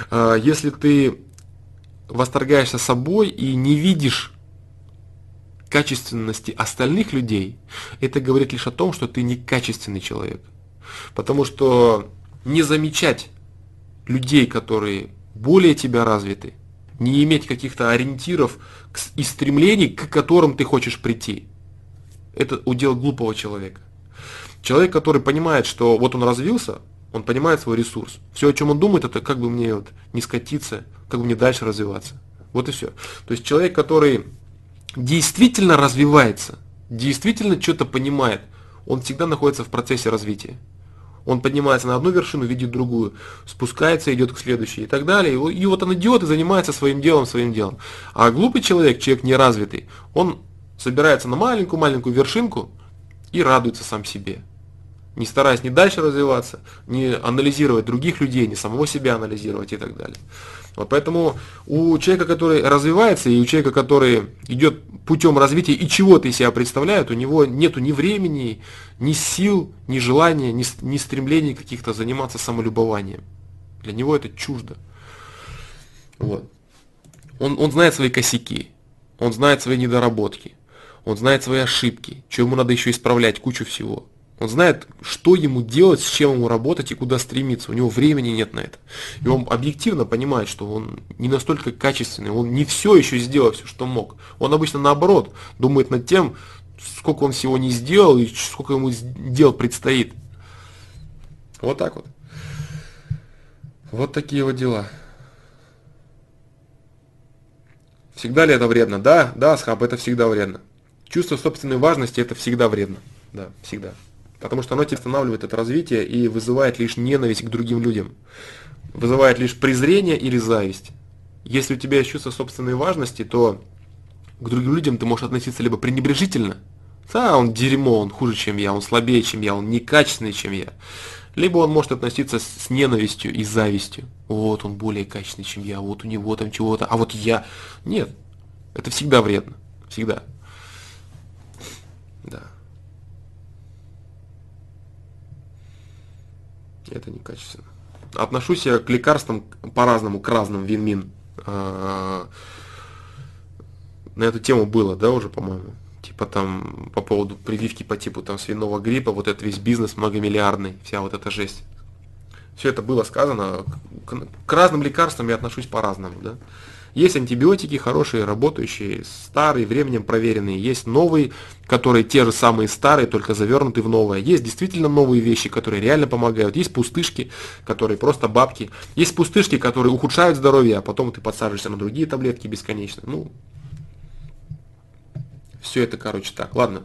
а, если ты восторгаешься собой и не видишь качественности остальных людей, это говорит лишь о том, что ты некачественный человек. Потому что не замечать людей, которые более тебя развиты, не иметь каких-то ориентиров и стремлений, к которым ты хочешь прийти. Это удел глупого человека. Человек, который понимает, что вот он развился, он понимает свой ресурс. Все, о чем он думает, это как бы мне вот не скатиться, как бы мне дальше развиваться. Вот и все. То есть человек, который действительно развивается, действительно что-то понимает, он всегда находится в процессе развития. Он поднимается на одну вершину, видит другую, спускается, идет к следующей и так далее. И вот он идет и занимается своим делом, своим делом. А глупый человек, человек неразвитый, он собирается на маленькую-маленькую вершинку и радуется сам себе. Не стараясь ни дальше развиваться, не анализировать других людей, не самого себя анализировать и так далее. Вот поэтому у человека, который развивается, и у человека, который идет путем развития и чего-то из себя представляет, у него нету ни времени, ни сил, ни желания, ни, ни стремлений каких-то заниматься самолюбованием. Для него это чуждо. Вот. Он, он знает свои косяки, он знает свои недоработки, он знает свои ошибки, что ему надо еще исправлять, кучу всего. Он знает, что ему делать, с чем ему работать и куда стремиться. У него времени нет на это. И он объективно понимает, что он не настолько качественный, он не все еще сделал, все, что мог. Он обычно наоборот думает над тем, сколько он всего не сделал и сколько ему дел предстоит. Вот так вот. Вот такие вот дела. Всегда ли это вредно? Да, да, Схаб, это всегда вредно. Чувство собственной важности это всегда вредно. Да, всегда. Потому что оно тебя останавливает это развитие и вызывает лишь ненависть к другим людям. Вызывает лишь презрение или зависть. Если у тебя есть чувство собственной важности, то к другим людям ты можешь относиться либо пренебрежительно, да, он дерьмо, он хуже, чем я, он слабее, чем я, он некачественный, чем я. Либо он может относиться с ненавистью и завистью. Вот он более качественный, чем я, вот у него там чего-то, а вот я. Нет, это всегда вредно. Всегда. Да. Это некачественно. Отношусь я к лекарствам по-разному, к разным вин-мин. А, на эту тему было, да, уже, по-моему. Типа там по поводу прививки по типу там свиного гриппа, вот этот весь бизнес многомиллиардный, вся вот эта жесть. Все это было сказано. К, к разным лекарствам я отношусь по-разному, да. Есть антибиотики хорошие, работающие, старые, временем проверенные. Есть новые, которые те же самые старые, только завернуты в новое. Есть действительно новые вещи, которые реально помогают. Есть пустышки, которые просто бабки. Есть пустышки, которые ухудшают здоровье, а потом ты подсаживаешься на другие таблетки бесконечно. Ну, все это, короче, так. Ладно.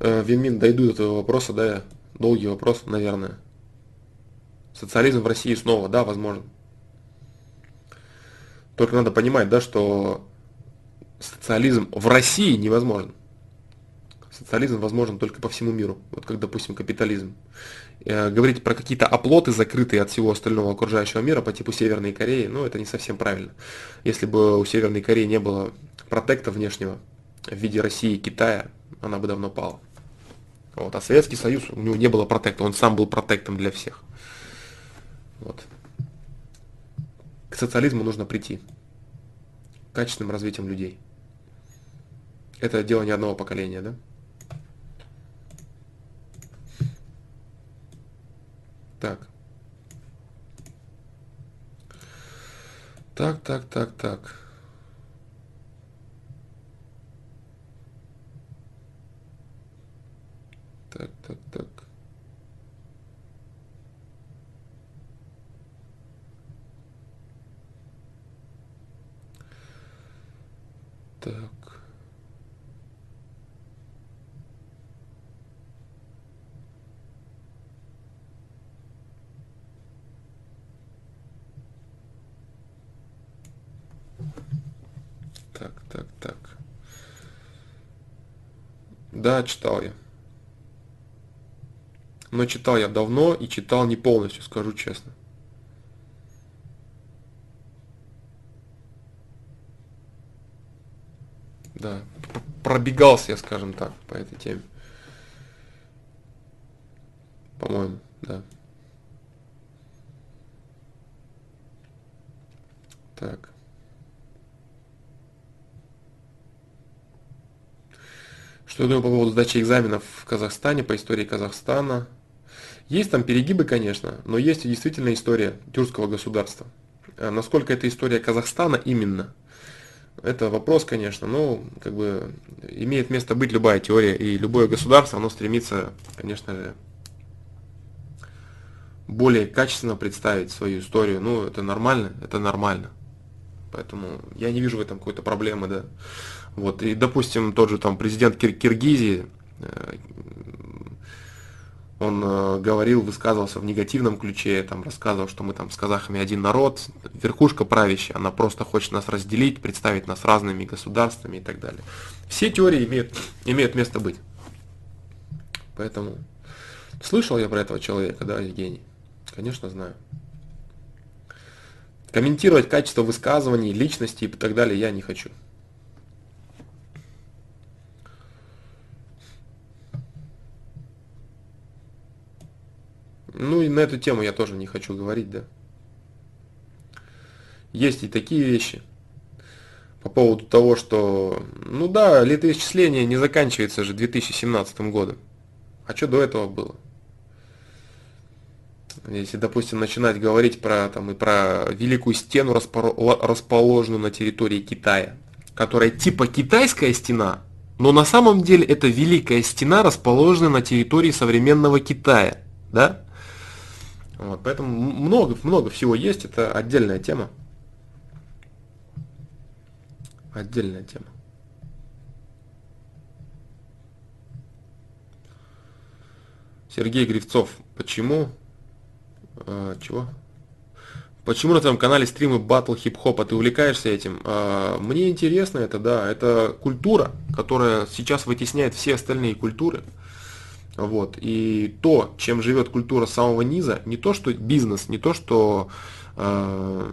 Винмин, дойду до этого вопроса, да, долгий вопрос, наверное. Социализм в России снова, да, возможно. Только надо понимать, да, что социализм в России невозможен. Социализм возможен только по всему миру, вот как, допустим, капитализм. Э, говорить про какие-то оплоты, закрытые от всего остального окружающего мира по типу Северной Кореи, ну, это не совсем правильно. Если бы у Северной Кореи не было протекта внешнего в виде России и Китая, она бы давно пала. Вот. А Советский Союз, у него не было протекта, он сам был протектом для всех. Вот. К социализму нужно прийти. Качественным развитием людей. Это дело не одного поколения, да? Так. Так, так, так, так. Так, так, так. Так. Так, так. Да, читал я. Но читал я давно и читал не полностью, скажу честно. Да, пробегался я, скажем так, по этой теме. По-моему, да. Так. Что я думаю по поводу сдачи экзаменов в Казахстане, по истории Казахстана? Есть там перегибы, конечно, но есть и действительно история тюркского государства. А насколько это история Казахстана именно? Это вопрос, конечно, но как бы имеет место быть любая теория, и любое государство, оно стремится, конечно же, более качественно представить свою историю. Ну, это нормально, это нормально. Поэтому я не вижу в этом какой-то проблемы, да. Вот, и, допустим, тот же там президент Кир Киргизии, э, он э, говорил, высказывался в негативном ключе, там рассказывал, что мы там с казахами один народ, верхушка правящая, она просто хочет нас разделить, представить нас разными государствами и так далее. Все теории имеют, имеют место быть. Поэтому слышал я про этого человека, да, Евгений? Конечно, знаю. Комментировать качество высказываний, личности и так далее я не хочу. Ну и на эту тему я тоже не хочу говорить, да. Есть и такие вещи по поводу того, что, ну да, летоисчисление не заканчивается же 2017 годом. А что до этого было? Если, допустим, начинать говорить про, там, и про Великую Стену, расположенную на территории Китая, которая типа китайская стена, но на самом деле это Великая Стена, расположенная на территории современного Китая, да? Вот, поэтому много, много всего есть, это отдельная тема. Отдельная тема. Сергей Гривцов, почему а, чего? Почему на твоем канале стримы батл хип-хопа? Ты увлекаешься этим? А, мне интересно это, да. Это культура, которая сейчас вытесняет все остальные культуры. Вот. И то, чем живет культура самого низа, не то, что бизнес, не то, что э,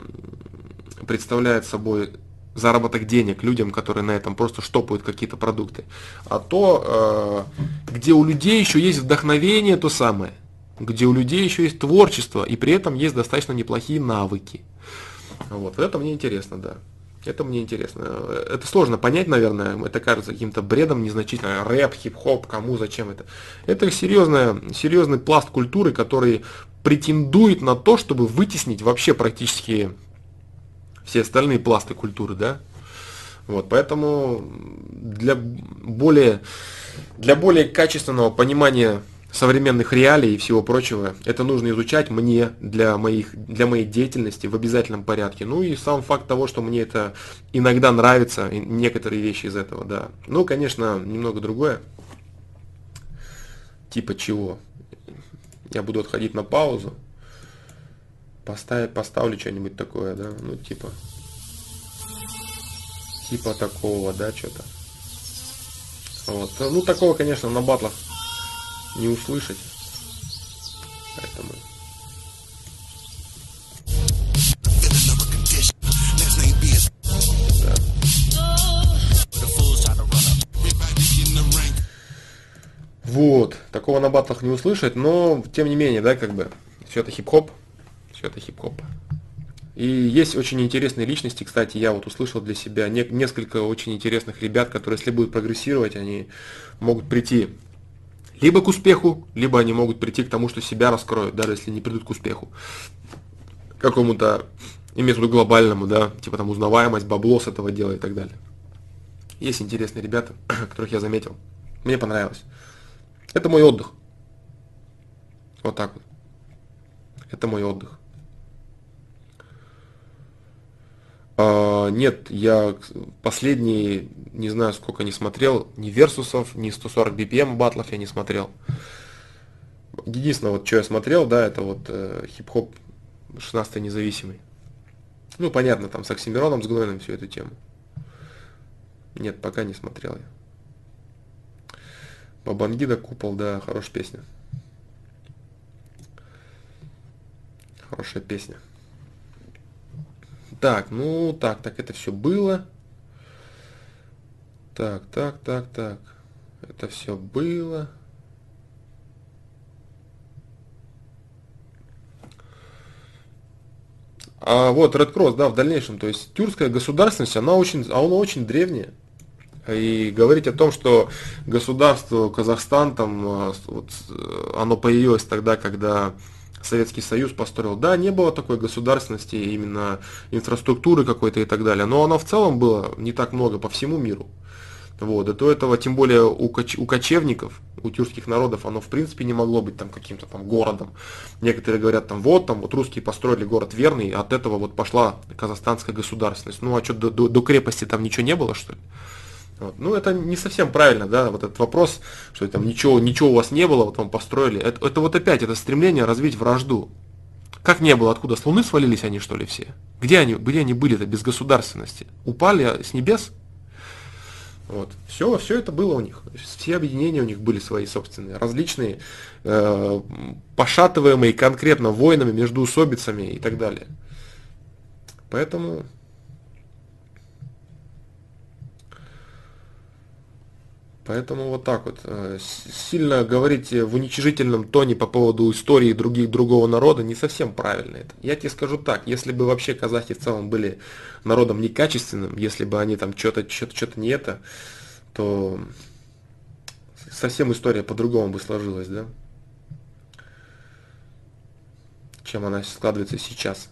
представляет собой заработок денег людям, которые на этом просто штопают какие-то продукты, а то, э, где у людей еще есть вдохновение, то самое – где у людей еще есть творчество, и при этом есть достаточно неплохие навыки. Вот, это мне интересно, да. Это мне интересно. Это сложно понять, наверное. Это кажется каким-то бредом незначительно. Рэп, хип-хоп, кому, зачем это. Это серьезная, серьезный пласт культуры, который претендует на то, чтобы вытеснить вообще практически все остальные пласты культуры, да. Вот, поэтому для более, для более качественного понимания современных реалий и всего прочего. Это нужно изучать мне для, моих, для моей деятельности в обязательном порядке. Ну и сам факт того, что мне это иногда нравится, некоторые вещи из этого, да. Ну, конечно, немного другое. Типа чего? Я буду отходить на паузу. Поставь, поставлю что-нибудь такое, да, ну типа. Типа такого, да, что-то. Вот. Ну, такого, конечно, на батлах не услышать. Поэтому... Вот, такого на батлах не услышать, но тем не менее, да, как бы, все это хип-хоп, все это хип-хоп. И есть очень интересные личности, кстати, я вот услышал для себя не, несколько очень интересных ребят, которые, если будут прогрессировать, они могут прийти либо к успеху, либо они могут прийти к тому, что себя раскроют, даже если не придут к успеху. Какому-то, имеется в виду глобальному, да, типа там узнаваемость, бабло с этого дела и так далее. Есть интересные ребята, которых я заметил. Мне понравилось. Это мой отдых. Вот так вот. Это мой отдых. А, нет, я последние, не знаю, сколько не смотрел, ни Версусов, ни 140 BPM батлов я не смотрел. Единственное, вот что я смотрел, да, это вот э, хип-хоп 16 независимый. Ну, понятно, там с Оксимироном, с Гнойным всю эту тему. Нет, пока не смотрел я. Бабангида Купол, да, хорошая песня. Хорошая песня. Так, ну так, так это все было. Так, так, так, так. Это все было. А вот Red Cross, да, в дальнейшем, то есть тюркская государственность, она очень, она очень древняя. И говорить о том, что государство Казахстан, там, а, вот, э, оно появилось тогда, когда Советский Союз построил. Да, не было такой государственности, именно инфраструктуры какой-то и так далее, но оно в целом было не так много по всему миру. Вот, и до этого, тем более у, коч, у кочевников, у тюркских народов, оно в принципе не могло быть там каким-то там городом. Некоторые говорят там, вот там, вот русские построили город верный, от этого вот пошла казахстанская государственность. Ну а что, до, до, до крепости там ничего не было, что ли? Вот. Ну, это не совсем правильно, да, вот этот вопрос, что там ничего, ничего у вас не было, вот вам построили. Это, это вот опять, это стремление развить вражду. Как не было, откуда с Луны свалились они, что ли, все? Где они, где они были-то без государственности? Упали с небес? Вот. Все, все это было у них. Все объединения у них были свои собственные, различные, э, пошатываемые конкретно войнами, между усобицами и так далее. Поэтому Поэтому вот так вот. Э, сильно говорить в уничижительном тоне по поводу истории других, другого народа не совсем правильно это. Я тебе скажу так, если бы вообще казахи в целом были народом некачественным, если бы они там что-то что что не это, то совсем история по-другому бы сложилась, да? Чем она складывается сейчас.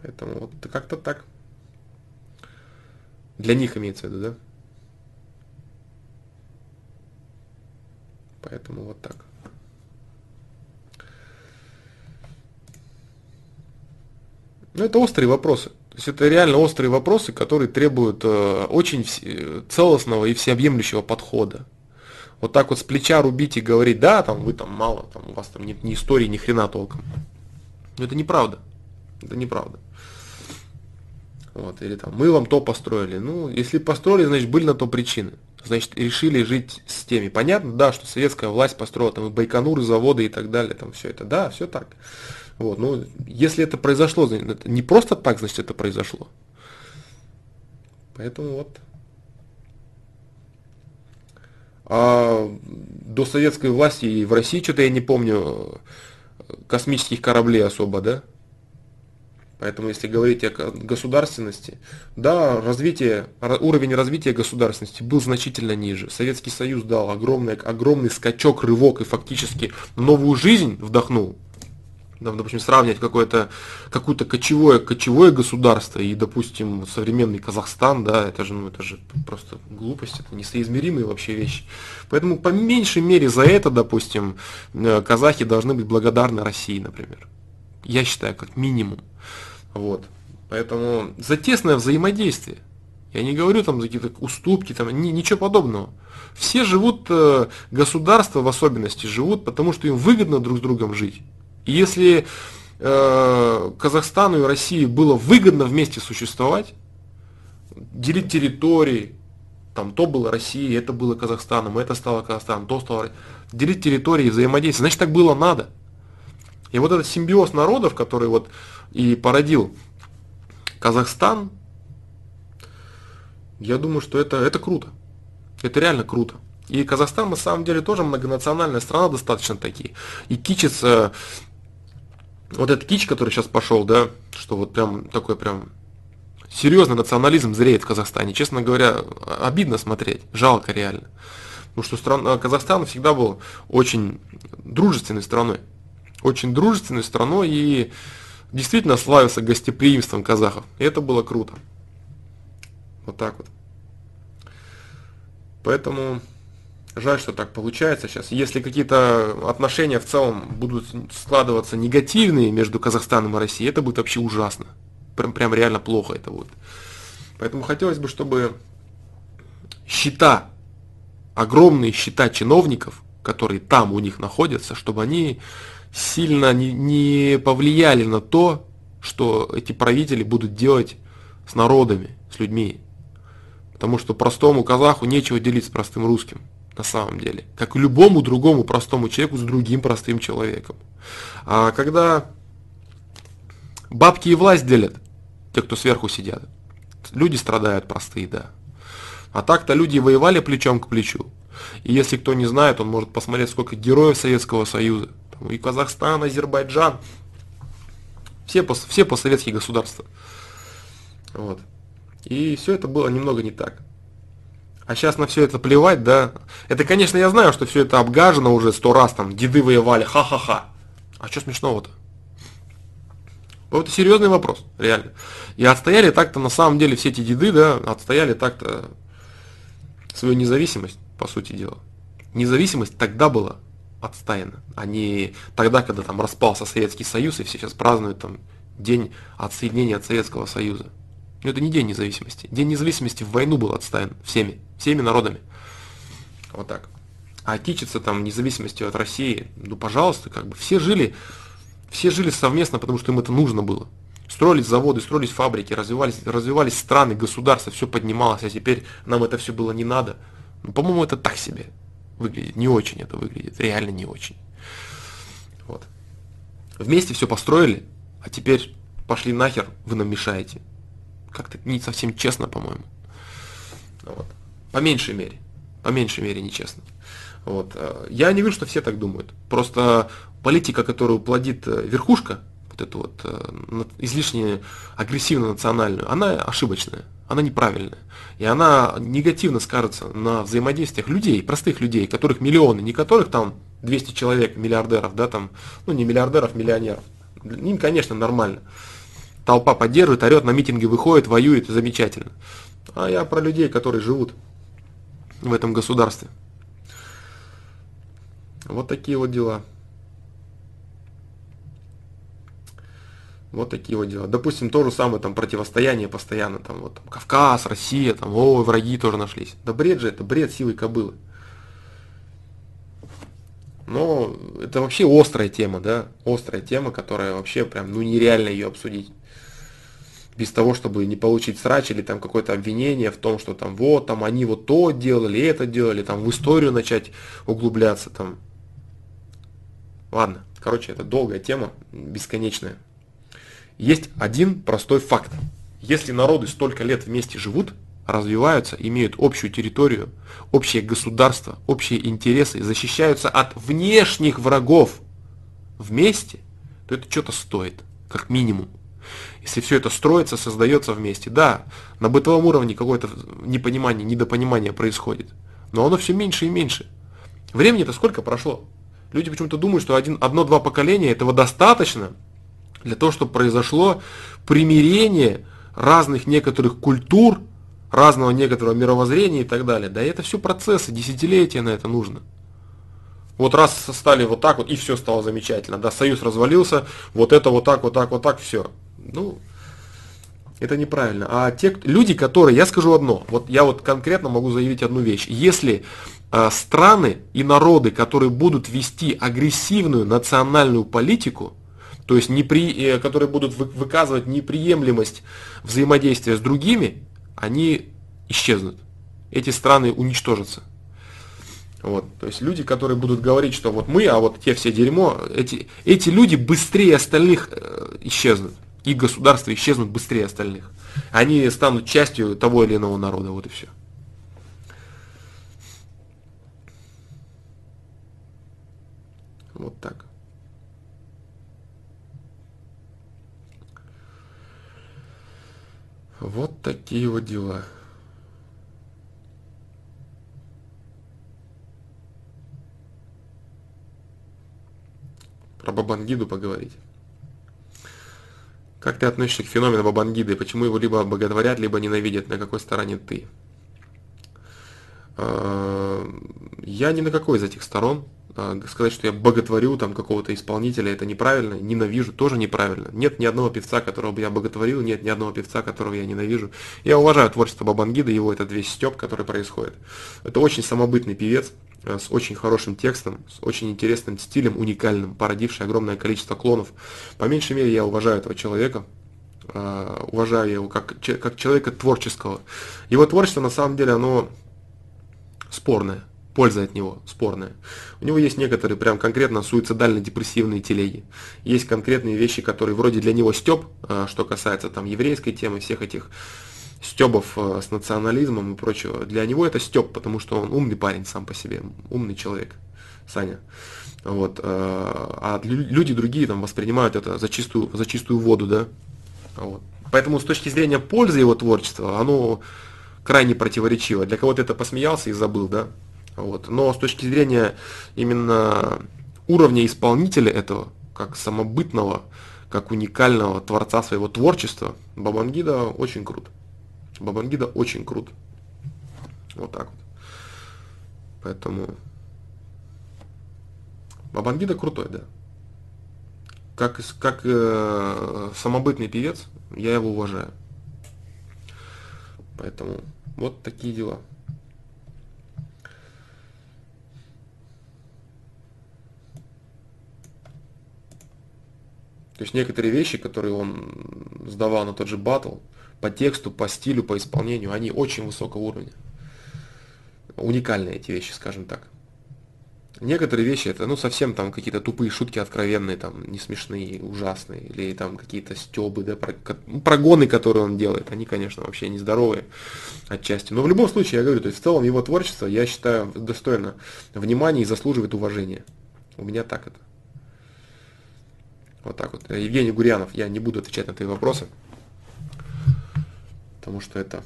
Поэтому вот как-то так. Для них имеется в виду, да? Поэтому вот так. Ну, это острые вопросы. То есть это реально острые вопросы, которые требуют э, очень целостного и всеобъемлющего подхода. Вот так вот с плеча рубить и говорить, да, там вы там мало, там у вас там нет ни истории, ни хрена толком. Но это неправда. Это неправда. Вот, или там, мы вам то построили. Ну, если построили, значит, были на то причины. Значит, решили жить с теми. Понятно, да, что советская власть построила там и Байконуры, заводы и так далее, там все это. Да, все так. Вот, ну, если это произошло, значит, это не просто так, значит, это произошло. Поэтому вот. А до советской власти в России что-то я не помню космических кораблей особо, да? Поэтому, если говорить о государственности, да, развитие, уровень развития государственности был значительно ниже. Советский Союз дал огромный, огромный скачок, рывок и фактически новую жизнь вдохнул. Допустим, сравнивать какое-то какое-то кочевое, кочевое государство и, допустим, современный Казахстан, да, это же, ну, это же просто глупость, это несоизмеримые вообще вещи. Поэтому по меньшей мере за это, допустим, э, казахи должны быть благодарны России, например. Я считаю, как минимум. Вот. Поэтому за тесное взаимодействие. Я не говорю там за какие-то уступки, там, ни, ничего подобного. Все живут, э, государства в особенности живут, потому что им выгодно друг с другом жить. И если э, Казахстану и России было выгодно вместе существовать, делить территории, там то было Россия, это было Казахстаном, это стало Казахстаном, то стало делить территории, взаимодействовать. Значит, так было надо. И вот этот симбиоз народов, который вот и породил Казахстан, я думаю, что это, это круто. Это реально круто. И Казахстан на самом деле тоже многонациональная страна достаточно такие. И кичится, вот этот кич, который сейчас пошел, да, что вот прям такой прям серьезный национализм зреет в Казахстане. Честно говоря, обидно смотреть, жалко реально. Потому что страна, Казахстан всегда был очень дружественной страной. Очень дружественной страной и действительно славился гостеприимством казахов. И это было круто. Вот так вот. Поэтому жаль, что так получается сейчас. Если какие-то отношения в целом будут складываться негативные между Казахстаном и Россией, это будет вообще ужасно. Прям, прям реально плохо это будет. Поэтому хотелось бы, чтобы счета, огромные счета чиновников, которые там у них находятся, чтобы они сильно не, повлияли на то, что эти правители будут делать с народами, с людьми. Потому что простому казаху нечего делить с простым русским, на самом деле. Как и любому другому простому человеку с другим простым человеком. А когда бабки и власть делят, те, кто сверху сидят, люди страдают простые, да. А так-то люди воевали плечом к плечу. И если кто не знает, он может посмотреть, сколько героев Советского Союза. Там и Казахстан, Азербайджан. Все, все постсоветские государства. Вот. И все это было немного не так. А сейчас на все это плевать, да. Это, конечно, я знаю, что все это обгажено уже сто раз, там, деды воевали, ха-ха-ха. А что смешного-то? Это серьезный вопрос, реально. И отстояли так-то, на самом деле, все эти деды, да, отстояли так-то свою независимость, по сути дела. Независимость тогда была отстояна, а не тогда, когда там распался Советский Союз, и все сейчас празднуют там день отсоединения от Советского Союза. Но это не день независимости. День независимости в войну был отстоян всеми, всеми народами. Вот так. А кичиться там независимостью от России, ну пожалуйста, как бы все жили, все жили совместно, потому что им это нужно было. Строились заводы, строились фабрики, развивались, развивались страны, государства, все поднималось, а теперь нам это все было не надо. Ну, по-моему, это так себе выглядит, не очень это выглядит, реально не очень. Вот. Вместе все построили, а теперь пошли нахер, вы нам мешаете как-то не совсем честно, по-моему. Вот. По меньшей мере. По меньшей мере нечестно. Вот. Э, я не говорю, что все так думают. Просто политика, которую плодит э, верхушка, вот эту вот э, излишне агрессивно национальную, она ошибочная, она неправильная. И она негативно скажется на взаимодействиях людей, простых людей, которых миллионы, не которых там 200 человек, миллиардеров, да, там, ну не миллиардеров, миллионеров. Им, конечно, нормально толпа поддерживает, орет, на митинги выходит, воюет, замечательно. А я про людей, которые живут в этом государстве. Вот такие вот дела. Вот такие вот дела. Допустим, то же самое там противостояние постоянно, там вот там, Кавказ, Россия, там, о, враги тоже нашлись. Да бред же это, бред силой кобылы. Но это вообще острая тема, да, острая тема, которая вообще прям, ну нереально ее обсудить без того, чтобы не получить срач или там какое-то обвинение в том, что там вот, там они вот то делали, это делали, там в историю начать углубляться там. Ладно, короче, это долгая тема, бесконечная. Есть один простой факт. Если народы столько лет вместе живут, развиваются, имеют общую территорию, общее государство, общие интересы, защищаются от внешних врагов вместе, то это что-то стоит, как минимум если все это строится, создается вместе. Да, на бытовом уровне какое-то непонимание, недопонимание происходит. Но оно все меньше и меньше. Времени-то сколько прошло? Люди почему-то думают, что один, одно-два поколения этого достаточно для того, чтобы произошло примирение разных некоторых культур, разного некоторого мировоззрения и так далее. Да это все процессы, десятилетия на это нужно. Вот раз стали вот так вот, и все стало замечательно. Да, союз развалился, вот это вот так, вот так, вот так, все. Ну, это неправильно. А те люди, которые, я скажу одно, вот я вот конкретно могу заявить одну вещь. Если э, страны и народы, которые будут вести агрессивную национальную политику, то есть непри, э, которые будут выказывать неприемлемость взаимодействия с другими, они исчезнут. Эти страны уничтожатся. Вот, то есть люди, которые будут говорить, что вот мы, а вот те все дерьмо, эти, эти люди быстрее остальных э, исчезнут. И государства исчезнут быстрее остальных. Они станут частью того или иного народа, вот и все. Вот так. Вот такие вот дела. Про Бабангиду поговорить. Как ты относишься к феномену Бабангиды? Почему его либо боготворят, либо ненавидят? На какой стороне ты? А, я ни на какой из этих сторон. А, сказать, что я боготворю там какого-то исполнителя, это неправильно, ненавижу, тоже неправильно. Нет ни одного певца, которого бы я боготворил, нет ни одного певца, которого я ненавижу. Я уважаю творчество Бабангида, его этот весь степ, который происходит. Это очень самобытный певец, а, с очень хорошим текстом, с очень интересным стилем, уникальным, породивший огромное количество клонов. По меньшей мере я уважаю этого человека, а, уважаю его как, как человека творческого. Его творчество на самом деле оно спорное польза от него спорная. У него есть некоторые прям конкретно суицидально-депрессивные телеги. Есть конкретные вещи, которые вроде для него степ, а, что касается там еврейской темы, всех этих стебов а, с национализмом и прочего. Для него это степ, потому что он умный парень сам по себе, умный человек, Саня. Вот. А, а люди другие там воспринимают это за чистую, за чистую воду, да. Вот. Поэтому с точки зрения пользы его творчества, оно крайне противоречиво. Для кого-то это посмеялся и забыл, да, вот. Но с точки зрения именно уровня исполнителя этого, как самобытного, как уникального творца своего творчества, Бабангида очень крут. Бабангида очень крут. Вот так вот. Поэтому Бабангида крутой, да. Как, как э, самобытный певец, я его уважаю. Поэтому вот такие дела. То есть некоторые вещи, которые он сдавал на тот же батл, по тексту, по стилю, по исполнению, они очень высокого уровня. Уникальные эти вещи, скажем так. Некоторые вещи это, ну, совсем там какие-то тупые шутки откровенные, там, не смешные, ужасные, или там какие-то стебы, да, ну, прогоны, которые он делает, они, конечно, вообще нездоровые отчасти. Но в любом случае, я говорю, то есть в целом его творчество, я считаю, достойно внимания и заслуживает уважения. У меня так это. Вот так вот. Евгений Гурьянов, я не буду отвечать на твои вопросы, потому что это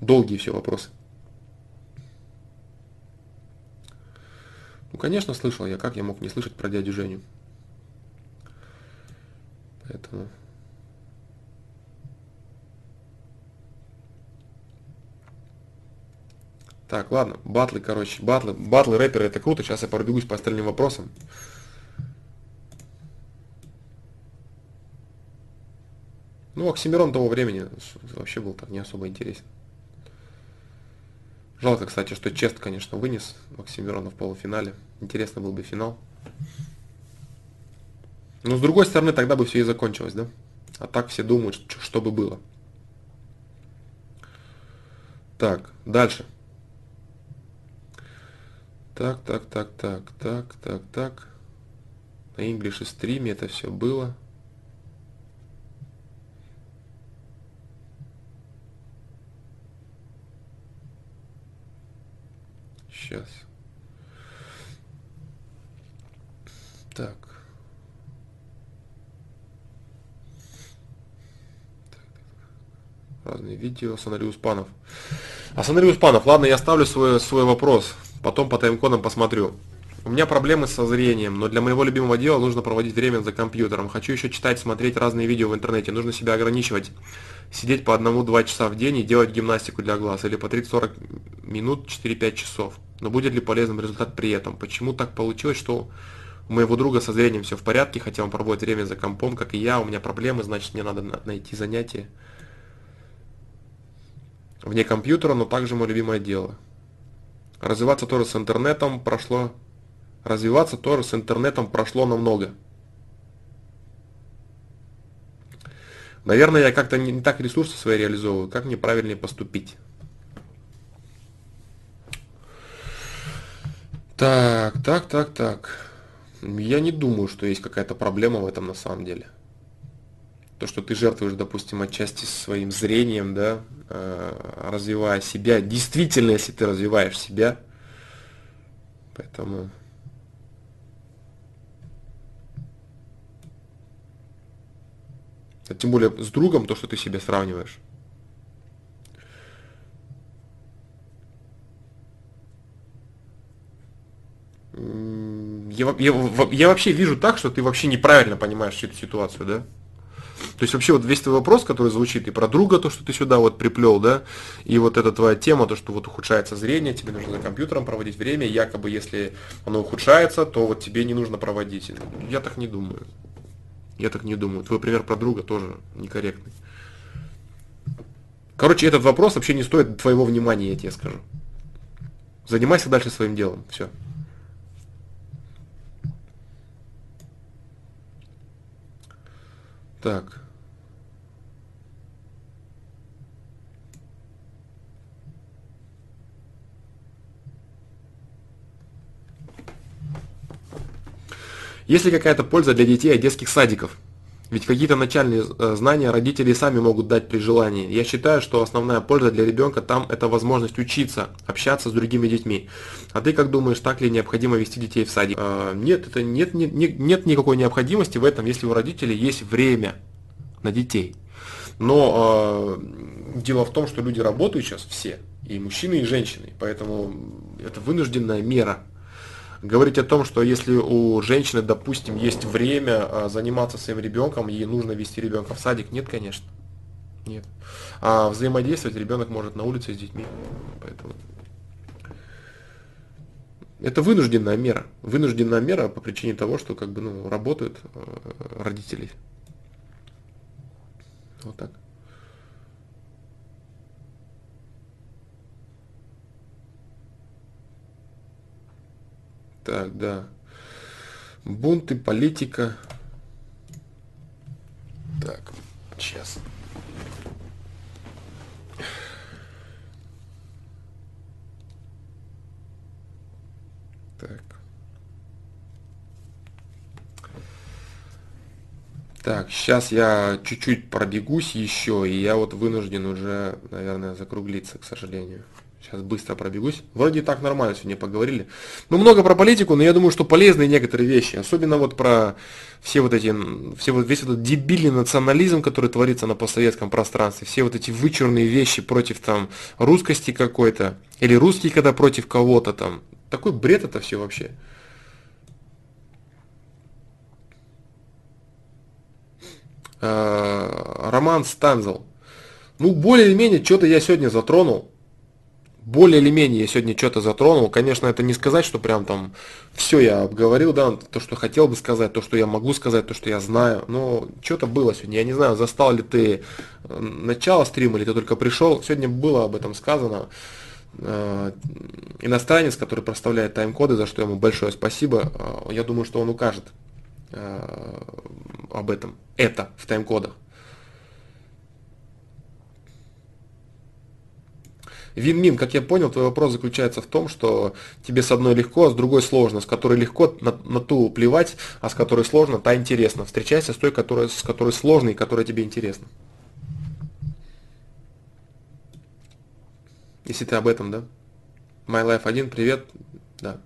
долгие все вопросы. Ну, конечно, слышал я, как я мог не слышать про дядю Женю. Поэтому... Так, ладно, батлы, короче, батлы, батлы рэперы это круто, сейчас я пробегусь по остальным вопросам. Ну, Оксимирон того времени вообще был так не особо интересен. Жалко, кстати, что Чест, конечно, вынес Оксимирона в полуфинале. Интересно был бы финал. Но с другой стороны, тогда бы все и закончилось, да? А так все думают, что бы было. Так, дальше. Так, так, так, так, так, так, так. На English стриме это все было. Сейчас. Так. Разные видео. Санариус Панов. А Санариус Панов, ладно, я оставлю свой, свой вопрос. Потом по таймкодам посмотрю. У меня проблемы со зрением, но для моего любимого дела нужно проводить время за компьютером. Хочу еще читать, смотреть разные видео в интернете. Нужно себя ограничивать. Сидеть по одному-два часа в день и делать гимнастику для глаз. Или по 30-40 минут 4-5 часов но будет ли полезным результат при этом. Почему так получилось, что у моего друга со зрением все в порядке, хотя он проводит время за компом, как и я, у меня проблемы, значит мне надо найти занятие вне компьютера, но также мое любимое дело. Развиваться тоже с интернетом прошло, развиваться тоже с интернетом прошло намного. Наверное, я как-то не так ресурсы свои реализовываю, как мне правильнее поступить. Так, так, так, так. Я не думаю, что есть какая-то проблема в этом на самом деле. То, что ты жертвуешь, допустим, отчасти своим зрением, да, э, развивая себя. Действительно, если ты развиваешь себя. Поэтому А тем более с другом, то, что ты себя сравниваешь. Я, я, я вообще вижу так, что ты вообще неправильно понимаешь эту ситуацию, да? То есть вообще вот весь твой вопрос, который звучит и про друга, то, что ты сюда вот приплел, да, и вот эта твоя тема, то, что вот ухудшается зрение, тебе нужно за компьютером проводить время, якобы если оно ухудшается, то вот тебе не нужно проводить. Я так не думаю. Я так не думаю. Твой пример про друга тоже некорректный. Короче, этот вопрос вообще не стоит твоего внимания, я тебе скажу. Занимайся дальше своим делом. Все. Так. Есть ли какая-то польза для детей от детских садиков? Ведь какие-то начальные э, знания родители сами могут дать при желании. Я считаю, что основная польза для ребенка там это возможность учиться, общаться с другими детьми. А ты как думаешь, так ли необходимо вести детей в садик? Э, нет, это нет, нет, нет никакой необходимости в этом, если у родителей есть время на детей. Но э, дело в том, что люди работают сейчас все, и мужчины, и женщины, поэтому это вынужденная мера говорить о том, что если у женщины, допустим, есть время а, заниматься своим ребенком, ей нужно вести ребенка в садик, нет, конечно. Нет. А взаимодействовать ребенок может на улице с детьми. Поэтому это вынужденная мера. Вынужденная мера по причине того, что как бы ну, работают э, родители. Вот так. Так, да. Бунты, политика. Так, сейчас. Так. Так, сейчас я чуть-чуть пробегусь еще, и я вот вынужден уже, наверное, закруглиться, к сожалению. Сейчас быстро пробегусь. Вроде так нормально сегодня поговорили. Ну, много про политику, но я думаю, что полезные некоторые вещи. Особенно вот про все вот эти, все вот, весь этот дебильный национализм, который творится на постсоветском пространстве. Все вот эти вычурные вещи против там русскости какой-то. Или русские, когда против кого-то там. Такой бред это все вообще. А, Роман Станзел. Ну, более или менее, что-то я сегодня затронул более или менее я сегодня что-то затронул. Конечно, это не сказать, что прям там все я обговорил, да, то, что хотел бы сказать, то, что я могу сказать, то, что я знаю. Но что-то было сегодня. Я не знаю, застал ли ты э, начало стрима, или ты только пришел. Сегодня было об этом сказано. Э, иностранец, который проставляет тайм-коды, за что ему большое спасибо. Э, я думаю, что он укажет об этом. Это в тайм-кодах. Вин-мин, как я понял, твой вопрос заключается в том, что тебе с одной легко, а с другой сложно. С которой легко на, на ту плевать, а с которой сложно, та интересно. Встречайся с той, которая, с которой сложно и которая тебе интересна. Если ты об этом, да? My Life 1, привет. Да.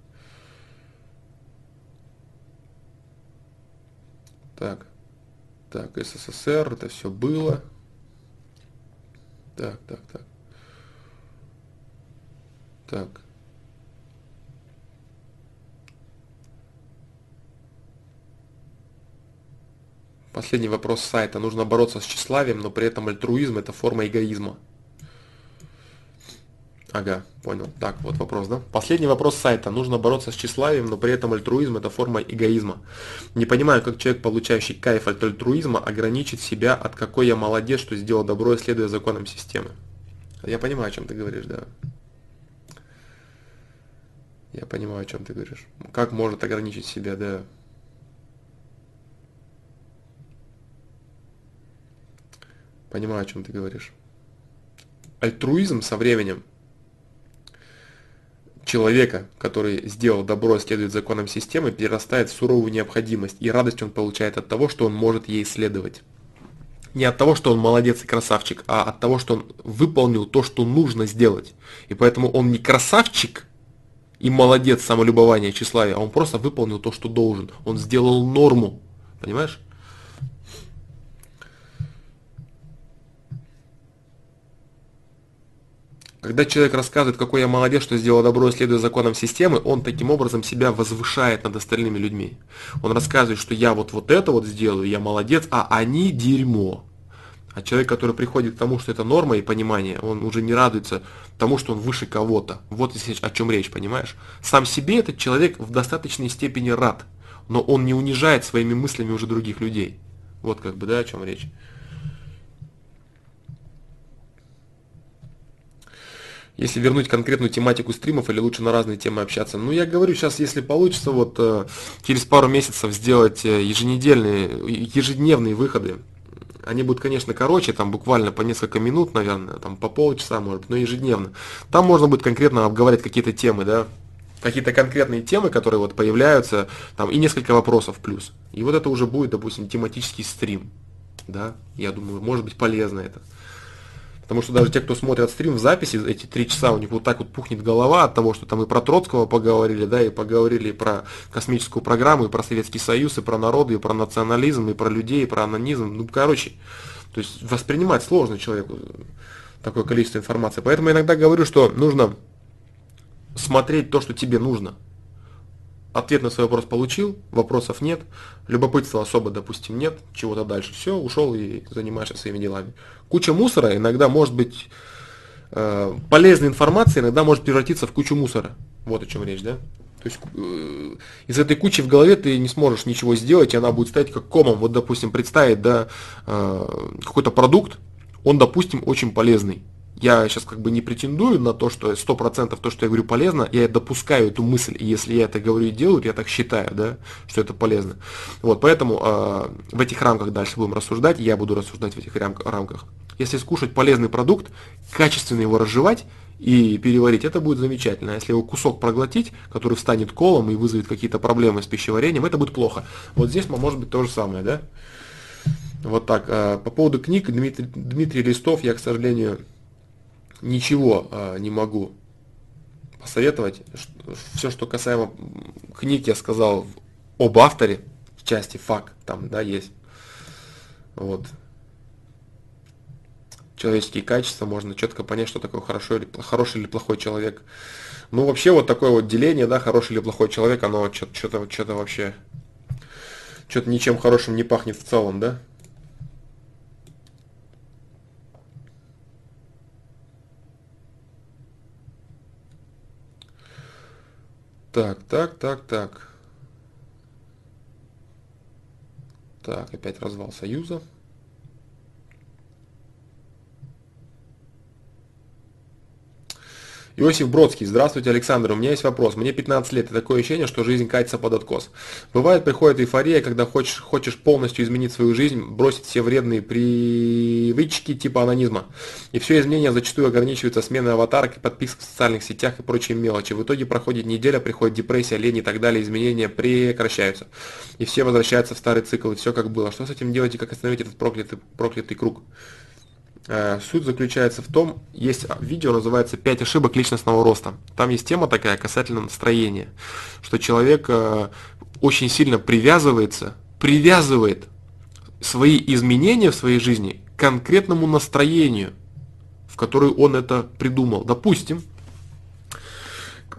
Так. Так, СССР, это все было. Так, так, так. Так. Последний вопрос сайта. Нужно бороться с тщеславием, но при этом альтруизм это форма эгоизма. Ага, понял. Так, вот вопрос, да? Последний вопрос сайта. Нужно бороться с тщеславием, но при этом альтруизм это форма эгоизма. Не понимаю, как человек, получающий кайф от альтруизма, ограничит себя от какой я молодец, что сделал добро, следуя законам системы. Я понимаю, о чем ты говоришь, да. Я понимаю, о чем ты говоришь. Как может ограничить себя, да. Понимаю, о чем ты говоришь. Альтруизм со временем человека, который сделал добро, следует законам системы, перерастает в суровую необходимость, и радость он получает от того, что он может ей следовать. Не от того, что он молодец и красавчик, а от того, что он выполнил то, что нужно сделать. И поэтому он не красавчик и молодец самолюбование, тщеславие, а он просто выполнил то, что должен. Он сделал норму. Понимаешь? Когда человек рассказывает, какой я молодец, что сделал добро, следуя законам системы, он таким образом себя возвышает над остальными людьми. Он рассказывает, что я вот, вот это вот сделаю, я молодец, а они дерьмо. А человек, который приходит к тому, что это норма и понимание, он уже не радуется тому, что он выше кого-то. Вот о чем речь, понимаешь? Сам себе этот человек в достаточной степени рад, но он не унижает своими мыслями уже других людей. Вот как бы, да, о чем речь. если вернуть конкретную тематику стримов или лучше на разные темы общаться. Ну, я говорю, сейчас, если получится, вот э, через пару месяцев сделать э, еженедельные, ежедневные выходы, они будут, конечно, короче, там буквально по несколько минут, наверное, там по полчаса, может но ежедневно. Там можно будет конкретно обговаривать какие-то темы, да, какие-то конкретные темы, которые вот появляются, там, и несколько вопросов плюс. И вот это уже будет, допустим, тематический стрим, да, я думаю, может быть полезно это. Потому что даже те, кто смотрят стрим в записи, эти три часа у них вот так вот пухнет голова от того, что там и про Троцкого поговорили, да, и поговорили про космическую программу, и про Советский Союз, и про народы, и про национализм, и про людей, и про анонизм. Ну, короче, то есть воспринимать сложно человеку такое количество информации. Поэтому иногда говорю, что нужно смотреть то, что тебе нужно – ответ на свой вопрос получил, вопросов нет, любопытства особо, допустим, нет, чего-то дальше. Все, ушел и занимаешься своими делами. Куча мусора иногда может быть э, полезной информация, иногда может превратиться в кучу мусора. Вот о чем речь, да? То есть э, из этой кучи в голове ты не сможешь ничего сделать, и она будет стоять как комом. Вот, допустим, представить, да, э, какой-то продукт, он, допустим, очень полезный я сейчас как бы не претендую на то, что 100% то, что я говорю полезно, я допускаю эту мысль, и если я это говорю и делаю, я так считаю, да, что это полезно. Вот, поэтому э, в этих рамках дальше будем рассуждать, я буду рассуждать в этих рамках. Если скушать полезный продукт, качественно его разжевать и переварить, это будет замечательно. Если его кусок проглотить, который встанет колом и вызовет какие-то проблемы с пищеварением, это будет плохо. Вот здесь может быть то же самое, да? Вот так. А, по поводу книг, Дмитрий, Дмитрий Листов, я, к сожалению, ничего а, не могу посоветовать. Все, что касаемо книг, я сказал об авторе, в части факт, там, да, есть. Вот. Человеческие качества, можно четко понять, что такое хороший или, хороший или плохой человек. Ну, вообще, вот такое вот деление, да, хороший или плохой человек, оно что-то вообще, что-то ничем хорошим не пахнет в целом, да? Так, так, так, так. Так, опять развал Союза. Иосиф Бродский. Здравствуйте, Александр. У меня есть вопрос. Мне 15 лет, и такое ощущение, что жизнь катится под откос. Бывает, приходит эйфория, когда хочешь, хочешь полностью изменить свою жизнь, бросить все вредные привычки типа анонизма. И все изменения зачастую ограничиваются сменой аватарок, подписок в социальных сетях и прочие мелочи. В итоге проходит неделя, приходит депрессия, лень и так далее, изменения прекращаются. И все возвращаются в старый цикл, и все как было. Что с этим делать и как остановить этот проклятый, проклятый круг? Э, суть заключается в том, есть видео, называется «5 ошибок личностного роста». Там есть тема такая касательно настроения, что человек э, очень сильно привязывается, привязывает свои изменения в своей жизни к конкретному настроению, в которое он это придумал. Допустим,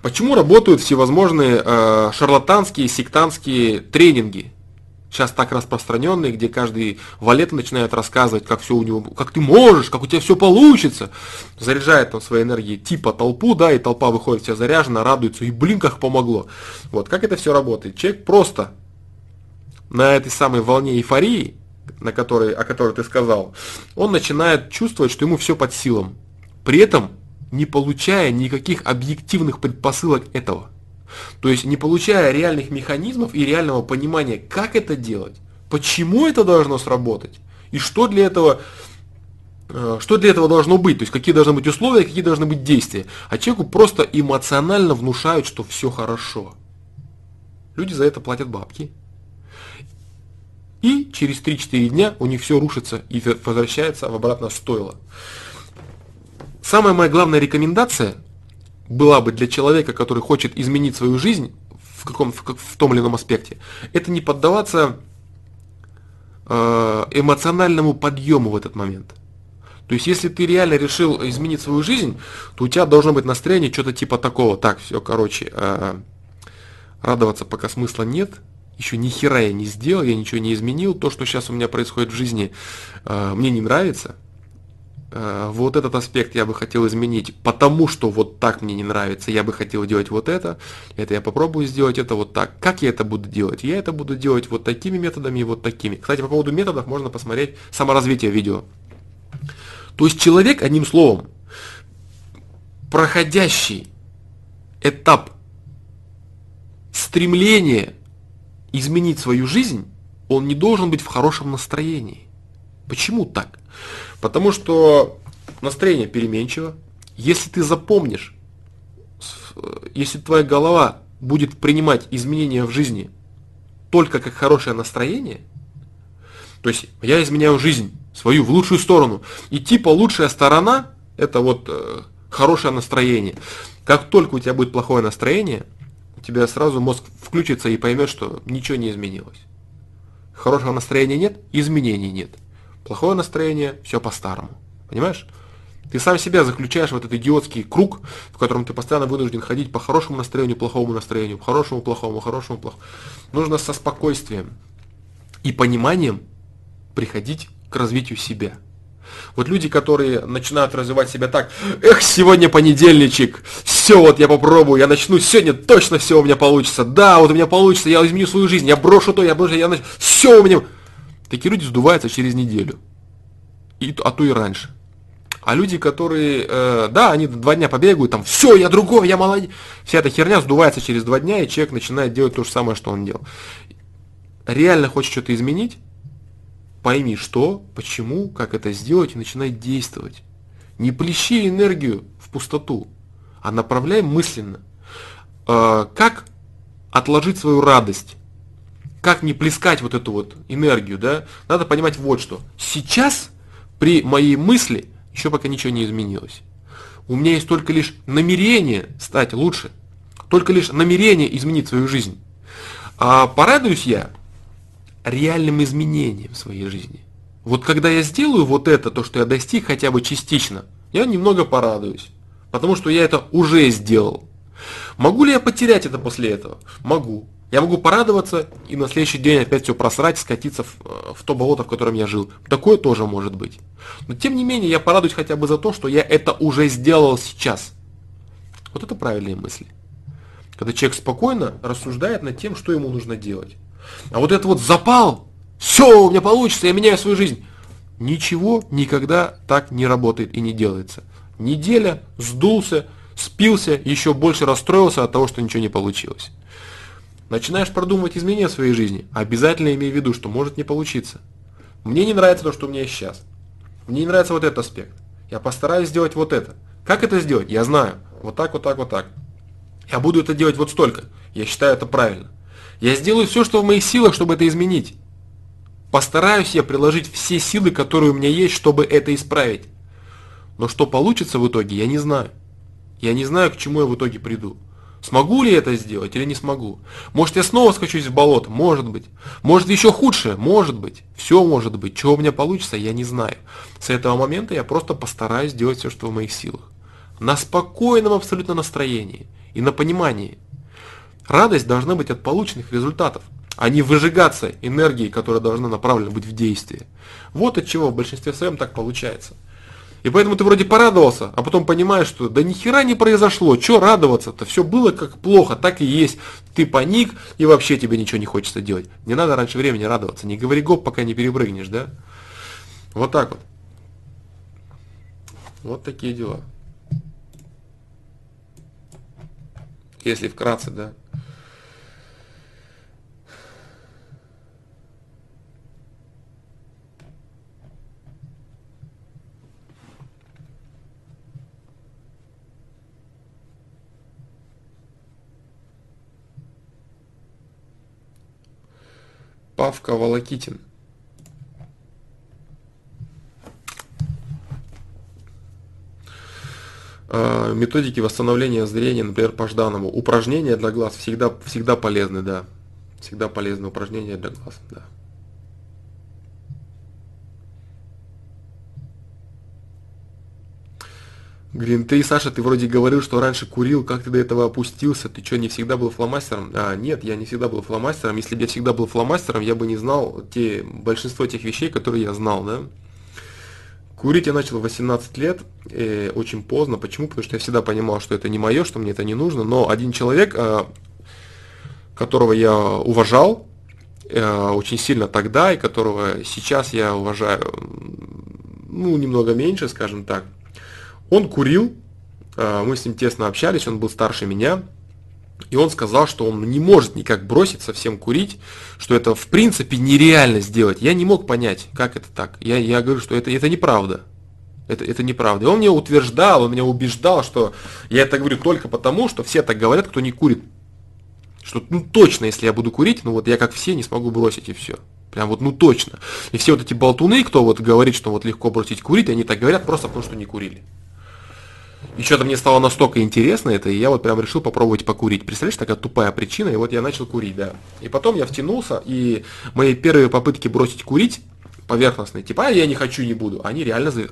почему работают всевозможные э, шарлатанские, сектантские тренинги – сейчас так распространенный, где каждый валет начинает рассказывать, как все у него, как ты можешь, как у тебя все получится, заряжает там своей энергией типа толпу, да, и толпа выходит вся заряжена, радуется, и блин, как помогло. Вот, как это все работает? Человек просто на этой самой волне эйфории, на которой, о которой ты сказал, он начинает чувствовать, что ему все под силам, при этом не получая никаких объективных предпосылок этого. То есть не получая реальных механизмов и реального понимания, как это делать, почему это должно сработать, и что для этого э, что для этого должно быть, то есть какие должны быть условия, какие должны быть действия. А человеку просто эмоционально внушают, что все хорошо. Люди за это платят бабки. И через 3-4 дня у них все рушится и возвращается в обратно стойло. Самая моя главная рекомендация была бы для человека, который хочет изменить свою жизнь в, каком, в, в том или ином аспекте, это не поддаваться э, эмоциональному подъему в этот момент. То есть, если ты реально решил изменить свою жизнь, то у тебя должно быть настроение что-то типа такого. Так, все, короче, э, радоваться пока смысла нет, еще ни хера я не сделал, я ничего не изменил, то, что сейчас у меня происходит в жизни, э, мне не нравится, вот этот аспект я бы хотел изменить, потому что вот так мне не нравится, я бы хотел делать вот это, это я попробую сделать это вот так. Как я это буду делать? Я это буду делать вот такими методами и вот такими. Кстати, по поводу методов можно посмотреть саморазвитие видео. То есть человек, одним словом, проходящий этап стремления изменить свою жизнь, он не должен быть в хорошем настроении. Почему так? Потому что настроение переменчиво. Если ты запомнишь, если твоя голова будет принимать изменения в жизни только как хорошее настроение, то есть я изменяю жизнь свою в лучшую сторону, и типа лучшая сторона это вот э, хорошее настроение. Как только у тебя будет плохое настроение, у тебя сразу мозг включится и поймет, что ничего не изменилось. Хорошего настроения нет, изменений нет. Плохое настроение, все по-старому. Понимаешь? Ты сам себя заключаешь в этот идиотский круг, в котором ты постоянно вынужден ходить по хорошему настроению, плохому настроению, по хорошему, плохому, хорошему, плохому. Нужно со спокойствием и пониманием приходить к развитию себя. Вот люди, которые начинают развивать себя так, эх, сегодня понедельничек, все, вот я попробую, я начну, сегодня точно все у меня получится, да, вот у меня получится, я изменю свою жизнь, я брошу то, я брошу, я начну, все у меня. Такие люди сдуваются через неделю, и, а то и раньше. А люди, которые, э, да, они два дня побегают, там, все, я другой, я молодец. Вся эта херня сдувается через два дня, и человек начинает делать то же самое, что он делал. Реально хочет что-то изменить, пойми, что, почему, как это сделать, и начинай действовать. Не плещи энергию в пустоту, а направляй мысленно. Э, как отложить свою радость? Как не плескать вот эту вот энергию, да? Надо понимать вот что. Сейчас при моей мысли еще пока ничего не изменилось. У меня есть только лишь намерение стать лучше. Только лишь намерение изменить свою жизнь. А порадуюсь я реальным изменением своей жизни. Вот когда я сделаю вот это, то, что я достиг хотя бы частично, я немного порадуюсь. Потому что я это уже сделал. Могу ли я потерять это после этого? Могу. Я могу порадоваться и на следующий день опять все просрать, скатиться в, э, в то болото, в котором я жил. Такое тоже может быть. Но тем не менее, я порадуюсь хотя бы за то, что я это уже сделал сейчас. Вот это правильные мысли. Когда человек спокойно рассуждает над тем, что ему нужно делать. А вот это вот запал, все, у меня получится, я меняю свою жизнь. Ничего никогда так не работает и не делается. Неделя, сдулся, спился, еще больше расстроился от того, что ничего не получилось. Начинаешь продумывать изменения в своей жизни, обязательно имей в виду, что может не получиться. Мне не нравится то, что у меня есть сейчас. Мне не нравится вот этот аспект. Я постараюсь сделать вот это. Как это сделать? Я знаю. Вот так, вот так, вот так. Я буду это делать вот столько. Я считаю это правильно. Я сделаю все, что в моих силах, чтобы это изменить. Постараюсь я приложить все силы, которые у меня есть, чтобы это исправить. Но что получится в итоге, я не знаю. Я не знаю, к чему я в итоге приду. Смогу ли это сделать или не смогу? Может, я снова скачусь в болото? Может быть. Может, еще худшее? Может быть. Все может быть. Чего у меня получится, я не знаю. С этого момента я просто постараюсь сделать все, что в моих силах. На спокойном абсолютно настроении и на понимании – Радость должна быть от полученных результатов, а не выжигаться энергией, которая должна направлена быть в действие. Вот от чего в большинстве своем так получается. И поэтому ты вроде порадовался, а потом понимаешь, что да ни хера не произошло, что радоваться-то, все было как плохо, так и есть. Ты паник, и вообще тебе ничего не хочется делать. Не надо раньше времени радоваться, не говори гоп, пока не перепрыгнешь, да? Вот так вот. Вот такие дела. Если вкратце, да. Павка Волокитин. А, методики восстановления зрения, например, по Жданову. Упражнения для глаз всегда, всегда полезны, да. Всегда полезны упражнения для глаз, да. Блин, ты, Саша, ты вроде говорил, что раньше курил, как ты до этого опустился? Ты что, не всегда был фломастером? А, нет, я не всегда был фломастером. Если бы я всегда был фломастером, я бы не знал те, большинство тех вещей, которые я знал, да? Курить я начал в 18 лет, э, очень поздно. Почему? Потому что я всегда понимал, что это не мое, что мне это не нужно. Но один человек, э, которого я уважал э, очень сильно тогда, и которого сейчас я уважаю, ну, немного меньше, скажем так, он курил, э, мы с ним тесно общались, он был старше меня, и он сказал, что он не может никак бросить совсем курить, что это в принципе нереально сделать. Я не мог понять, как это так. Я, я говорю, что это, это неправда. Это, это неправда. И он мне утверждал, он меня убеждал, что я это говорю только потому, что все так говорят, кто не курит. Что ну точно, если я буду курить, ну вот я как все не смогу бросить и все. Прям вот ну точно. И все вот эти болтуны, кто вот говорит, что вот легко бросить курить, они так говорят просто потому, что не курили. И что-то мне стало настолько интересно это, и я вот прям решил попробовать покурить. Представляешь, такая тупая причина, и вот я начал курить, да. И потом я втянулся, и мои первые попытки бросить курить, поверхностные, типа, а я не хочу, не буду, они реально за, а,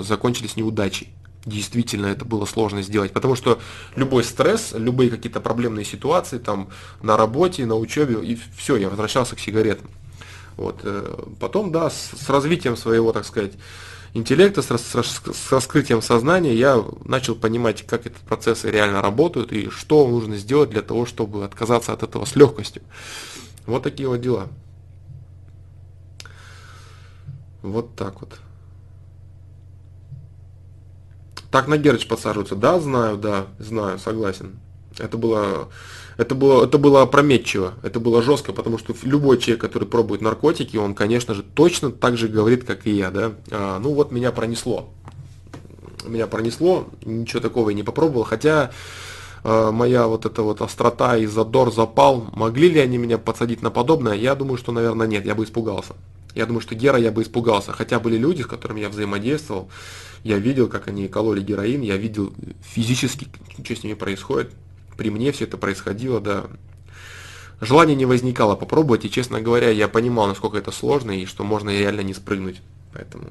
а, закончились неудачей. Действительно, это было сложно сделать, потому что любой стресс, любые какие-то проблемные ситуации там на работе, на учебе, и все, я возвращался к сигаретам. Вот. Э, потом, да, с, с развитием своего, так сказать, интеллекта, с, с, раскрытием сознания я начал понимать, как эти процессы реально работают и что нужно сделать для того, чтобы отказаться от этого с легкостью. Вот такие вот дела. Вот так вот. Так на Герыч подсаживаются. Да, знаю, да, знаю, согласен. Это было это было, это было опрометчиво, это было жестко, потому что любой человек, который пробует наркотики, он, конечно же, точно так же говорит, как и я, да. А, ну вот меня пронесло. Меня пронесло, ничего такого я не попробовал, хотя а, моя вот эта вот острота и задор, запал, могли ли они меня подсадить на подобное, я думаю, что, наверное, нет, я бы испугался. Я думаю, что Гера я бы испугался. Хотя были люди, с которыми я взаимодействовал. Я видел, как они кололи героин, я видел физически, что с ними происходит при мне все это происходило, да. Желания не возникало попробовать, и, честно говоря, я понимал, насколько это сложно, и что можно реально не спрыгнуть. Поэтому,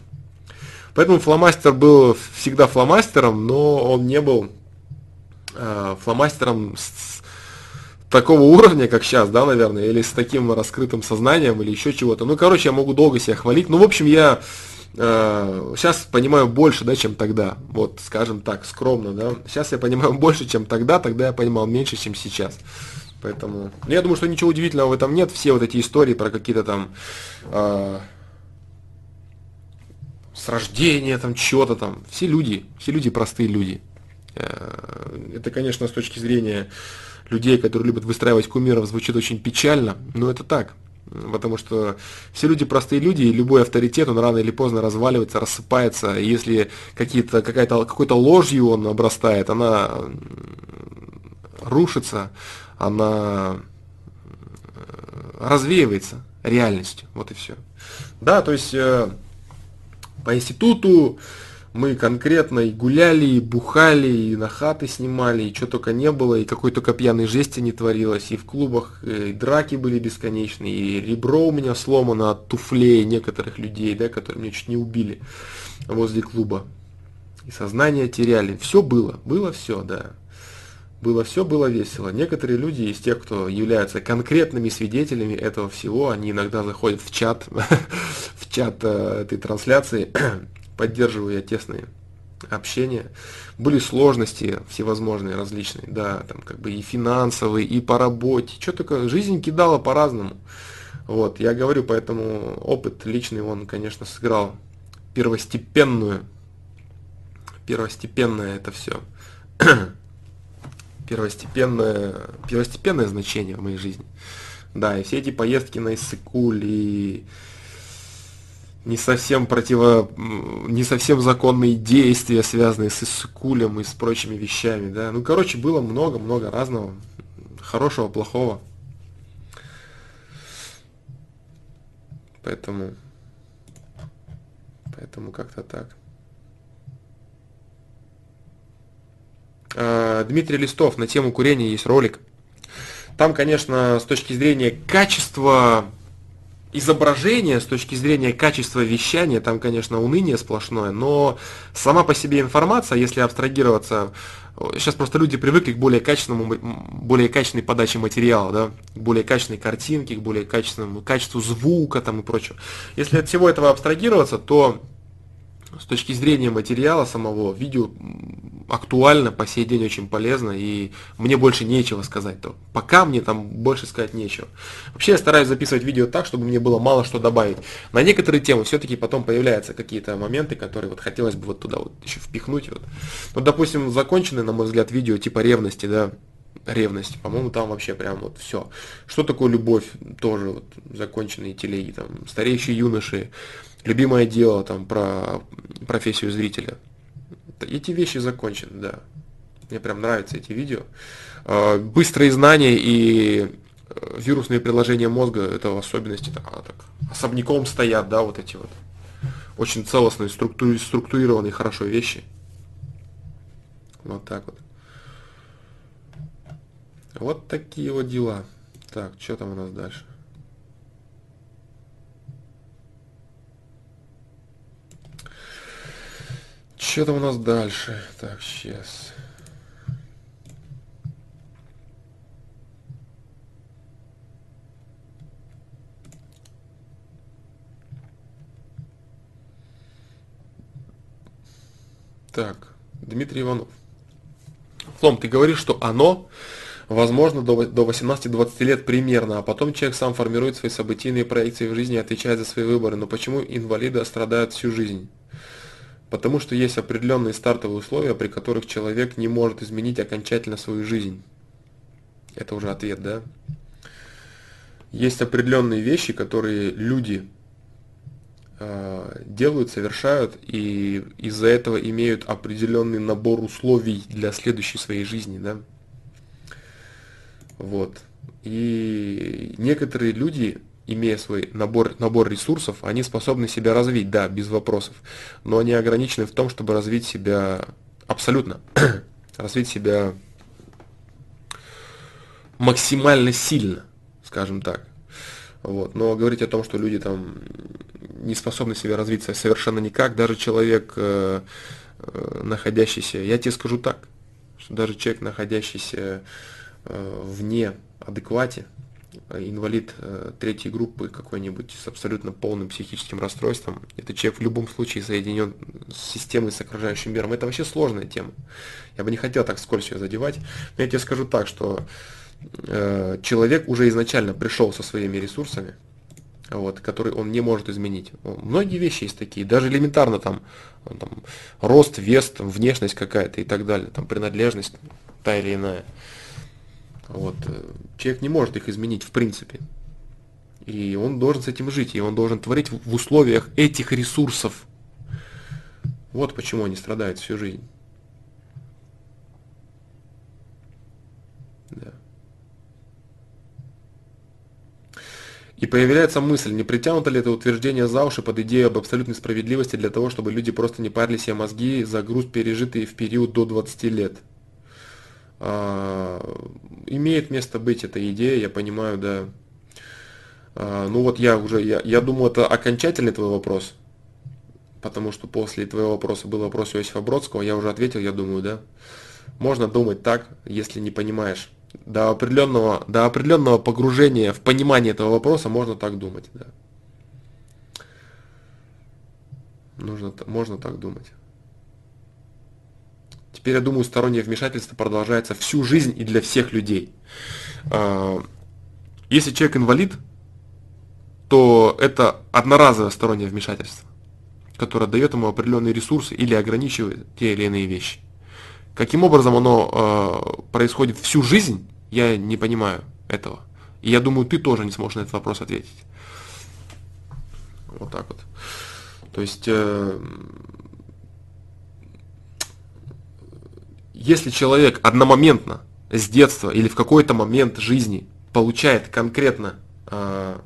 поэтому фломастер был всегда фломастером, но он не был э, фломастером с, такого уровня, как сейчас, да, наверное, или с таким раскрытым сознанием, или еще чего-то. Ну, короче, я могу долго себя хвалить. Ну, в общем, я сейчас э, понимаю больше, да, чем тогда. Вот, скажем так, скромно, да. Сейчас я понимаю больше, чем тогда, тогда я понимал меньше, чем сейчас. Поэтому, ну, я думаю, что ничего удивительного в этом нет. Все вот эти истории про какие-то там э, с рождения, там, чего-то там. Все люди, все люди простые люди. Э, это, конечно, с точки зрения людей, которые любят выстраивать кумиров, звучит очень печально, но это так. Потому что все люди простые люди, и любой авторитет, он рано или поздно разваливается, рассыпается. И если какие-то, какая-то, какой-то ложью он обрастает, она рушится, она развеивается реальностью. Вот и все. Да, то есть э, по институту мы конкретно и гуляли, и бухали, и на хаты снимали, и что только не было, и какой только пьяной жести не творилось, и в клубах и э, драки были бесконечные, и ребро у меня сломано от туфлей некоторых людей, да, которые меня чуть не убили возле клуба. И сознание теряли. Все было, было все, да. Было все, было весело. Некоторые люди из тех, кто являются конкретными свидетелями этого всего, они иногда заходят в чат, в чат э, этой трансляции поддерживаю я тесные общения. Были сложности всевозможные, различные, да, там как бы и финансовые, и по работе. Что только жизнь кидала по-разному. Вот, я говорю, поэтому опыт личный, он, конечно, сыграл первостепенную, первостепенное это все, первостепенное, первостепенное значение в моей жизни. Да, и все эти поездки на Иссыкуль и не совсем противо, не совсем законные действия, связанные с Исыкулем и с прочими вещами, да. Ну, короче, было много-много разного, хорошего, плохого. Поэтому, поэтому как-то так. А, Дмитрий Листов на тему курения есть ролик. Там, конечно, с точки зрения качества изображения, с точки зрения качества вещания, там, конечно, уныние сплошное, но сама по себе информация, если абстрагироваться, сейчас просто люди привыкли к более качественному, более качественной подаче материала, да, к более качественной картинке, к более качественному качеству звука там и прочего. Если от всего этого абстрагироваться, то с точки зрения материала самого, видео актуально, по сей день очень полезно, и мне больше нечего сказать. То пока мне там больше сказать нечего. Вообще я стараюсь записывать видео так, чтобы мне было мало что добавить. На некоторые темы все-таки потом появляются какие-то моменты, которые вот хотелось бы вот туда вот еще впихнуть. Вот, вот допустим, законченные, на мой взгляд, видео типа ревности, да, ревность, по-моему, там вообще прям вот все. Что такое любовь? Тоже вот законченные телеги, там, стареющие юноши, любимое дело там про профессию зрителя. Эти вещи закончены, да. Мне прям нравятся эти видео. А, быстрые знания и э, вирусные приложения мозга, это в особенности так, так, особняком стоят, да, вот эти вот очень целостные, структурированные хорошо вещи. Вот так вот. Вот такие вот дела. Так, что там у нас дальше? Что там у нас дальше? Так, сейчас. Так, Дмитрий Иванов. Флом, ты говоришь, что оно возможно до 18-20 лет примерно, а потом человек сам формирует свои событийные проекции в жизни и отвечает за свои выборы. Но почему инвалиды страдают всю жизнь? Потому что есть определенные стартовые условия, при которых человек не может изменить окончательно свою жизнь. Это уже ответ, да? Есть определенные вещи, которые люди э, делают, совершают, и из-за этого имеют определенный набор условий для следующей своей жизни, да? Вот. И некоторые люди имея свой набор, набор ресурсов, они способны себя развить, да, без вопросов. Но они ограничены в том, чтобы развить себя абсолютно, развить себя максимально сильно, скажем так. Вот. Но говорить о том, что люди там не способны себя развить совершенно никак, даже человек, э, э, находящийся, я тебе скажу так, что даже человек, находящийся э, вне адеквате, инвалид э, третьей группы какой-нибудь с абсолютно полным психическим расстройством, этот человек в любом случае соединен с системой с окружающим миром. Это вообще сложная тема. Я бы не хотел так скользь ее задевать, но я тебе скажу так, что э, человек уже изначально пришел со своими ресурсами, вот, которые он не может изменить. Многие вещи есть такие, даже элементарно там, там рост, вес, там, внешность какая-то и так далее, там принадлежность та или иная. Вот. Э, человек не может их изменить в принципе. И он должен с этим жить, и он должен творить в условиях этих ресурсов. Вот почему они страдают всю жизнь. Да. И появляется мысль, не притянуто ли это утверждение за уши под идею об абсолютной справедливости для того, чтобы люди просто не парили себе мозги за груз, пережитый в период до 20 лет. А, имеет место быть эта идея, я понимаю, да. А, ну вот я уже, я, я думаю, это окончательный твой вопрос, потому что после твоего вопроса был вопрос Иосифа Бродского, я уже ответил, я думаю, да. Можно думать так, если не понимаешь. До определенного, до определенного погружения в понимание этого вопроса можно так думать, да. Нужно, можно так думать. Теперь, я думаю, стороннее вмешательство продолжается всю жизнь и для всех людей. А, если человек инвалид, то это одноразовое стороннее вмешательство, которое дает ему определенные ресурсы или ограничивает те или иные вещи. Каким образом оно э, происходит всю жизнь, я не понимаю этого. И я думаю, ты тоже не сможешь на этот вопрос ответить. Вот так вот. То есть э, если человек одномоментно с детства или в какой-то момент жизни получает конкретно э,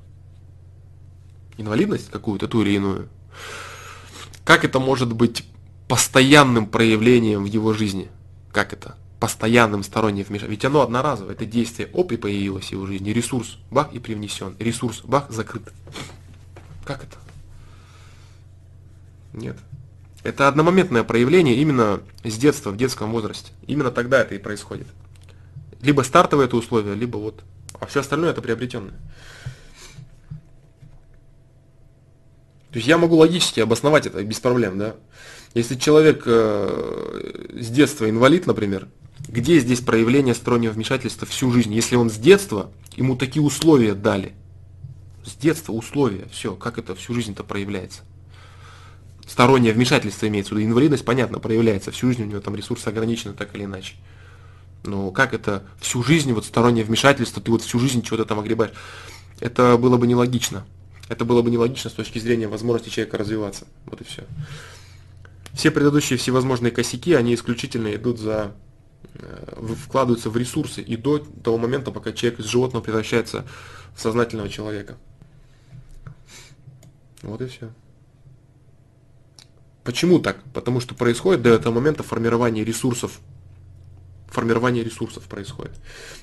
инвалидность какую-то, ту или иную, как это может быть постоянным проявлением в его жизни? Как это? Постоянным сторонним вмешательством. Ведь оно одноразовое. Это действие оп и появилось в его жизни. Ресурс бах и привнесен. Ресурс бах закрыт. Как это? Нет. Это одномоментное проявление именно с детства, в детском возрасте. Именно тогда это и происходит. Либо стартовое это условие, либо вот. А все остальное это приобретенное. То есть я могу логически обосновать это без проблем, да. Если человек э, с детства инвалид, например, где здесь проявление стороннего вмешательства всю жизнь? Если он с детства, ему такие условия дали. С детства условия, все, как это всю жизнь-то проявляется? Стороннее вмешательство имеется в виду. Инвалидность, понятно, проявляется. Всю жизнь у него там ресурсы ограничены так или иначе. Но как это всю жизнь, вот стороннее вмешательство, ты вот всю жизнь чего-то там огребаешь? Это было бы нелогично. Это было бы нелогично с точки зрения возможности человека развиваться. Вот и все. Все предыдущие всевозможные косяки, они исключительно идут за э, вкладываются в ресурсы и до того момента, пока человек из животного превращается в сознательного человека. Вот и все. Почему так? Потому что происходит до этого момента формирование ресурсов. Формирование ресурсов происходит.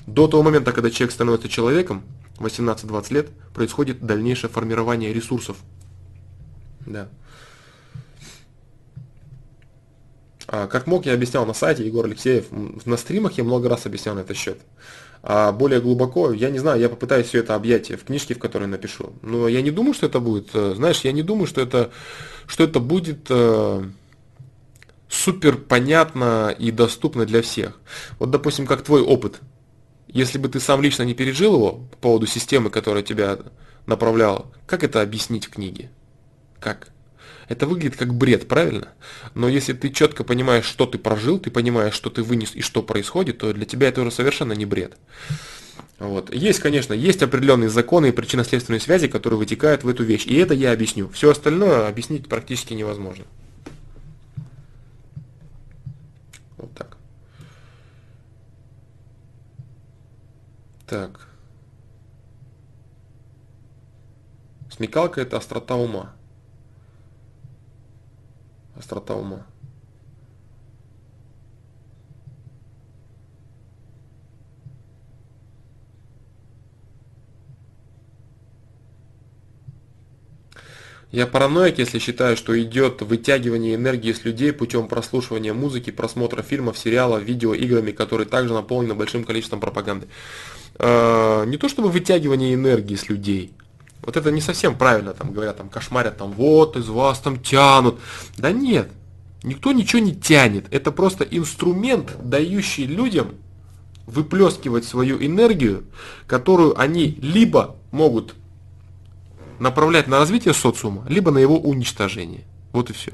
До того момента, когда человек становится человеком, 18-20 лет, происходит дальнейшее формирование ресурсов. Да. А, как мог, я объяснял на сайте Егор Алексеев. На стримах я много раз объяснял на этот счет. А более глубоко, я не знаю, я попытаюсь все это объять в книжке, в которой напишу. Но я не думаю, что это будет, э, знаешь, я не думаю, что это, что это будет э, супер понятно и доступно для всех. Вот, допустим, как твой опыт. Если бы ты сам лично не пережил его по поводу системы, которая тебя направляла, как это объяснить в книге? Как? Это выглядит как бред, правильно? Но если ты четко понимаешь, что ты прожил, ты понимаешь, что ты вынес и что происходит, то для тебя это уже совершенно не бред. Вот. Есть, конечно, есть определенные законы и причинно-следственные связи, которые вытекают в эту вещь. И это я объясню. Все остальное объяснить практически невозможно. Вот так. Так. Смекалка – это острота ума острота ума. Я параноик, если считаю, что идет вытягивание энергии с людей путем прослушивания музыки, просмотра фильмов, сериалов, видео, играми, которые также наполнены большим количеством пропаганды. Э, не то чтобы вытягивание энергии с людей, вот это не совсем правильно, там говорят, там кошмарят, там вот из вас там тянут. Да нет, никто ничего не тянет. Это просто инструмент, дающий людям выплескивать свою энергию, которую они либо могут направлять на развитие социума, либо на его уничтожение. Вот и все.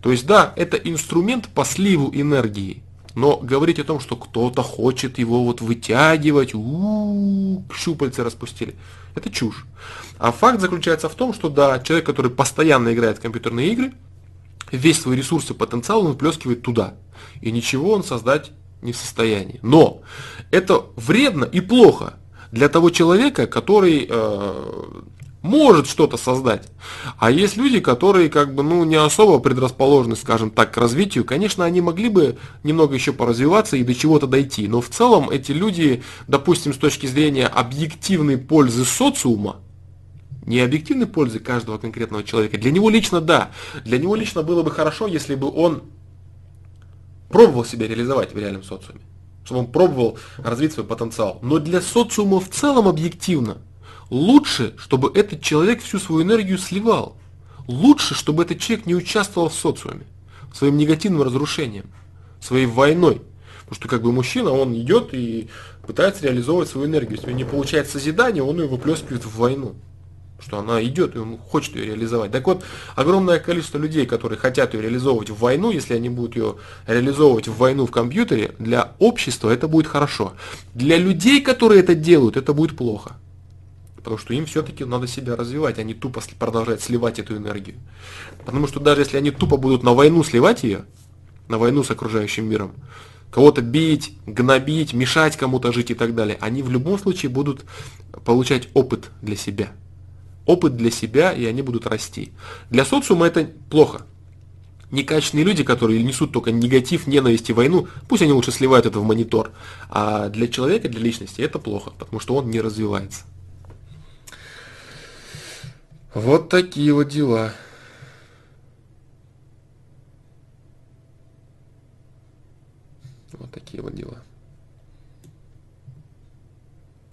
То есть да, это инструмент по сливу энергии. Но говорить о том, что кто-то хочет его вот вытягивать, у-у-у, щупальца распустили, это чушь. А факт заключается в том, что да, человек, который постоянно играет в компьютерные игры, весь свой ресурс и потенциал он выплескивает туда. И ничего он создать не в состоянии. Но это вредно и плохо для того человека, который э, может что-то создать. А есть люди, которые как бы, ну, не особо предрасположены, скажем так, к развитию. Конечно, они могли бы немного еще поразвиваться и до чего-то дойти. Но в целом эти люди, допустим, с точки зрения объективной пользы социума, не объективной пользы каждого конкретного человека, для него лично да. Для него лично было бы хорошо, если бы он пробовал себя реализовать в реальном социуме. Чтобы он пробовал развить свой потенциал. Но для социума в целом объективно – Лучше, чтобы этот человек всю свою энергию сливал. Лучше, чтобы этот человек не участвовал в социуме, своим негативным разрушением, своей войной. Потому что как бы мужчина, он идет и пытается реализовывать свою энергию. Если не получается созидание, он ее выплескивает в войну. Что она идет, и он хочет ее реализовать. Так вот, огромное количество людей, которые хотят ее реализовывать в войну, если они будут ее реализовывать в войну в компьютере, для общества это будет хорошо. Для людей, которые это делают, это будет плохо. Потому что им все-таки надо себя развивать, а не тупо продолжать сливать эту энергию. Потому что даже если они тупо будут на войну сливать ее, на войну с окружающим миром, кого-то бить, гнобить, мешать кому-то жить и так далее, они в любом случае будут получать опыт для себя. Опыт для себя, и они будут расти. Для социума это плохо. Некачественные люди, которые несут только негатив, ненависть и войну, пусть они лучше сливают это в монитор. А для человека, для личности это плохо, потому что он не развивается. Вот такие вот дела. Вот такие вот дела.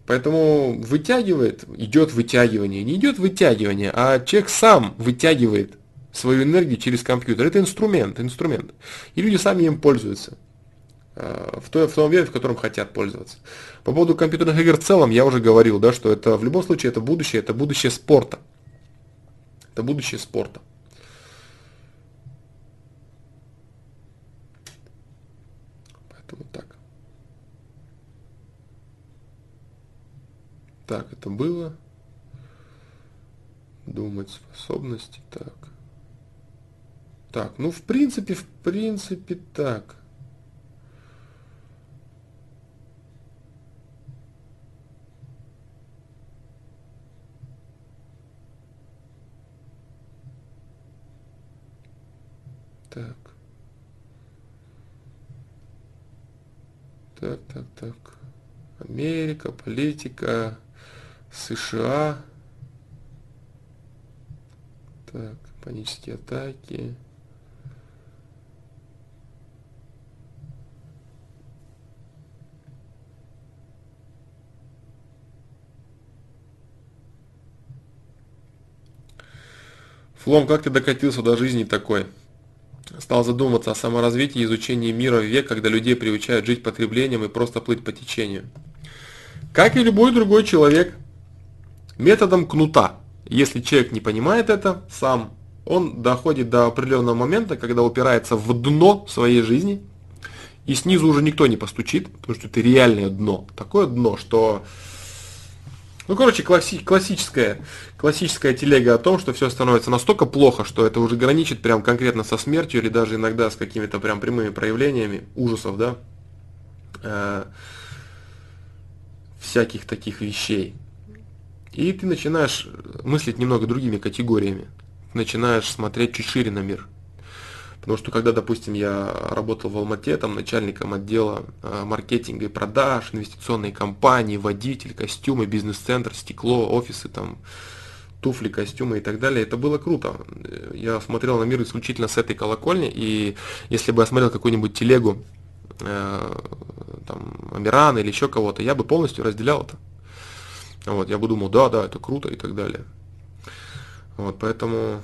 Поэтому вытягивает, идет вытягивание. Не идет вытягивание, а человек сам вытягивает свою энергию через компьютер. Это инструмент, инструмент. И люди сами им пользуются. А, в, той, в том виде, в котором хотят пользоваться. По поводу компьютерных игр в целом, я уже говорил, да, что это в любом случае это будущее, это будущее спорта. Это будущее спорта. Поэтому так. Так, это было. Думать способности. Так. Так, ну в принципе, в принципе так. Так. Так, так, так. Америка, политика, США. Так, панические атаки. Флом, как ты докатился до жизни такой? Стал задумываться о саморазвитии и изучении мира в век, когда людей приучают жить потреблением и просто плыть по течению. Как и любой другой человек, методом кнута. Если человек не понимает это сам, он доходит до определенного момента, когда упирается в дно своей жизни, и снизу уже никто не постучит, потому что это реальное дно. Такое дно, что ну, короче, класси- классическая, классическая телега о том, что все становится настолько плохо, что это уже граничит прям конкретно со смертью или даже иногда с какими-то прям прямыми проявлениями ужасов, да, э- всяких таких вещей. И ты начинаешь мыслить немного другими категориями. Начинаешь смотреть чуть шире на мир. Потому что когда, допустим, я работал в Алмате, там начальником отдела э, маркетинга и продаж, инвестиционной компании, водитель, костюмы, бизнес-центр, стекло, офисы, там, туфли, костюмы и так далее. Это было круто. Я смотрел на мир исключительно с этой колокольни, и если бы я смотрел какую-нибудь телегу, э, там, Амирана или еще кого-то, я бы полностью разделял это. Вот, я бы думал, да, да, это круто и так далее. Вот, поэтому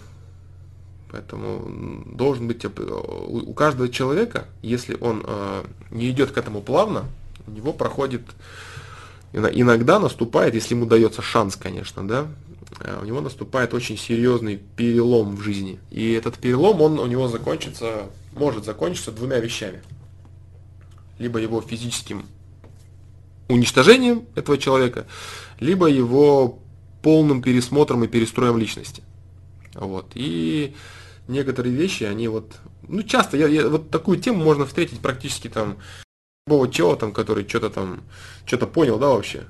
Поэтому должен быть у каждого человека, если он э, не идет к этому плавно, у него проходит иногда наступает, если ему дается шанс, конечно, да, э, у него наступает очень серьезный перелом в жизни. И этот перелом, он у него закончится, может закончиться двумя вещами. Либо его физическим уничтожением этого человека, либо его полным пересмотром и перестроем личности. Вот. И некоторые вещи, они вот, ну часто, я, я, вот такую тему можно встретить практически там любого чела там, который что-то там, что-то понял, да, вообще.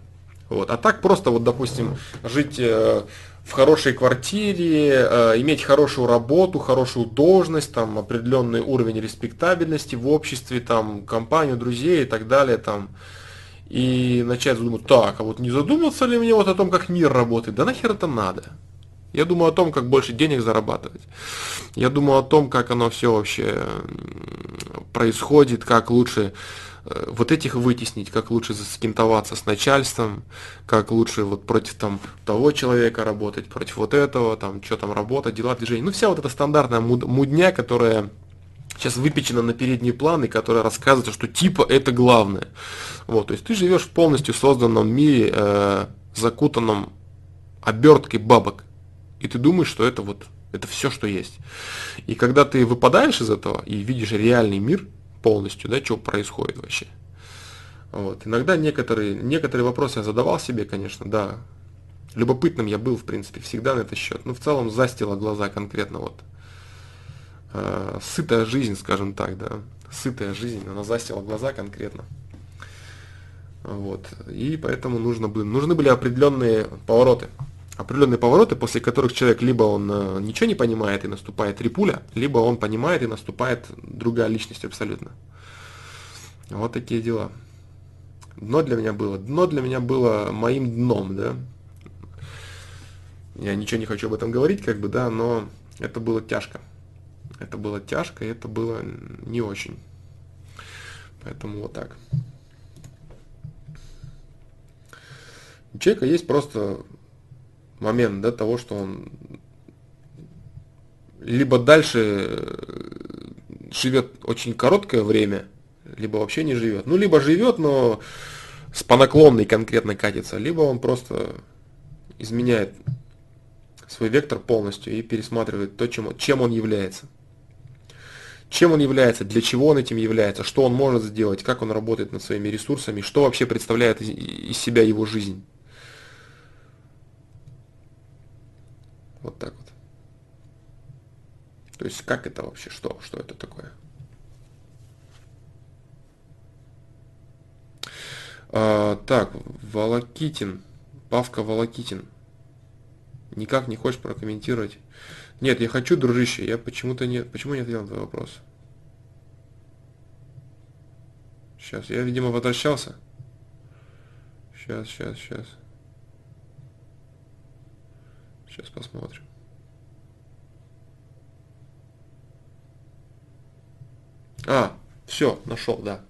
Вот. А так просто, вот, допустим, жить э, в хорошей квартире, э, иметь хорошую работу, хорошую должность, там, определенный уровень респектабельности в обществе, там, компанию, друзей и так далее, там, и начать задумывать, так, а вот не задуматься ли мне вот о том, как мир работает? Да нахер это надо? Я думаю о том, как больше денег зарабатывать. Я думаю о том, как оно все вообще происходит, как лучше э, вот этих вытеснить, как лучше заскинтоваться с начальством, как лучше вот против там того человека работать, против вот этого, там, что там работать, дела, движения. Ну, вся вот эта стандартная муд- мудня, которая сейчас выпечена на передний план и которая рассказывает, что типа это главное. Вот, то есть ты живешь в полностью созданном мире, э, закутанном оберткой бабок и ты думаешь, что это вот, это все, что есть. И когда ты выпадаешь из этого и видишь реальный мир полностью, да, что происходит вообще. Вот. Иногда некоторые, некоторые вопросы я задавал себе, конечно, да. Любопытным я был, в принципе, всегда на этот счет. Но в целом застила глаза конкретно вот. Э, сытая жизнь, скажем так, да. Сытая жизнь, она застила глаза конкретно. Вот. И поэтому нужно были, нужны были определенные повороты. определенные повороты, после которых человек либо он э, ничего не понимает и наступает репуля, либо он понимает и наступает другая личность абсолютно. Вот такие дела. Дно для меня было. Дно для меня было моим дном, да. Я ничего не хочу об этом говорить, как бы, да, но это было тяжко. Это было тяжко, и это было не очень. Поэтому вот так. У человека есть просто момент да, того, что он либо дальше э, живет очень короткое время, либо вообще не живет. Ну, либо живет, но с по наклонной конкретно катится, либо он просто изменяет свой вектор полностью и пересматривает то, чем, чем он является. Чем он является, для чего он этим является, что он может сделать, как он работает над своими ресурсами, что вообще представляет из, себя его жизнь. Вот так вот. То есть как это вообще, что, что это такое? А, так, Волокитин, Павка Волокитин. Никак не хочешь прокомментировать? Нет, я хочу, дружище, я почему-то нет. Почему не ответил на твой вопрос? Сейчас, я, видимо, возвращался. Сейчас, сейчас, сейчас. Сейчас посмотрим. А, все, нашел, да.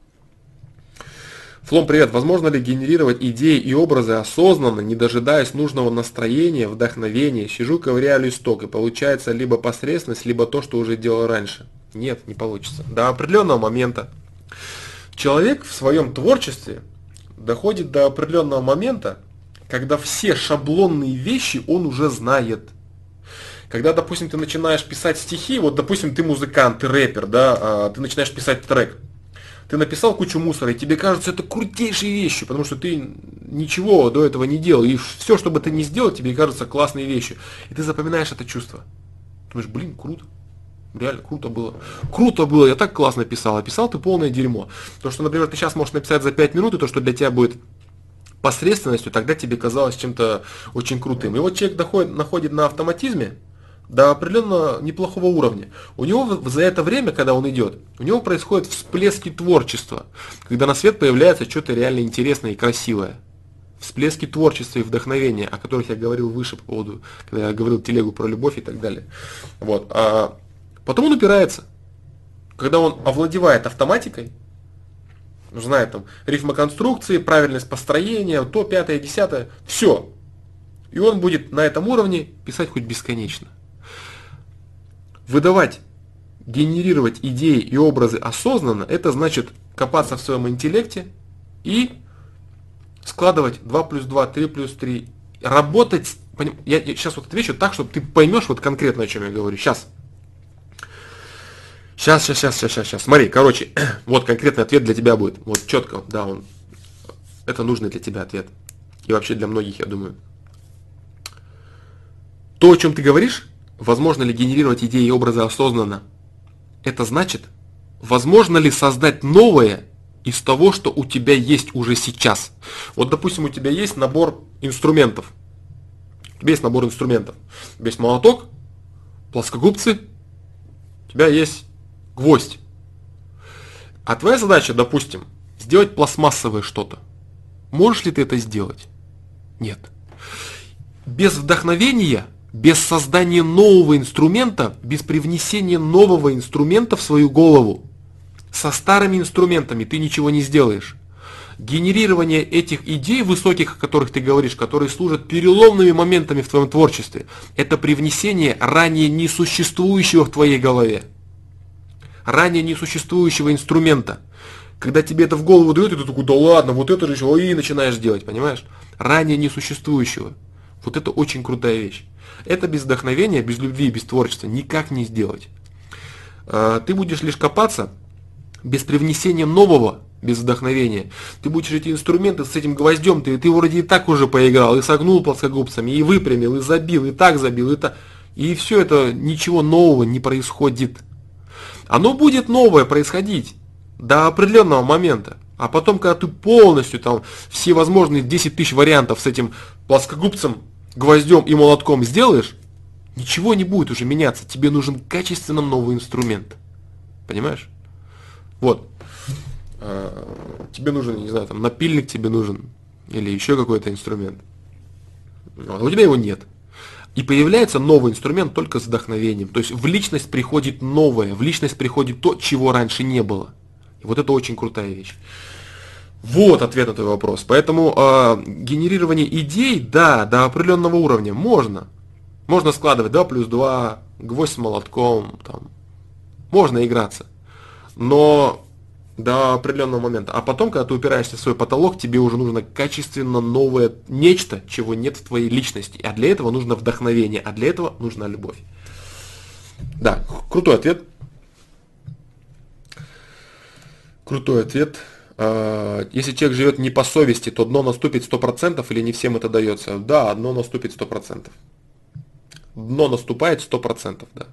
Флом, привет. Возможно ли генерировать идеи и образы осознанно, не дожидаясь нужного настроения, вдохновения? Сижу, ковыряю листок, и получается либо посредственность, либо то, что уже делал раньше. Нет, не получится. До определенного момента. Человек в своем творчестве доходит до определенного момента, когда все шаблонные вещи он уже знает. Когда, допустим, ты начинаешь писать стихи, вот, допустим, ты музыкант, ты рэпер, да, а, ты начинаешь писать трек, ты написал кучу мусора, и тебе кажется это крутейшие вещи, потому что ты ничего до этого не делал, и все, что бы ты ни сделал, тебе кажется классные вещи. И ты запоминаешь это чувство. Ты думаешь, блин, круто. Реально круто было. Круто было, я так классно писал. А писал ты полное дерьмо. То, что, например, ты сейчас можешь написать за 5 минут, и то, что для тебя будет посредственностью, тогда тебе казалось чем-то очень крутым. И вот человек доходит, находит на автоматизме, до определенного неплохого уровня. У него за это время, когда он идет, у него происходят всплески творчества, когда на свет появляется что-то реально интересное и красивое. Всплески творчества и вдохновения, о которых я говорил выше по поводу, когда я говорил телегу про любовь и так далее. Вот. А потом он упирается. Когда он овладевает автоматикой, знает там рифмоконструкции, правильность построения, то, пятое, десятое, все. И он будет на этом уровне писать хоть бесконечно выдавать, генерировать идеи и образы осознанно, это значит копаться в своем интеллекте и складывать 2 плюс 2, 3 плюс 3, работать, я, сейчас вот отвечу так, чтобы ты поймешь вот конкретно, о чем я говорю. Сейчас. Сейчас, сейчас, сейчас, сейчас, сейчас, сейчас. Смотри, короче, вот конкретный ответ для тебя будет. Вот четко, да, он. Это нужный для тебя ответ. И вообще для многих, я думаю. То, о чем ты говоришь, Возможно ли генерировать идеи и образы осознанно? Это значит, возможно ли создать новое из того, что у тебя есть уже сейчас. Вот, допустим, у тебя есть набор инструментов. У тебя есть набор инструментов. У тебя есть молоток, плоскогубцы, у тебя есть гвоздь. А твоя задача, допустим, сделать пластмассовое что-то. Можешь ли ты это сделать? Нет. Без вдохновения без создания нового инструмента, без привнесения нового инструмента в свою голову, со старыми инструментами ты ничего не сделаешь. Генерирование этих идей высоких, о которых ты говоришь, которые служат переломными моментами в твоем творчестве, это привнесение ранее несуществующего в твоей голове. Ранее несуществующего инструмента. Когда тебе это в голову дают, ты такой, да ладно, вот это же еще, и начинаешь делать, понимаешь? Ранее несуществующего. Вот это очень крутая вещь. Это без вдохновения, без любви, без творчества никак не сделать. А, ты будешь лишь копаться без привнесения нового, без вдохновения. Ты будешь эти инструменты с этим гвоздем, ты, ты вроде и так уже поиграл, и согнул плоскогубцами, и выпрямил, и забил, и так забил, и так. И все это, ничего нового не происходит. Оно будет новое происходить до определенного момента. А потом, когда ты полностью там все возможные 10 тысяч вариантов с этим плоскогубцем гвоздем и молотком сделаешь, ничего не будет уже меняться. Тебе нужен качественно новый инструмент. Понимаешь? Вот. А, тебе нужен, не знаю, там напильник тебе нужен или еще какой-то инструмент. Вот. А у тебя его нет. И появляется новый инструмент только с вдохновением. То есть в личность приходит новое, в личность приходит то, чего раньше не было. И вот это очень крутая вещь. Вот ответ на твой вопрос. Поэтому э, генерирование идей, да, до определенного уровня можно. Можно складывать 2 плюс 2, гвоздь с молотком, там. Можно играться. Но до определенного момента. А потом, когда ты упираешься в свой потолок, тебе уже нужно качественно новое нечто, чего нет в твоей личности. А для этого нужно вдохновение, а для этого нужна любовь. Да, крутой ответ. Крутой ответ. А, если человек живет не по совести, то дно наступит 100% или не всем это дается? Да, дно наступит 100%. Дно наступает 100%, да.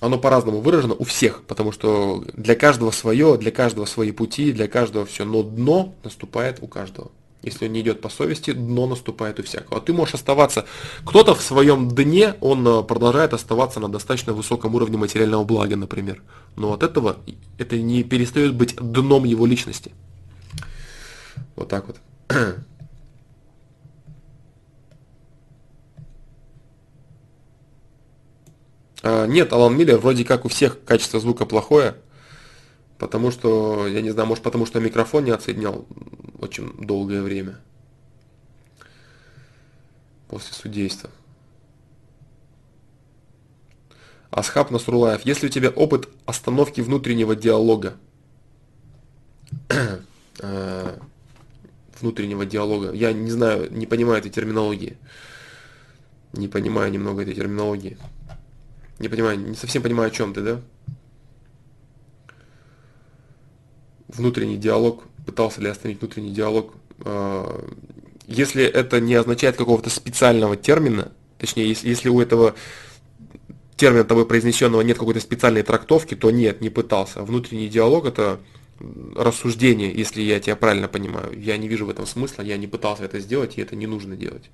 оно по-разному выражено у всех, потому что для каждого свое, для каждого свои пути, для каждого все, но дно наступает у каждого. Если он не идет по совести, дно наступает у всякого. А ты можешь оставаться, кто-то в своем дне, он э, продолжает оставаться на достаточно высоком уровне материального блага, например. Но от этого это не перестает быть дном его личности. Вот так вот. А, нет, Алан Миллер вроде как у всех качество звука плохое, потому что, я не знаю, может потому что микрофон не отсоединял очень долгое время после судейства. Асхаб Насрулаев, если у тебя опыт остановки внутреннего диалога, а, внутреннего диалога, я не знаю, не понимаю этой терминологии, не понимаю немного этой терминологии. Не понимаю, не совсем понимаю, о чем ты, да? Внутренний диалог. Пытался ли остановить внутренний диалог? А, если это не означает какого-то специального термина, точнее, если, у этого термина тобой произнесенного нет какой-то специальной трактовки, то нет, не пытался. Внутренний диалог это рассуждение, если я тебя правильно понимаю. Я не вижу в этом смысла, я не пытался это сделать, и это не нужно делать.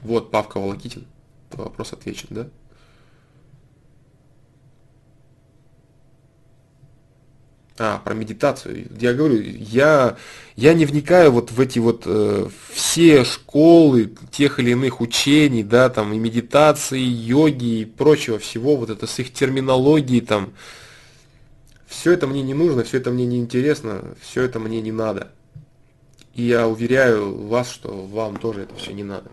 Вот Павка Волокитин. Вопрос отвечен, да? А, про медитацию. Я говорю, я, я не вникаю вот в эти вот э, все школы тех или иных учений, да, там и медитации, и йоги и прочего всего, вот это с их терминологией там. Все это мне не нужно, все это мне не интересно, все это мне не надо. И я уверяю вас, что вам тоже это все не надо.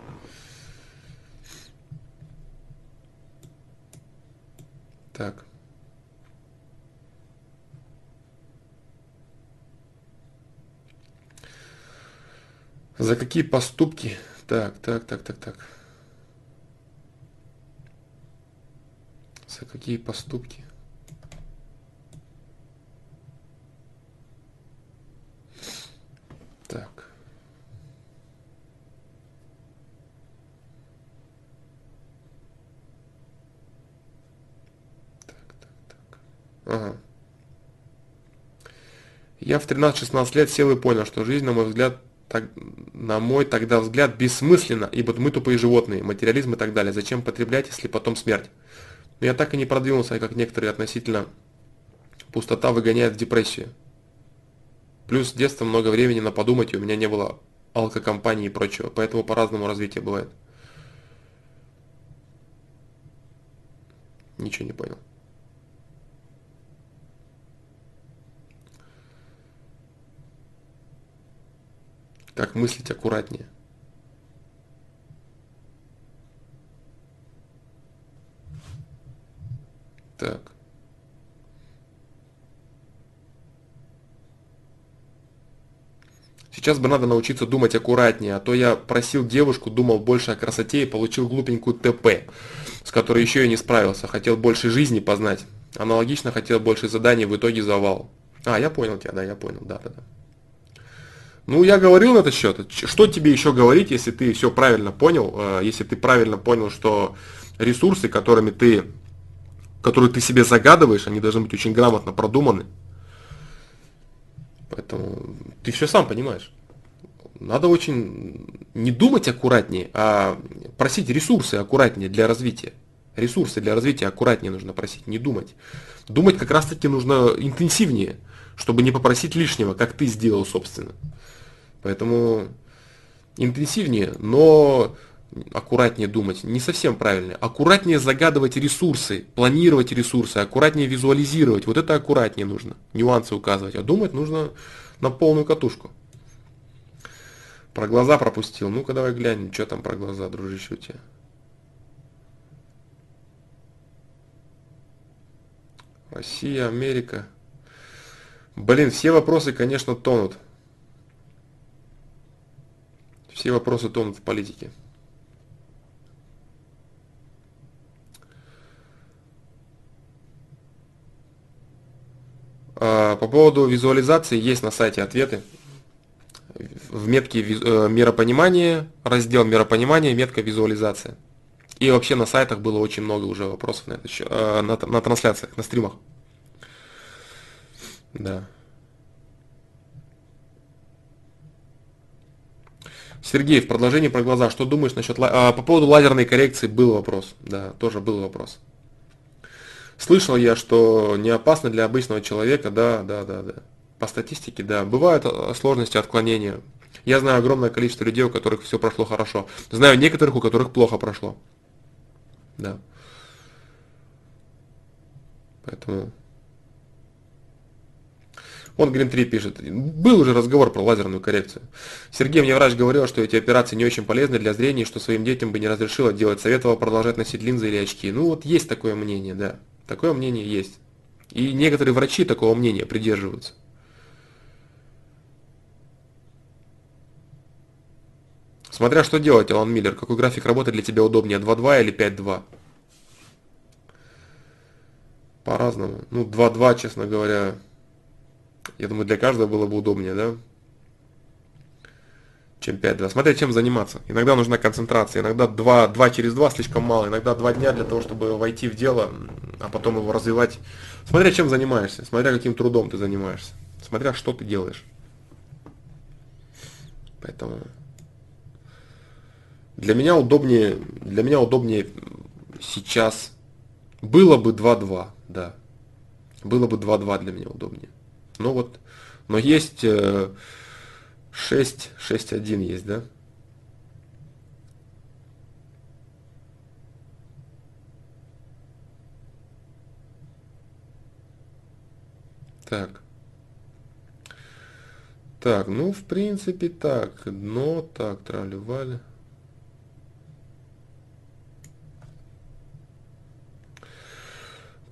Так. За какие поступки? Так, так, так, так, так. За какие поступки? Так. Ага. Я в 13-16 лет сел и понял, что жизнь, на мой взгляд, так, на мой тогда взгляд, бессмысленна, ибо мы тупые животные, материализм и так далее. Зачем потреблять, если потом смерть? Но я так и не продвинулся, как некоторые относительно пустота выгоняет в депрессию. Плюс с детства много времени на подумать, и у меня не было алкокомпании и прочего, поэтому по-разному развитие бывает. Ничего не понял. Как мыслить аккуратнее. Так. Сейчас бы надо научиться думать аккуратнее, а то я просил девушку, думал больше о красоте и получил глупенькую ТП, с которой еще и не справился. Хотел больше жизни познать. Аналогично хотел больше заданий, в итоге завал. А, я понял тебя, да, я понял, да-да-да. Ну, я говорил на этот счет. Что тебе еще говорить, если ты все правильно понял, э, если ты правильно понял, что ресурсы, которыми ты, которые ты себе загадываешь, они должны быть очень грамотно продуманы. Поэтому ты все сам понимаешь. Надо очень не думать аккуратнее, а просить ресурсы аккуратнее для развития. Ресурсы для развития аккуратнее нужно просить, не думать. Думать как раз таки нужно интенсивнее, чтобы не попросить лишнего, как ты сделал, собственно. Поэтому интенсивнее, но аккуратнее думать, не совсем правильно. Аккуратнее загадывать ресурсы, планировать ресурсы, аккуратнее визуализировать. Вот это аккуратнее нужно, нюансы указывать. А думать нужно на полную катушку. Про глаза пропустил. Ну-ка давай глянем, что там про глаза, дружище, у тебя. Россия, Америка. Блин, все вопросы, конечно, тонут. Все вопросы тонут в политике. А, по поводу визуализации есть на сайте ответы. В метке э, миропонимание, раздел миропонимание, метка визуализация. И вообще на сайтах было очень много уже вопросов на, это, э, на, на трансляциях, на стримах. Да. Сергей, в продолжении про глаза, что думаешь насчет... А, по поводу лазерной коррекции был вопрос, да, тоже был вопрос. Слышал я, что не опасно для обычного человека, да, да, да, да. По статистике, да. Бывают э, сложности отклонения. Я знаю огромное количество людей, у которых все прошло хорошо. Знаю некоторых, у которых плохо прошло. Да. Поэтому... Он Green 3 пишет, был уже разговор про лазерную коррекцию. Сергей, мне врач говорил, что эти операции не очень полезны для зрения, что своим детям бы не разрешила делать. Советовал продолжать носить линзы или очки. Ну вот есть такое мнение, да. Такое мнение есть. И некоторые врачи такого мнения придерживаются. Смотря что делать, Алан Миллер, какой график работы для тебя удобнее, 2.2 или 5.2? По-разному. Ну, 2.2, честно говоря, я думаю, для каждого было бы удобнее, да? чем 5-2. Смотря чем заниматься. Иногда нужна концентрация, иногда 2, 2 через 2 слишком мало, иногда 2 дня для того, чтобы войти в дело, а потом его развивать. Смотря чем занимаешься, смотря каким трудом ты занимаешься, смотря что ты делаешь. Поэтому для меня удобнее, для меня удобнее сейчас было бы 2-2, да. Было бы 2-2 для меня удобнее. Но вот, но есть э, 6, 6, 1 есть, да? Так. Так, ну, в принципе, так. Дно, так, трали-вали.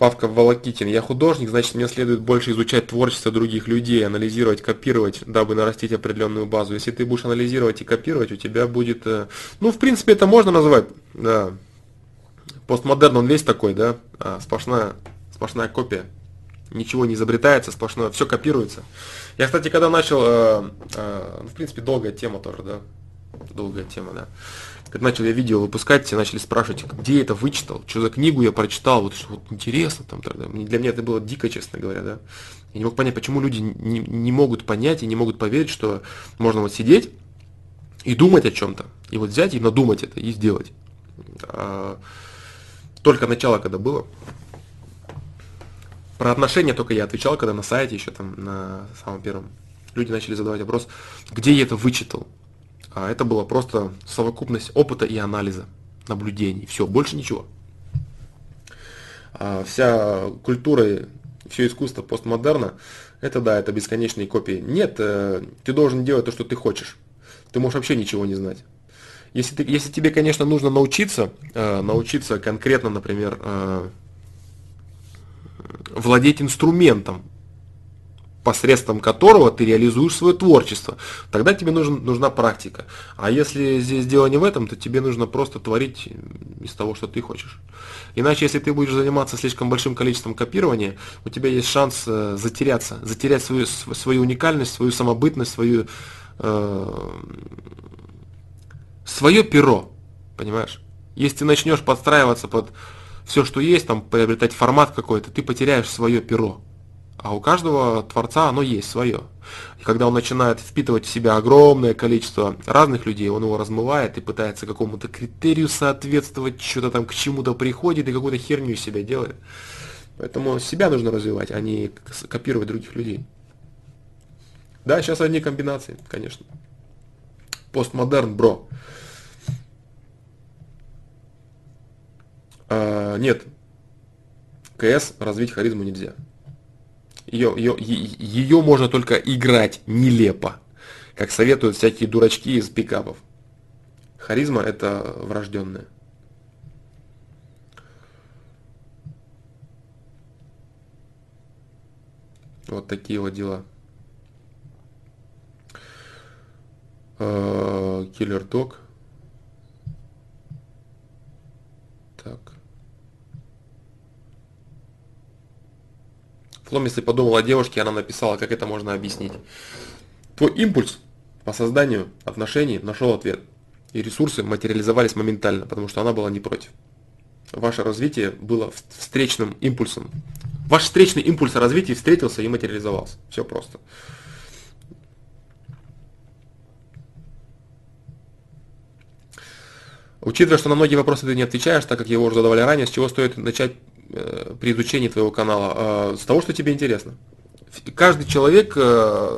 Павка Волокитин. Я художник, значит мне следует больше изучать творчество других людей, анализировать, копировать, дабы нарастить определенную базу. Если ты будешь анализировать и копировать, у тебя будет... Э, ну, в принципе, это можно назвать, да. Постмодерн, он весь такой, да, а, сплошная, сплошная копия. Ничего не изобретается, сплошное, все копируется. Я, кстати, когда начал, э, э, ну, в принципе, долгая тема тоже, да, долгая тема, да. Как начал я видео выпускать, все начали спрашивать, где я это вычитал, что за книгу я прочитал, вот что вот интересно там тогда. Для меня это было дико, честно говоря, да. Я не мог понять, почему люди не, не могут понять и не могут поверить, что можно вот сидеть и думать о чем-то. И вот взять и надумать это, и сделать. А, только начало, когда было. Про отношения только я отвечал, когда на сайте еще там на самом первом. Люди начали задавать вопрос, где я это вычитал а это была просто совокупность опыта и анализа, наблюдений. Все, больше ничего. А вся культура, все искусство постмодерна, это да, это бесконечные копии. Нет, э, ты должен делать то, что ты хочешь. Ты можешь вообще ничего не знать. Если, ты, если тебе, конечно, нужно научиться, э, научиться конкретно, например, э, владеть инструментом, посредством которого ты реализуешь свое творчество. Тогда тебе нужен, нужна практика. А если здесь дело не в этом, то тебе нужно просто творить из того, что ты хочешь. Иначе, если ты будешь заниматься слишком большим количеством копирования, у тебя есть шанс э, затеряться, затерять свою, свою уникальность, свою самобытность, свою, э, свое перо. Понимаешь? Если ты начнешь подстраиваться под все, что есть, там, приобретать формат какой-то, ты потеряешь свое перо а у каждого творца оно есть свое. И когда он начинает впитывать в себя огромное количество разных людей, он его размывает и пытается какому-то критерию соответствовать, что-то там к чему-то приходит и какую-то херню из себя делает. Поэтому себя нужно развивать, а не копировать других людей. Да, сейчас одни комбинации, конечно. Постмодерн, бро. А, нет, КС развить харизму нельзя. Ее, ее, ее можно только играть нелепо, как советуют всякие дурачки из пикапов. Харизма это врожденная. Вот такие вот дела. Киллер Док. Так. Флом, если подумал о девушке, она написала, как это можно объяснить. Твой импульс по созданию отношений нашел ответ. И ресурсы материализовались моментально, потому что она была не против. Ваше развитие было встречным импульсом. Ваш встречный импульс развития встретился и материализовался. Все просто. Учитывая, что на многие вопросы ты не отвечаешь, так как его уже задавали ранее, с чего стоит начать при изучении твоего канала? Э, с того, что тебе интересно. Каждый человек э,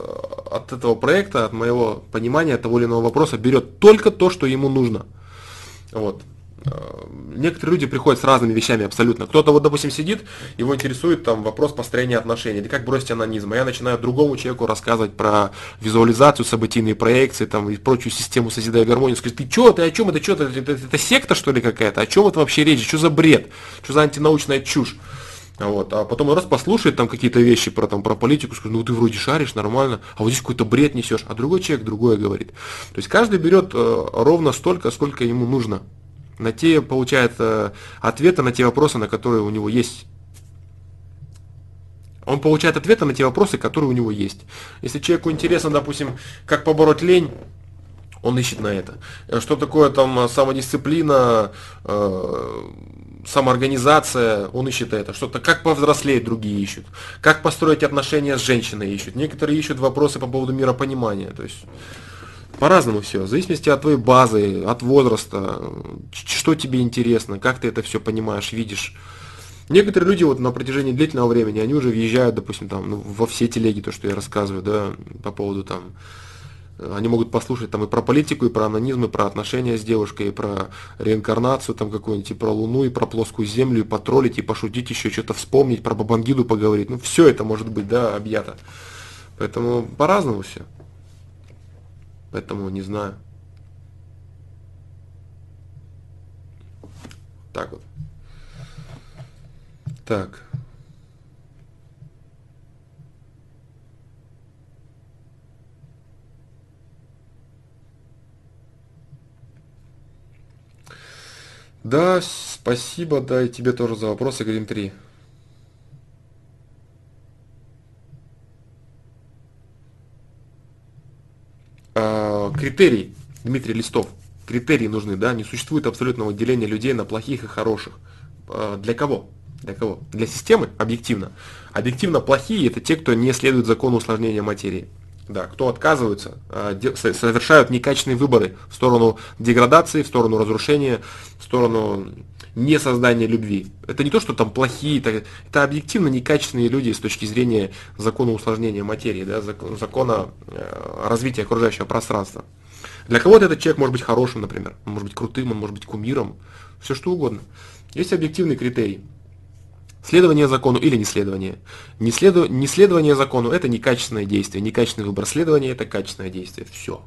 от этого проекта, от моего понимания того или иного вопроса берет только то, что ему нужно. Вот. Э, некоторые люди приходят с разными вещами абсолютно. Кто-то вот, допустим, сидит, его интересует там вопрос построения отношений, или как бросить анонизм. А я начинаю другому человеку рассказывать про визуализацию, событийные проекции там, и прочую систему созидая гармонию. Скажет, ты что, ты о чем это, что это, это, это секта что ли какая-то? О чем это вообще речь? Что за бред? Что за антинаучная чушь? Вот. А потом раз послушает там какие-то вещи про, там, про политику, скажет, ну ты вроде шаришь, нормально, а вот здесь какой-то бред несешь, а другой человек другое говорит. То есть каждый берет э, ровно столько, сколько ему нужно на те, получается, ответы на те вопросы, на которые у него есть. Он получает ответы на те вопросы, которые у него есть. Если человеку интересно, допустим, как побороть лень, он ищет на это. Что такое там самодисциплина, э, самоорганизация, он ищет это. Что-то, как повзрослеть, другие ищут. Как построить отношения с женщиной ищут. Некоторые ищут вопросы по поводу миропонимания. То есть по-разному все, в зависимости от твоей базы, от возраста, что тебе интересно, как ты это все понимаешь, видишь. Некоторые люди вот на протяжении длительного времени, они уже въезжают, допустим, там, ну, во все телеги, то, что я рассказываю, да, по поводу там, они могут послушать там и про политику, и про анонизм, и про отношения с девушкой, и про реинкарнацию там какую-нибудь, и про Луну, и про плоскую Землю, и потроллить, и пошутить еще, что-то вспомнить, про Бабангиду поговорить. Ну, все это может быть, да, объято. Поэтому по-разному все. Поэтому не знаю. Так вот. Так. Да, спасибо, да, и тебе тоже за вопросы, Грин 3. Критерий, Дмитрий Листов, критерии нужны, да, не существует абсолютного деления людей на плохих и хороших. А, для кого? Для кого? Для системы, объективно. Объективно плохие это те, кто не следует закону усложнения материи. Да, кто отказываются, а, совершают некачественные выборы в сторону деградации, в сторону разрушения, в сторону не создания любви. Это не то, что там плохие, это, это объективно некачественные люди с точки зрения закона усложнения материи, да, закона э, развития окружающего пространства. Для кого-то этот человек может быть хорошим, например, он может быть крутым, он может быть кумиром, все что угодно. Есть объективный критерий. Следование закону или неследование. Неследу... Неследование закону – это некачественное действие, некачественный выбор. Следование – это качественное действие. Все.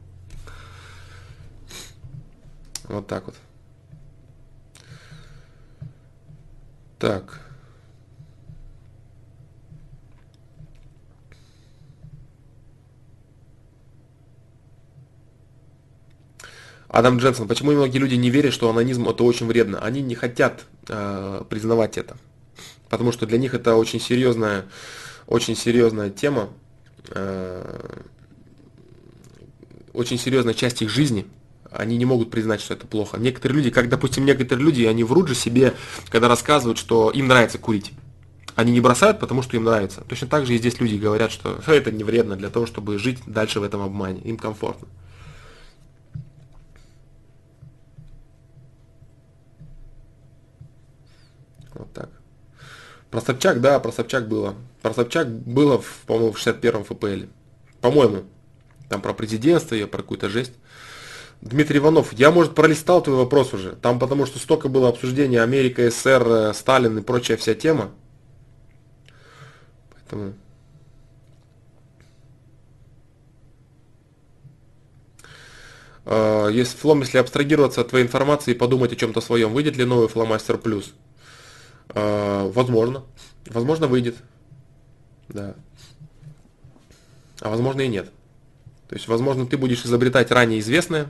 Вот так вот. Так. Адам Дженсон, почему многие люди не верят, что анонизм это очень вредно? Они не хотят э, признавать это. Потому что для них это очень серьезная, очень серьезная тема, э, очень серьезная часть их жизни они не могут признать, что это плохо. Некоторые люди, как, допустим, некоторые люди, они врут же себе, когда рассказывают, что им нравится курить. они не бросают, потому что им нравится. Точно так же и здесь люди говорят, что это не вредно для того, чтобы жить дальше в этом обмане. Им комфортно. Вот так. Про Собчак, да, про Собчак было. Про Собчак было, по-моему, в 61-м ФПЛ. По-моему. Там про президентство ее, про какую-то жесть. Дмитрий Иванов, я, может, пролистал твой вопрос уже. Там потому что столько было обсуждения Америка, СССР, э, Сталин и прочая вся тема. Поэтому... А, если флом, если абстрагироваться от твоей информации и подумать о чем-то своем, выйдет ли новый фломастер плюс? А, возможно. Возможно, выйдет. Да. А возможно и нет. То есть, возможно, ты будешь изобретать ранее известное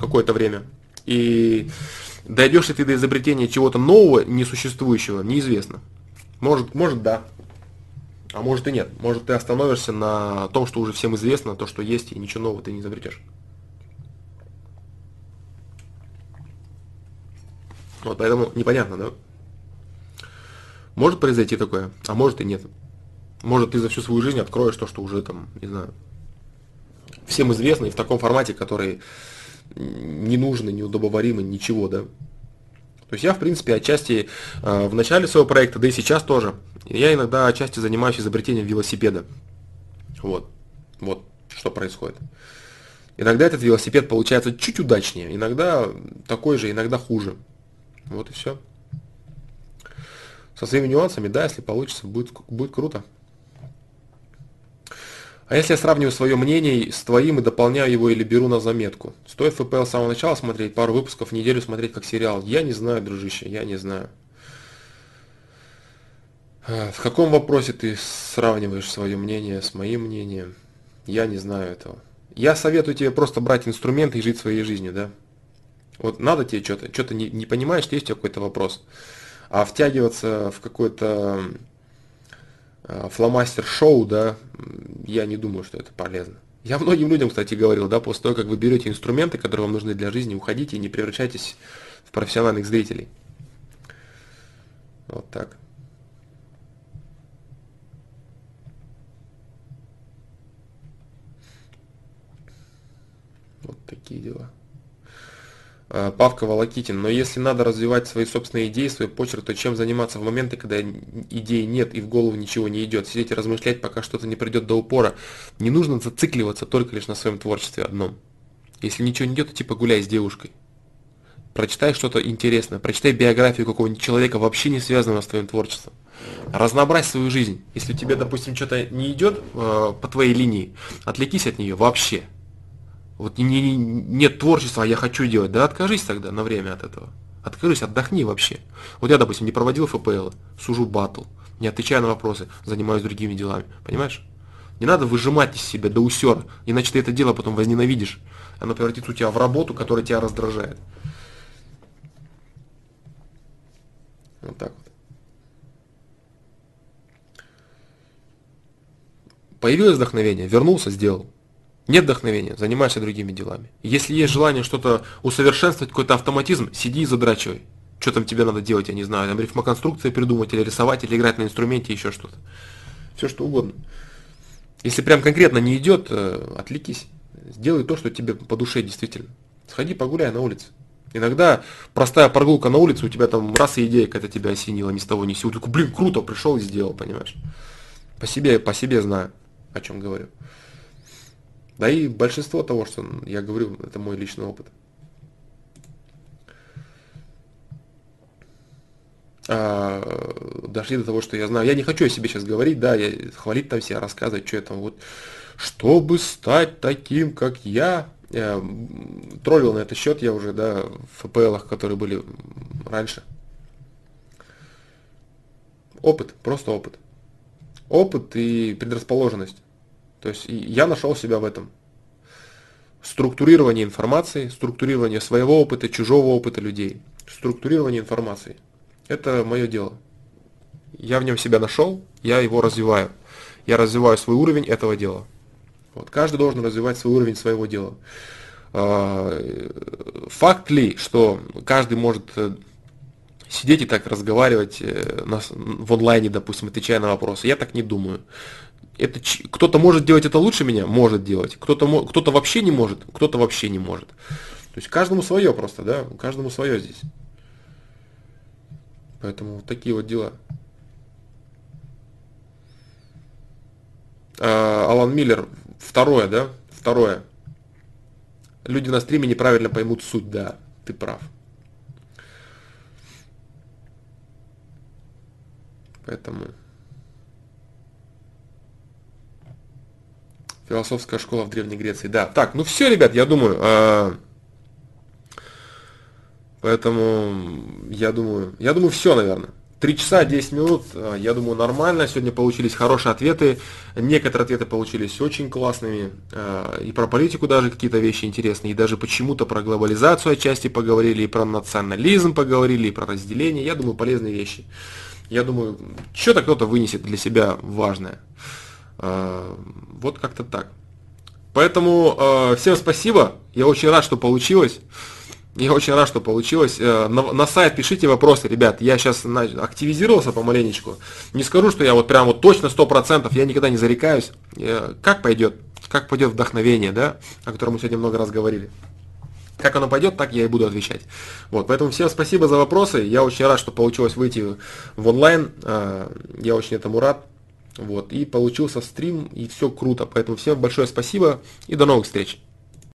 какое-то время, и дойдешь ли ты до изобретения чего-то нового, несуществующего, неизвестно. Может, может да, а может и нет. Может ты остановишься на том, что уже всем известно, то, что есть, и ничего нового ты не изобретешь. Вот поэтому непонятно, да? Может произойти такое, а может и нет. Может ты за всю свою жизнь откроешь то, что уже там, не знаю, всем известно и в таком формате, который не нужно, неудобоваримый, ничего, да. То есть я, в принципе, отчасти э, в начале своего проекта, да и сейчас тоже, я иногда отчасти занимаюсь изобретением велосипеда. Вот. Вот что происходит. Иногда этот велосипед получается чуть удачнее, иногда такой же, иногда хуже. Вот и все. Со своими нюансами, да, если получится, будет, будет круто. А если я сравниваю свое мнение с твоим и дополняю его или беру на заметку? Стоит ФПЛ с самого начала смотреть, пару выпусков в неделю смотреть как сериал? Я не знаю, дружище, я не знаю. А, в каком вопросе ты сравниваешь свое мнение с моим мнением? Я не знаю этого. Я советую тебе просто брать инструменты и жить своей жизнью, да? Вот надо тебе что-то, что-то не, не понимаешь, есть какой-то вопрос. А втягиваться в какой-то фломастер-шоу, да, я не думаю, что это полезно. Я многим людям, кстати, говорил, да, после того, как вы берете инструменты, которые вам нужны для жизни, уходите и не превращайтесь в профессиональных зрителей. Вот так. Вот такие дела. Э, Павка Волокитин. Но если надо развивать свои собственные идеи, свой почерк, то чем заниматься в моменты, когда идей нет и в голову ничего не идет? Сидеть и размышлять, пока что-то не придет до упора. Не нужно зацикливаться только лишь на своем творчестве одном. Если ничего не идет, то типа гуляй с девушкой. Прочитай что-то интересное, прочитай биографию какого-нибудь человека, вообще не связанного с твоим творчеством. Разнообразь свою жизнь. Если тебе, допустим, что-то не идет э, по твоей линии, отвлекись от нее вообще. Вот не, не, нет творчества, а я хочу делать. Да откажись тогда на время от этого. Откажись, отдохни вообще. Вот я, допустим, не проводил ФПЛ, сужу батл, не отвечаю на вопросы, занимаюсь другими делами. Понимаешь? Не надо выжимать из себя до усера, иначе ты это дело потом возненавидишь. Оно превратится у тебя в работу, которая тебя раздражает. Вот так вот. Появилось вдохновение, вернулся, сделал. Нет вдохновения, занимайся другими делами. Если есть желание что-то усовершенствовать, какой-то автоматизм, сиди и задрачивай. Что там тебе надо делать, я не знаю, там рифмоконструкции придумать, или рисовать, или играть на инструменте, еще что-то. Все что угодно. Если прям конкретно не идет, э, отвлекись. Сделай то, что тебе по душе действительно. Сходи погуляй на улице. Иногда простая прогулка на улице, у тебя там раз и идея какая-то тебя осенила, ни с того ни с сего. Такой, блин, круто, пришел и сделал, понимаешь? По себе, по себе знаю, о чем говорю. Да и большинство того, что я говорю, это мой личный опыт. А, дошли до того, что я знаю. Я не хочу о себе сейчас говорить, да, я хвалить там себя, рассказывать, что это вот. Чтобы стать таким, как я, я троллил на этот счет я уже, да, в ФПЛах, которые были раньше. Опыт, просто опыт. Опыт и предрасположенность. То есть я нашел себя в этом. Структурирование информации, структурирование своего опыта, чужого опыта людей. Структурирование информации. Это мое дело. Я в нем себя нашел, я его развиваю. Я развиваю свой уровень этого дела. Вот. Каждый должен развивать свой уровень своего дела. А, факт ли, что каждый может э, сидеть и так разговаривать э, в онлайне, допустим, отвечая на вопросы. Я так не думаю. Это кто-то может делать это лучше меня, может делать. Кто-то кто-то вообще не может, кто-то вообще не может. То есть каждому свое просто, да, каждому свое здесь. Поэтому вот такие вот дела. А, Алан Миллер, второе, да, второе. Люди на стриме неправильно поймут суть, да, ты прав. Поэтому философская школа в Древней Греции. Да, так, ну все, ребят, я думаю. Э, поэтому я думаю, я думаю, все, наверное. Три часа 10 минут, э, я думаю, нормально. Сегодня получились хорошие ответы. Некоторые ответы получились очень классными. Э, и про политику даже какие-то вещи интересные. И даже почему-то про глобализацию отчасти поговорили, и про национализм поговорили, и про разделение. Я думаю, полезные вещи. Я думаю, что-то кто-то вынесет для себя важное. Э, вот как-то так. Поэтому э, всем спасибо. Я очень рад, что получилось. Я очень рад, что получилось. Э, на, на сайт пишите вопросы, ребят. Я сейчас активизировался помаленечку. Не скажу, что я вот прям вот точно 100%, я никогда не зарекаюсь. Как пойдет? Как пойдет вдохновение, да, о котором мы сегодня много раз говорили. Как оно пойдет, так я и буду отвечать. Вот, поэтому всем спасибо за вопросы. Я очень рад, что получилось выйти в онлайн. Я очень этому рад. Вот, и получился стрим, и все круто. Поэтому всем большое спасибо и до новых встреч.